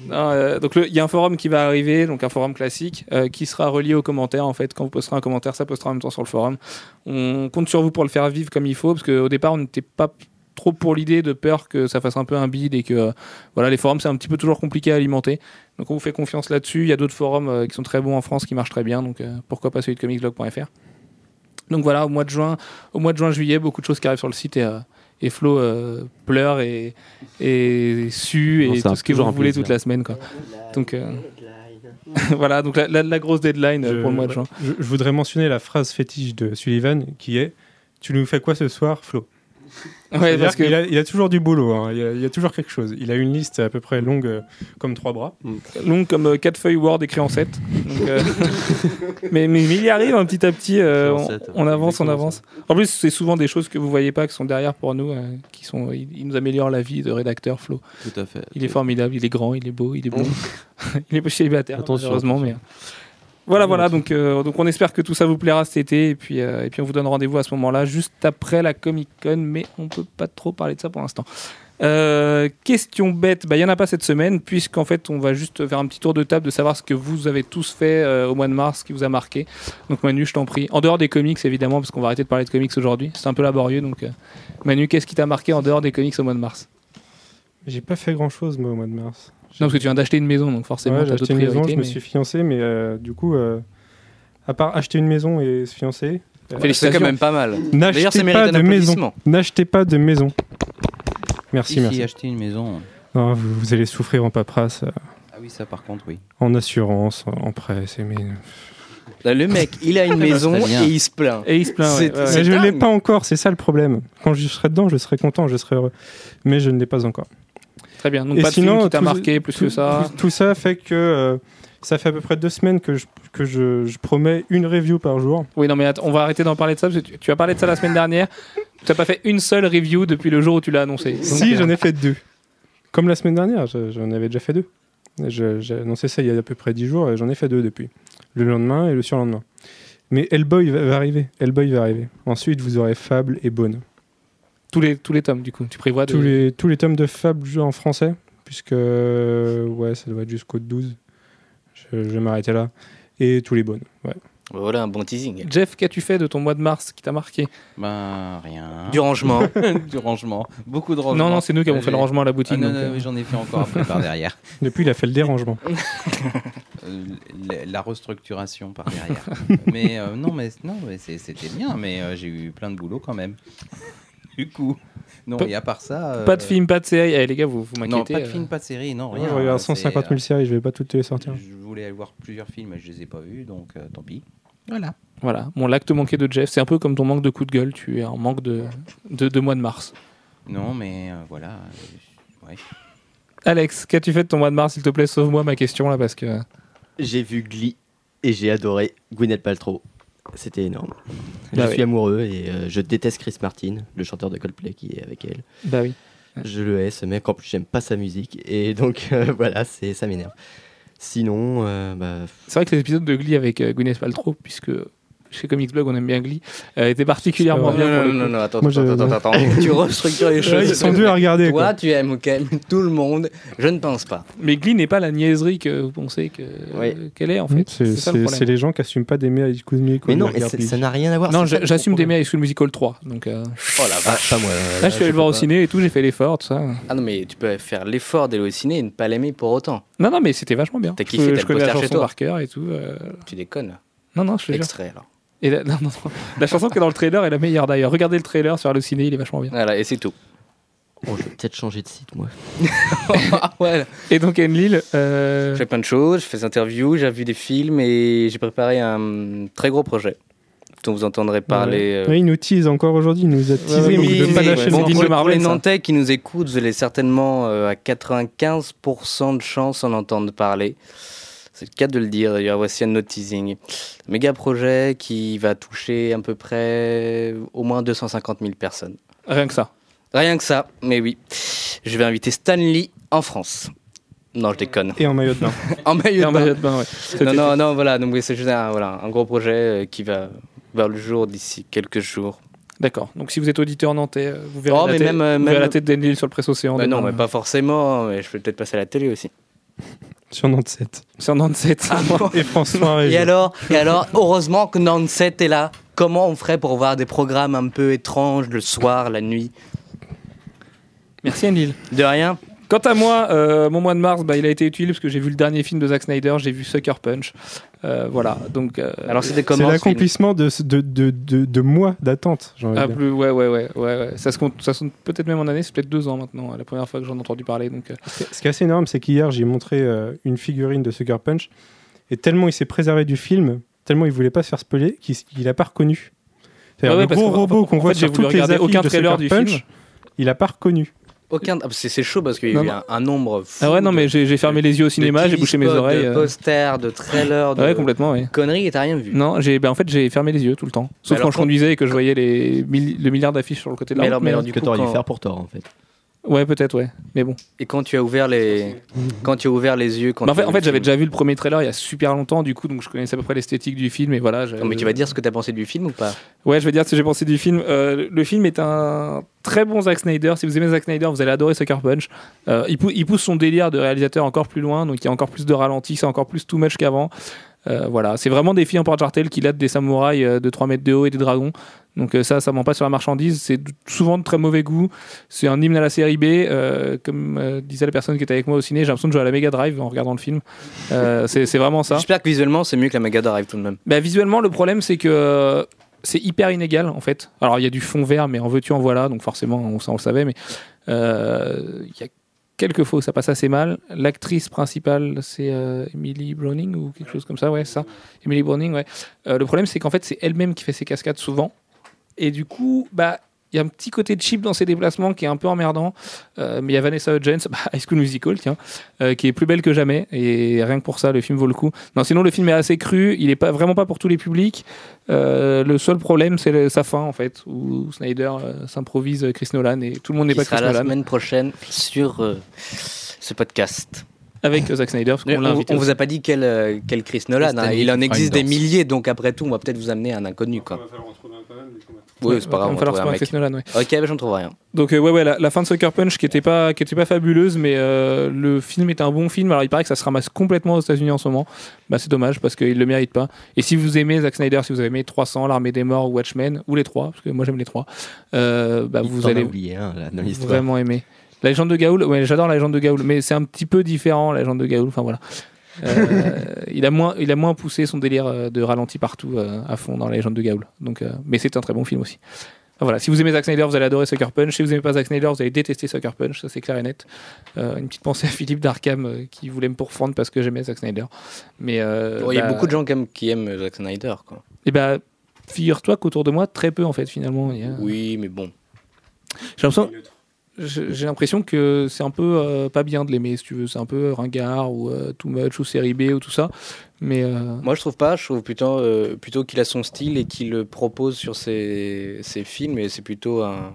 Non, euh, donc il y a un forum qui va arriver, donc un forum classique, euh, qui sera relié aux commentaires. En fait, quand vous posterez un commentaire, ça postera en même temps sur le forum. On compte sur vous pour le faire vivre comme il faut, parce qu'au départ, on n'était pas trop pour l'idée de peur que ça fasse un peu un bide et que euh, voilà les forums c'est un petit peu toujours compliqué à alimenter. Donc on vous fait confiance là-dessus. Il y a d'autres forums euh, qui sont très bons en France qui marchent très bien. Donc euh, pourquoi pas celui de comicsblog.fr donc voilà au mois de juin au mois de juin juillet beaucoup de choses qui arrivent sur le site et, euh, et Flo euh, pleure et, et sue Non, et tout ce que vous voulez toute la semaine quoi. Donc euh, voilà donc la, la- la grosse deadline Je- pour le mois de juin. Je, je voudrais mentionner la phrase fétiche de Sullivan qui est Tu nous fais quoi ce soir, Flo? Ouais parce que qu'il a, il a toujours du boulot, hein. il, y a, il y a toujours quelque chose. Il a une liste à peu près longue euh, comme trois bras. long comme euh, quatre feuilles Word écrit en 7. mais, mais, mais il y arrive un petit à petit. euh, on, avance, on avance. En plus, c'est souvent des choses que vous voyez pas qui sont derrière pour nous, euh, qui sont, il, il nous améliore la vie de rédacteur Flo. Tout à fait. Il est formidable, il est grand, il est beau, il est bon. il est pas célibataire, Attention, heureusement, attention. mais. Voilà, voilà. Donc, euh, donc, on espère que tout ça vous plaira cet été, et puis, euh, et puis on vous donne rendez-vous à ce moment-là, juste après la Comic Con, mais on peut pas trop parler de ça pour l'instant. Euh, question bête, bah, il n'y en a pas cette semaine, puisqu'en fait, on va juste faire un petit tour de table de savoir ce que vous avez tous fait euh, au mois de mars, ce qui vous a marqué. Donc, Manu, je t'en prie. En dehors des comics, évidemment, parce qu'on va arrêter de parler de comics aujourd'hui. C'est un peu laborieux. Donc, euh, Manu, qu'est-ce qui t'a marqué en dehors des comics au mois de mars? J'ai pas fait grand chose moi au mois de mars. Non, parce que tu viens d'acheter une maison, donc forcément, Ouais, j'ai d'autres acheté une maison, je me suis fiancé, mais euh, du coup, euh, à part acheter une maison et se fiancer, euh, C'est Félicitations. quand même pas mal. D'ailleurs, n'achetez pas de maison. N'achetez pas de maison. Merci, si, merci. acheter une maison? Non, vous, vous allez souffrir en paperasse, euh, Ah oui, ça par contre, oui. en assurance, en, prêt. c'est- Mais... Là, Le mec, il a une maison et il se plaint. Et il se plaint. ouais, C'est- ouais, ouais. c'est Mais je ne l'ai pas encore, c'est ça le problème. Quand je serai dedans, je serai content, je serai heureux. Mais je ne l'ai pas encore. Très bien. Donc Et pas de sinon, film qui t'a marqué plus que ça. Tout, tout ça fait que euh, ça fait à peu près deux semaines que je, que je, je promets une review par jour. Oui, non, mais attends, on va arrêter d'en parler de ça parce que tu, tu as parlé de ça la semaine dernière. Tu n'as pas fait une seule review depuis le jour où tu l'as annoncé. Donc, si, euh, j'en ai fait deux. Comme la semaine dernière, je- j'en avais déjà fait deux. J'ai annoncé ça il y a à peu près dix jours et j'en ai fait deux depuis. Le lendemain et le surlendemain. Mais Hellboy va, va arriver. Hellboy va arriver. Ensuite, vous aurez Fable et Bone. Tous les tous les tomes du coup. Tu prévois de... Tous, les, tous les tomes de Fable en français, puisque euh, ouais, ça doit être jusqu'au 12. Je, je vais m'arrêter là. Et tous les bonnes. Ouais. Voilà un bon teasing. Jeff, qu'as-tu fait de ton mois de mars qui t'a marqué? Ben, rien. Du rangement. du rangement. Beaucoup de rangement. Non, non, c'est nous qui avons fait le rangement à la Ah, boutique. non, donc, non, euh, mais j'en ai fait encore après par derrière. Depuis, il a fait le dérangement. Euh, la, restructuration par derrière. mais euh, non, mais non, mais c'était bien, mais euh, j'ai eu plein de boulot quand même. Du coup, non, et à part ça. euh, Pas de film, pas de série. Eh, les gars, vous, vous Non, m'inquiétez. pas de euh, film, pas de série, non, Ouais, rien. je regarde C'est, 150 000 séries, je vais pas toutes les euh, sortir. Je voulais aller voir plusieurs films, mais je les ai pas vus, donc euh, tant pis. Voilà. Voilà, mon l'acte manqué de Jeff, c'est un peu comme ton manque de coup de gueule. Tu es en manque de, de, de mois de mars. Non, mais euh, voilà. euh, ouais. Alex, qu'as-tu fait de ton mois de mars, s'il te plaît? Sauve-moi ma question là parce que. J'ai vu Glee et j'ai adoré Gwyneth Paltrow. C'était énorme. Je Bah suis oui. amoureux et euh, je déteste Chris Martin, le chanteur de Coldplay qui est avec elle. Bah oui. Je le hais, ce mec. En plus, j'aime pas sa musique. Et donc, euh, voilà, c'est ça m'énerve. Sinon, euh, bah, C'est vrai que les épisodes de Glee avec euh, Gwyneth Paltrow, puisque chez Comics Blog on aime bien Glee, euh, étaient particulièrement bien. Non, non, non, attends, Moi, attends, je- attends, attends, attends. tu restructures les Ouais, choses. ils sont durs à regarder. Toi, Quoi. tu aimes quand même tout le monde. Je ne pense pas. Mais Glee n'est pas la niaiserie que vous pensez que- Oui. qu'elle est en fait. C'est le les gens qui assument pas d'aimer High School Musical. mais non, regardent ça- n'a rien à voir. Non, j'assume d'aimer High School Musical 3. Donc, euh, Oh la vache. Ah, pas moi. là, je suis allé le voir au ciné et tout, j'ai fait l'effort, tout ça. Ah non, mais tu peux faire l'effort d'aller au ciné et ne pas l'aimer pour autant. Non, non, mais c'était vachement bien. T'as Je- kiffé, t'as le connais la poster chez toi. par cœur et tout. euh, Tu déconnes. Non, non, je jure. Extrait alors. Et la, non, non, non. la chanson qui est dans le trailer est la meilleure d'ailleurs. Regardez le trailer sur Allociné, il est vachement bien. Voilà, et c'est tout. Oh, je vais peut-être changer de site, moi. Ouais. Et donc Enlil, euh, Je fais plein de choses, je fais des interviews, j'ai vu des films et j'ai préparé un très gros projet dont vous entendrez parler. euh, Ouais, il nous tease encore aujourd'hui, il nous a teasé. oui, pas lâcher ouais, le bon, pour, les. Nantais qui nous écoutent, vous allez certainement euh, à 95% de chance en entendre parler. C'est le cas de le dire d'ailleurs, voici un autre teasing. Méga projet qui va toucher à peu près au moins 250 000 personnes. rien que ça. Rien que ça, mais oui. Je vais inviter Stanley en France. Non, je déconne. Et en maillot de bain. En maillot de bain. maillot de bain, ouais. Non, non, non, voilà. Donc, c'est juste un, voilà, un gros projet euh, qui va voir le jour d'ici quelques jours. D'accord. Donc si vous êtes auditeur nantais, euh, vous verrez, Oh, la, mais tête, même, euh, vous verrez même- la tête d'Enlil sur le presse océan. Bah non, mais pas forcément. Mais je vais peut-être passer à la télé aussi. Sur Nantes 7. Sur Nantes 7. Et François Et Régis. alors, et alors, heureusement que Nantes est là. Comment on ferait pour voir des programmes un peu étranges le soir, la nuit? Merci Enlil. De rien. Quant à moi, euh, mon mois de mars, bah, il a été utile parce que j'ai vu le dernier film de Zack Snyder, j'ai vu Sucker Punch. Euh, voilà, donc. euh, Alors, c'était C'est comment l'accomplissement de, de, de, de, de mois d'attente. j'ai ah, plus, ouais, ouais, ouais, ouais, ouais. Ça se compte, ça se compte peut-être même en année, c'est peut-être deux ans maintenant, la première fois que j'en ai entendu parler. Donc, euh, Ce qui est assez énorme, c'est qu'hier, j'ai montré euh, une figurine de Sucker Punch. Et tellement il s'est préservé du film, tellement il voulait pas se faire spoiler, qu'il il a pas reconnu. C'est-à-dire Ouais, ouais, le gros robot qu'on voit sur toutes les aucun de trailer Sucker du Punch, film. il a pas reconnu. Aucun. ah, C'est chaud parce qu'il y a eu un, un nombre fou. Ah ouais, non, mais j'ai fermé les yeux au cinéma, j'ai bouché mes oreilles. De euh, posters, de trailers, de Ouais, complètement, ouais. conneries et t'as rien vu. Non, j'ai, ben, en fait, j'ai fermé les yeux tout le temps. Sauf alors, quand je conduisais et que je voyais les milli- le milliard d'affiches sur le côté de la Mais route. alors- mais alors, du que coup, t'aurais dû faire pour tort, en fait? Ouais, peut-être, ouais. Mais bon. Et quand tu as ouvert les, quand tu as ouvert les yeux, quand Bah, en tu fait, as en j'avais déjà vu le premier trailer il y a super longtemps, du coup, donc je connaissais à peu près l'esthétique du film et voilà. Non, mais tu vas dire ce que t'as pensé du film ou pas? Ouais, je vais dire ce que j'ai pensé du film. Euh, le film est un très bon Zack Snyder. Si vous aimez Zack Snyder, vous allez adorer Sucker Punch. Euh, il, pou- il pousse son délire de réalisateur encore plus loin, donc il y a encore plus de ralenti, c'est encore plus too much qu'avant. Euh, voilà, c'est vraiment des filles en porte-jartel qui latent des samouraïs euh, de 3 mètres de haut et des dragons. Donc euh, ça, ça ment pas sur la marchandise. C'est souvent de très mauvais goût. C'est un hymne à la série B. euh, comme euh, disait la personne qui était avec moi au ciné, j'ai l'impression de jouer à la Mega Drive en regardant le film. Euh, c'est vraiment ça. J'espère que visuellement c'est mieux que la Mega Drive tout de même. Bah, visuellement, le problème, c'est que c'est hyper inégal, en fait. Alors, il y a du fond vert, mais en veux-tu, en voilà, donc forcément, on, on le savait, mais euh, il y a quelques ça passe assez mal. L'actrice principale, c'est euh, Emily Browning ou quelque chose comme ça, ouais, ça. Emily Browning, ouais. Euh, le problème, c'est qu'en fait, c'est elle-même qui fait ses cascades souvent. Et du coup, bah. Il y a un petit côté cheap dans ses déplacements qui est un peu emmerdant. Euh, mais il y a Vanessa Hudgens, bah, High School Musical, tiens, euh, qui est plus belle que jamais. Et rien que pour ça, le film vaut le coup. Non, sinon, le film est assez cru. Il est pas, vraiment pas pour tous les publics. Euh, le seul problème, c'est sa fin, en fait, où Snyder euh, s'improvise Chris Nolan et tout le monde n'est pas sera Chris la Nolan. semaine prochaine sur euh, ce podcast. Avec Zack Snyder, parce qu'on l'a on, on aussi. vous a pas dit quel, euh, quel Chris Nolan. hein. Il en existe une des milliers, donc après tout, on va peut-être vous amener un inconnu. Quoi. Oui, c'est pas grave, Il va falloir trouver un mec. Nolan, ouais. Ok, bah, j'en trouve rien. Donc euh, ouais ouais la, la fin de Sucker Punch qui était pas qui était pas fabuleuse mais euh, le film est un bon film alors il paraît que ça se ramasse complètement aux États-Unis en ce moment bah c'est dommage parce qu'il le mérite pas et si vous aimez Zack Snyder si vous avez aimé 300 l'armée des morts ou Watchmen ou les trois parce que moi j'aime les trois euh, bah Il vous allez oublié un là dans l'histoire. vraiment aimer la légende de Gaoul ouais j'adore la légende de Gaoul mais c'est un petit peu différent la légende de Gaoul enfin voilà il a moins il a moins poussé son délire euh, de ralenti partout euh, à fond dans la légende de Gaoul donc euh, mais c'est un très bon film aussi Enfin, Voilà, si vous aimez Zack Snyder, vous allez adorer Sucker Punch. Si vous aimez pas Zack Snyder, vous allez détester Sucker Punch, ça c'est clair et net. Euh, une petite pensée à Philippe d'Arkham euh, qui voulait me pourfendre parce que j'aimais Zack Snyder. Mais euh, Bon, Il y a bah, beaucoup de gens quand même qui aiment Zack Snyder. Quoi. Et bah, figure-toi qu'autour de moi, très peu en fait finalement. Il y a- Oui, mais bon. J'ai l'impression, j'ai l'impression que c'est un peu euh, pas bien de l'aimer, si tu veux. C'est un peu ringard ou euh, too much ou série B ou tout ça. Mais euh, Moi, je trouve pas. Je trouve plutôt, euh, plutôt qu'il a son style et qu'il le propose sur ses, ses films. Et c'est plutôt un,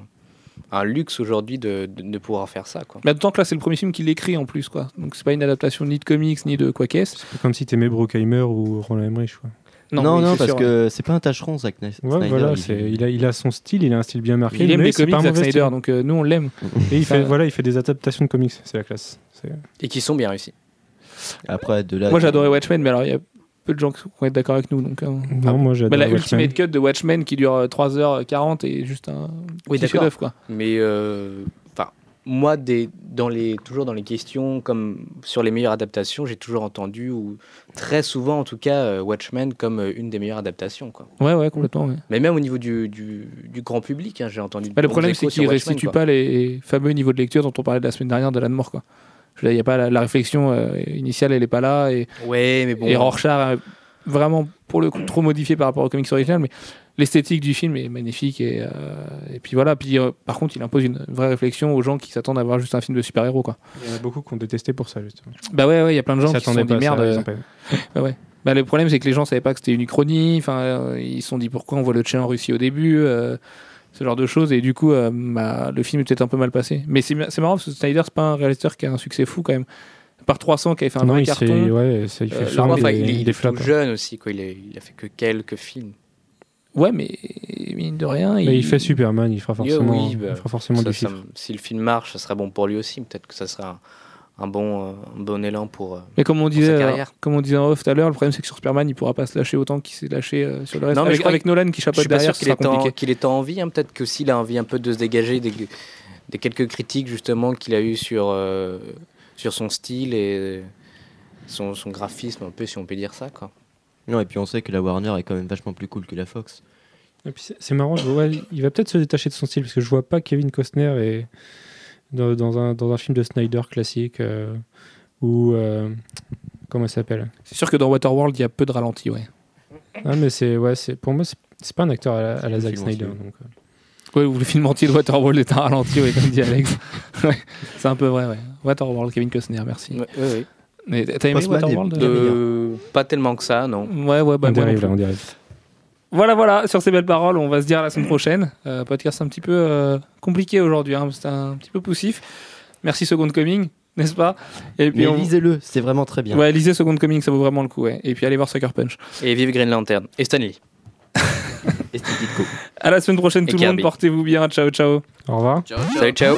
un luxe aujourd'hui de, de, de pouvoir faire ça. Quoi. mais d'autant que là, c'est le premier film qu'il écrit en plus, quoi. Donc c'est pas une adaptation ni de comics ni de quoi qu'est-ce. C'est comme si t'aimais Bruckheimer ou Roland Emmerich. Quoi. Non, oui, non, parce sûr. que c'est pas un tâcheron, Zack Snyder. Ouais, voilà, il- a, il a son style, il a un style bien marqué. il aime mais les c'est comics, pas un Zack mauvais Snyder, donc euh, nous on l'aime. Et il fait, voilà, il fait des adaptations de comics, c'est la classe. Et qui sont bien réussis. Après, de là. Moi j'adorais Watchmen, mais alors il y a peu de gens qui vont être d'accord avec nous. Donc, euh, Non, moi j'adore. bah, la Watchmen. ultimate cut de Watchmen qui dure euh, 3h40 est juste un Oui, d'accord. quoi. Mais euh, enfin, moi, des, dans les, toujours dans les questions comme sur les meilleures adaptations, j'ai toujours entendu, ou très souvent en tout cas, euh, Watchmen comme euh, une des meilleures adaptations. Quoi. Ouais, ouais, complètement. ouais. Mais même au niveau du, du, du grand public, hein, j'ai entendu. de Bah, le problème, c'est qu'il Watchmen, restitue quoi. pas les fameux niveaux de lecture dont on parlait la semaine dernière d'Alan Moore, quoi. Je veux dire, Il n'y a pas la, la réflexion euh, initiale, elle est pas là, et, Ouais, mais bon. et Rorschach, vraiment pour le coup trop modifié par rapport au comics original, mais l'esthétique du film est magnifique et, euh, et puis voilà. Puis euh, par contre, il impose une vraie réflexion aux gens qui s'attendent à voir juste un film de super-héros, quoi. Il y en a beaucoup qui ont détesté pour ça, justement. Bah ouais, ouais, il y a plein de gens qui sont s'attendaient dit pas à ça, merde. ils euh, pas- Bah, le problème, c'est que les gens savaient pas que c'était une uchronie. Enfin, euh, ils se sont dit pourquoi on voit le tien en Russie au début, euh, ce genre de choses. Et du coup, euh, bah, le film est peut-être un peu mal passé. Mais c'est c'est marrant parce que Snyder, c'est pas un réalisateur qui a un succès fou quand même. Par 300 qui avait fait un Non, vrai il, carton. ouais, ça, il fait souvent des, il, est- il des est flops. tout jeune aussi, quoi. Il, est- il a fait que quelques films. Ouais, mais mine de rien, Mais il fait Superman, il fera Oui, forcément, oui, bah, il fera forcément Ça, des ça si le film marche, ça serait bon pour lui aussi. Peut-être que ça sera un, bon, euh, un bon élan pour. euh, Mais comme on sa disait, carrière. euh, comme on disait en off tout à l'heure, le problème c'est que sur Superman, il pourra pas se lâcher autant qu'il s'est lâché euh, sur le reste. Non, mais avec, avec Nolan qui chapeaute derrière, qu'il sera est, en, qu'il est en envie. hein. Peut-être que s'il a envie un peu de se dégager des, des quelques critiques justement qu'il a eu sur, euh, sur son style et son, son graphisme, un peu, si on peut dire ça. Quoi. Non, et puis on sait que la Warner est quand même vachement plus cool que la Fox. Et puis c'est- marrant, je vois, il va peut-être se détacher de son style parce que je vois pas Kevin Costner et dans, dans un, dans un film de Snyder classique euh, ou euh, comment ça s'appelle? C'est sûr que dans Waterworld, il y a peu de ralenti, ouais. Ah mais c'est ouais, c'est pour moi c'est- c'est pas un acteur à la, à la Zack Snyder. Donc, euh. Ouais, ou le film entier de Waterworld est un ralenti, ouais, comme dit Alex. Ouais, c'est un peu vrai, ouais. Waterworld, Kevin Costner, merci. Ouais, ouais, T'as aimé Waterworld bien Euh, pas tellement que ça, non. Ouais, ouais, bah, on dérive là, on dérive. Voilà, voilà, sur ces belles paroles, on va se dire à la semaine prochaine. Euh, podcast un petit peu euh, compliqué aujourd'hui, hein, c'était un petit peu poussif. Merci Second Coming, n'est-ce pas? Et puis Mais on... lisez-le, c'est vraiment très bien. Ouais, lisez Second Coming, ça vaut vraiment le coup. Ouais. Et puis allez voir Sucker Punch. Et vive Green Lantern. Et Stanley. Esthético. À la semaine prochaine Et tout le monde, portez-vous bien, ciao ciao. Au revoir. Salut, ciao.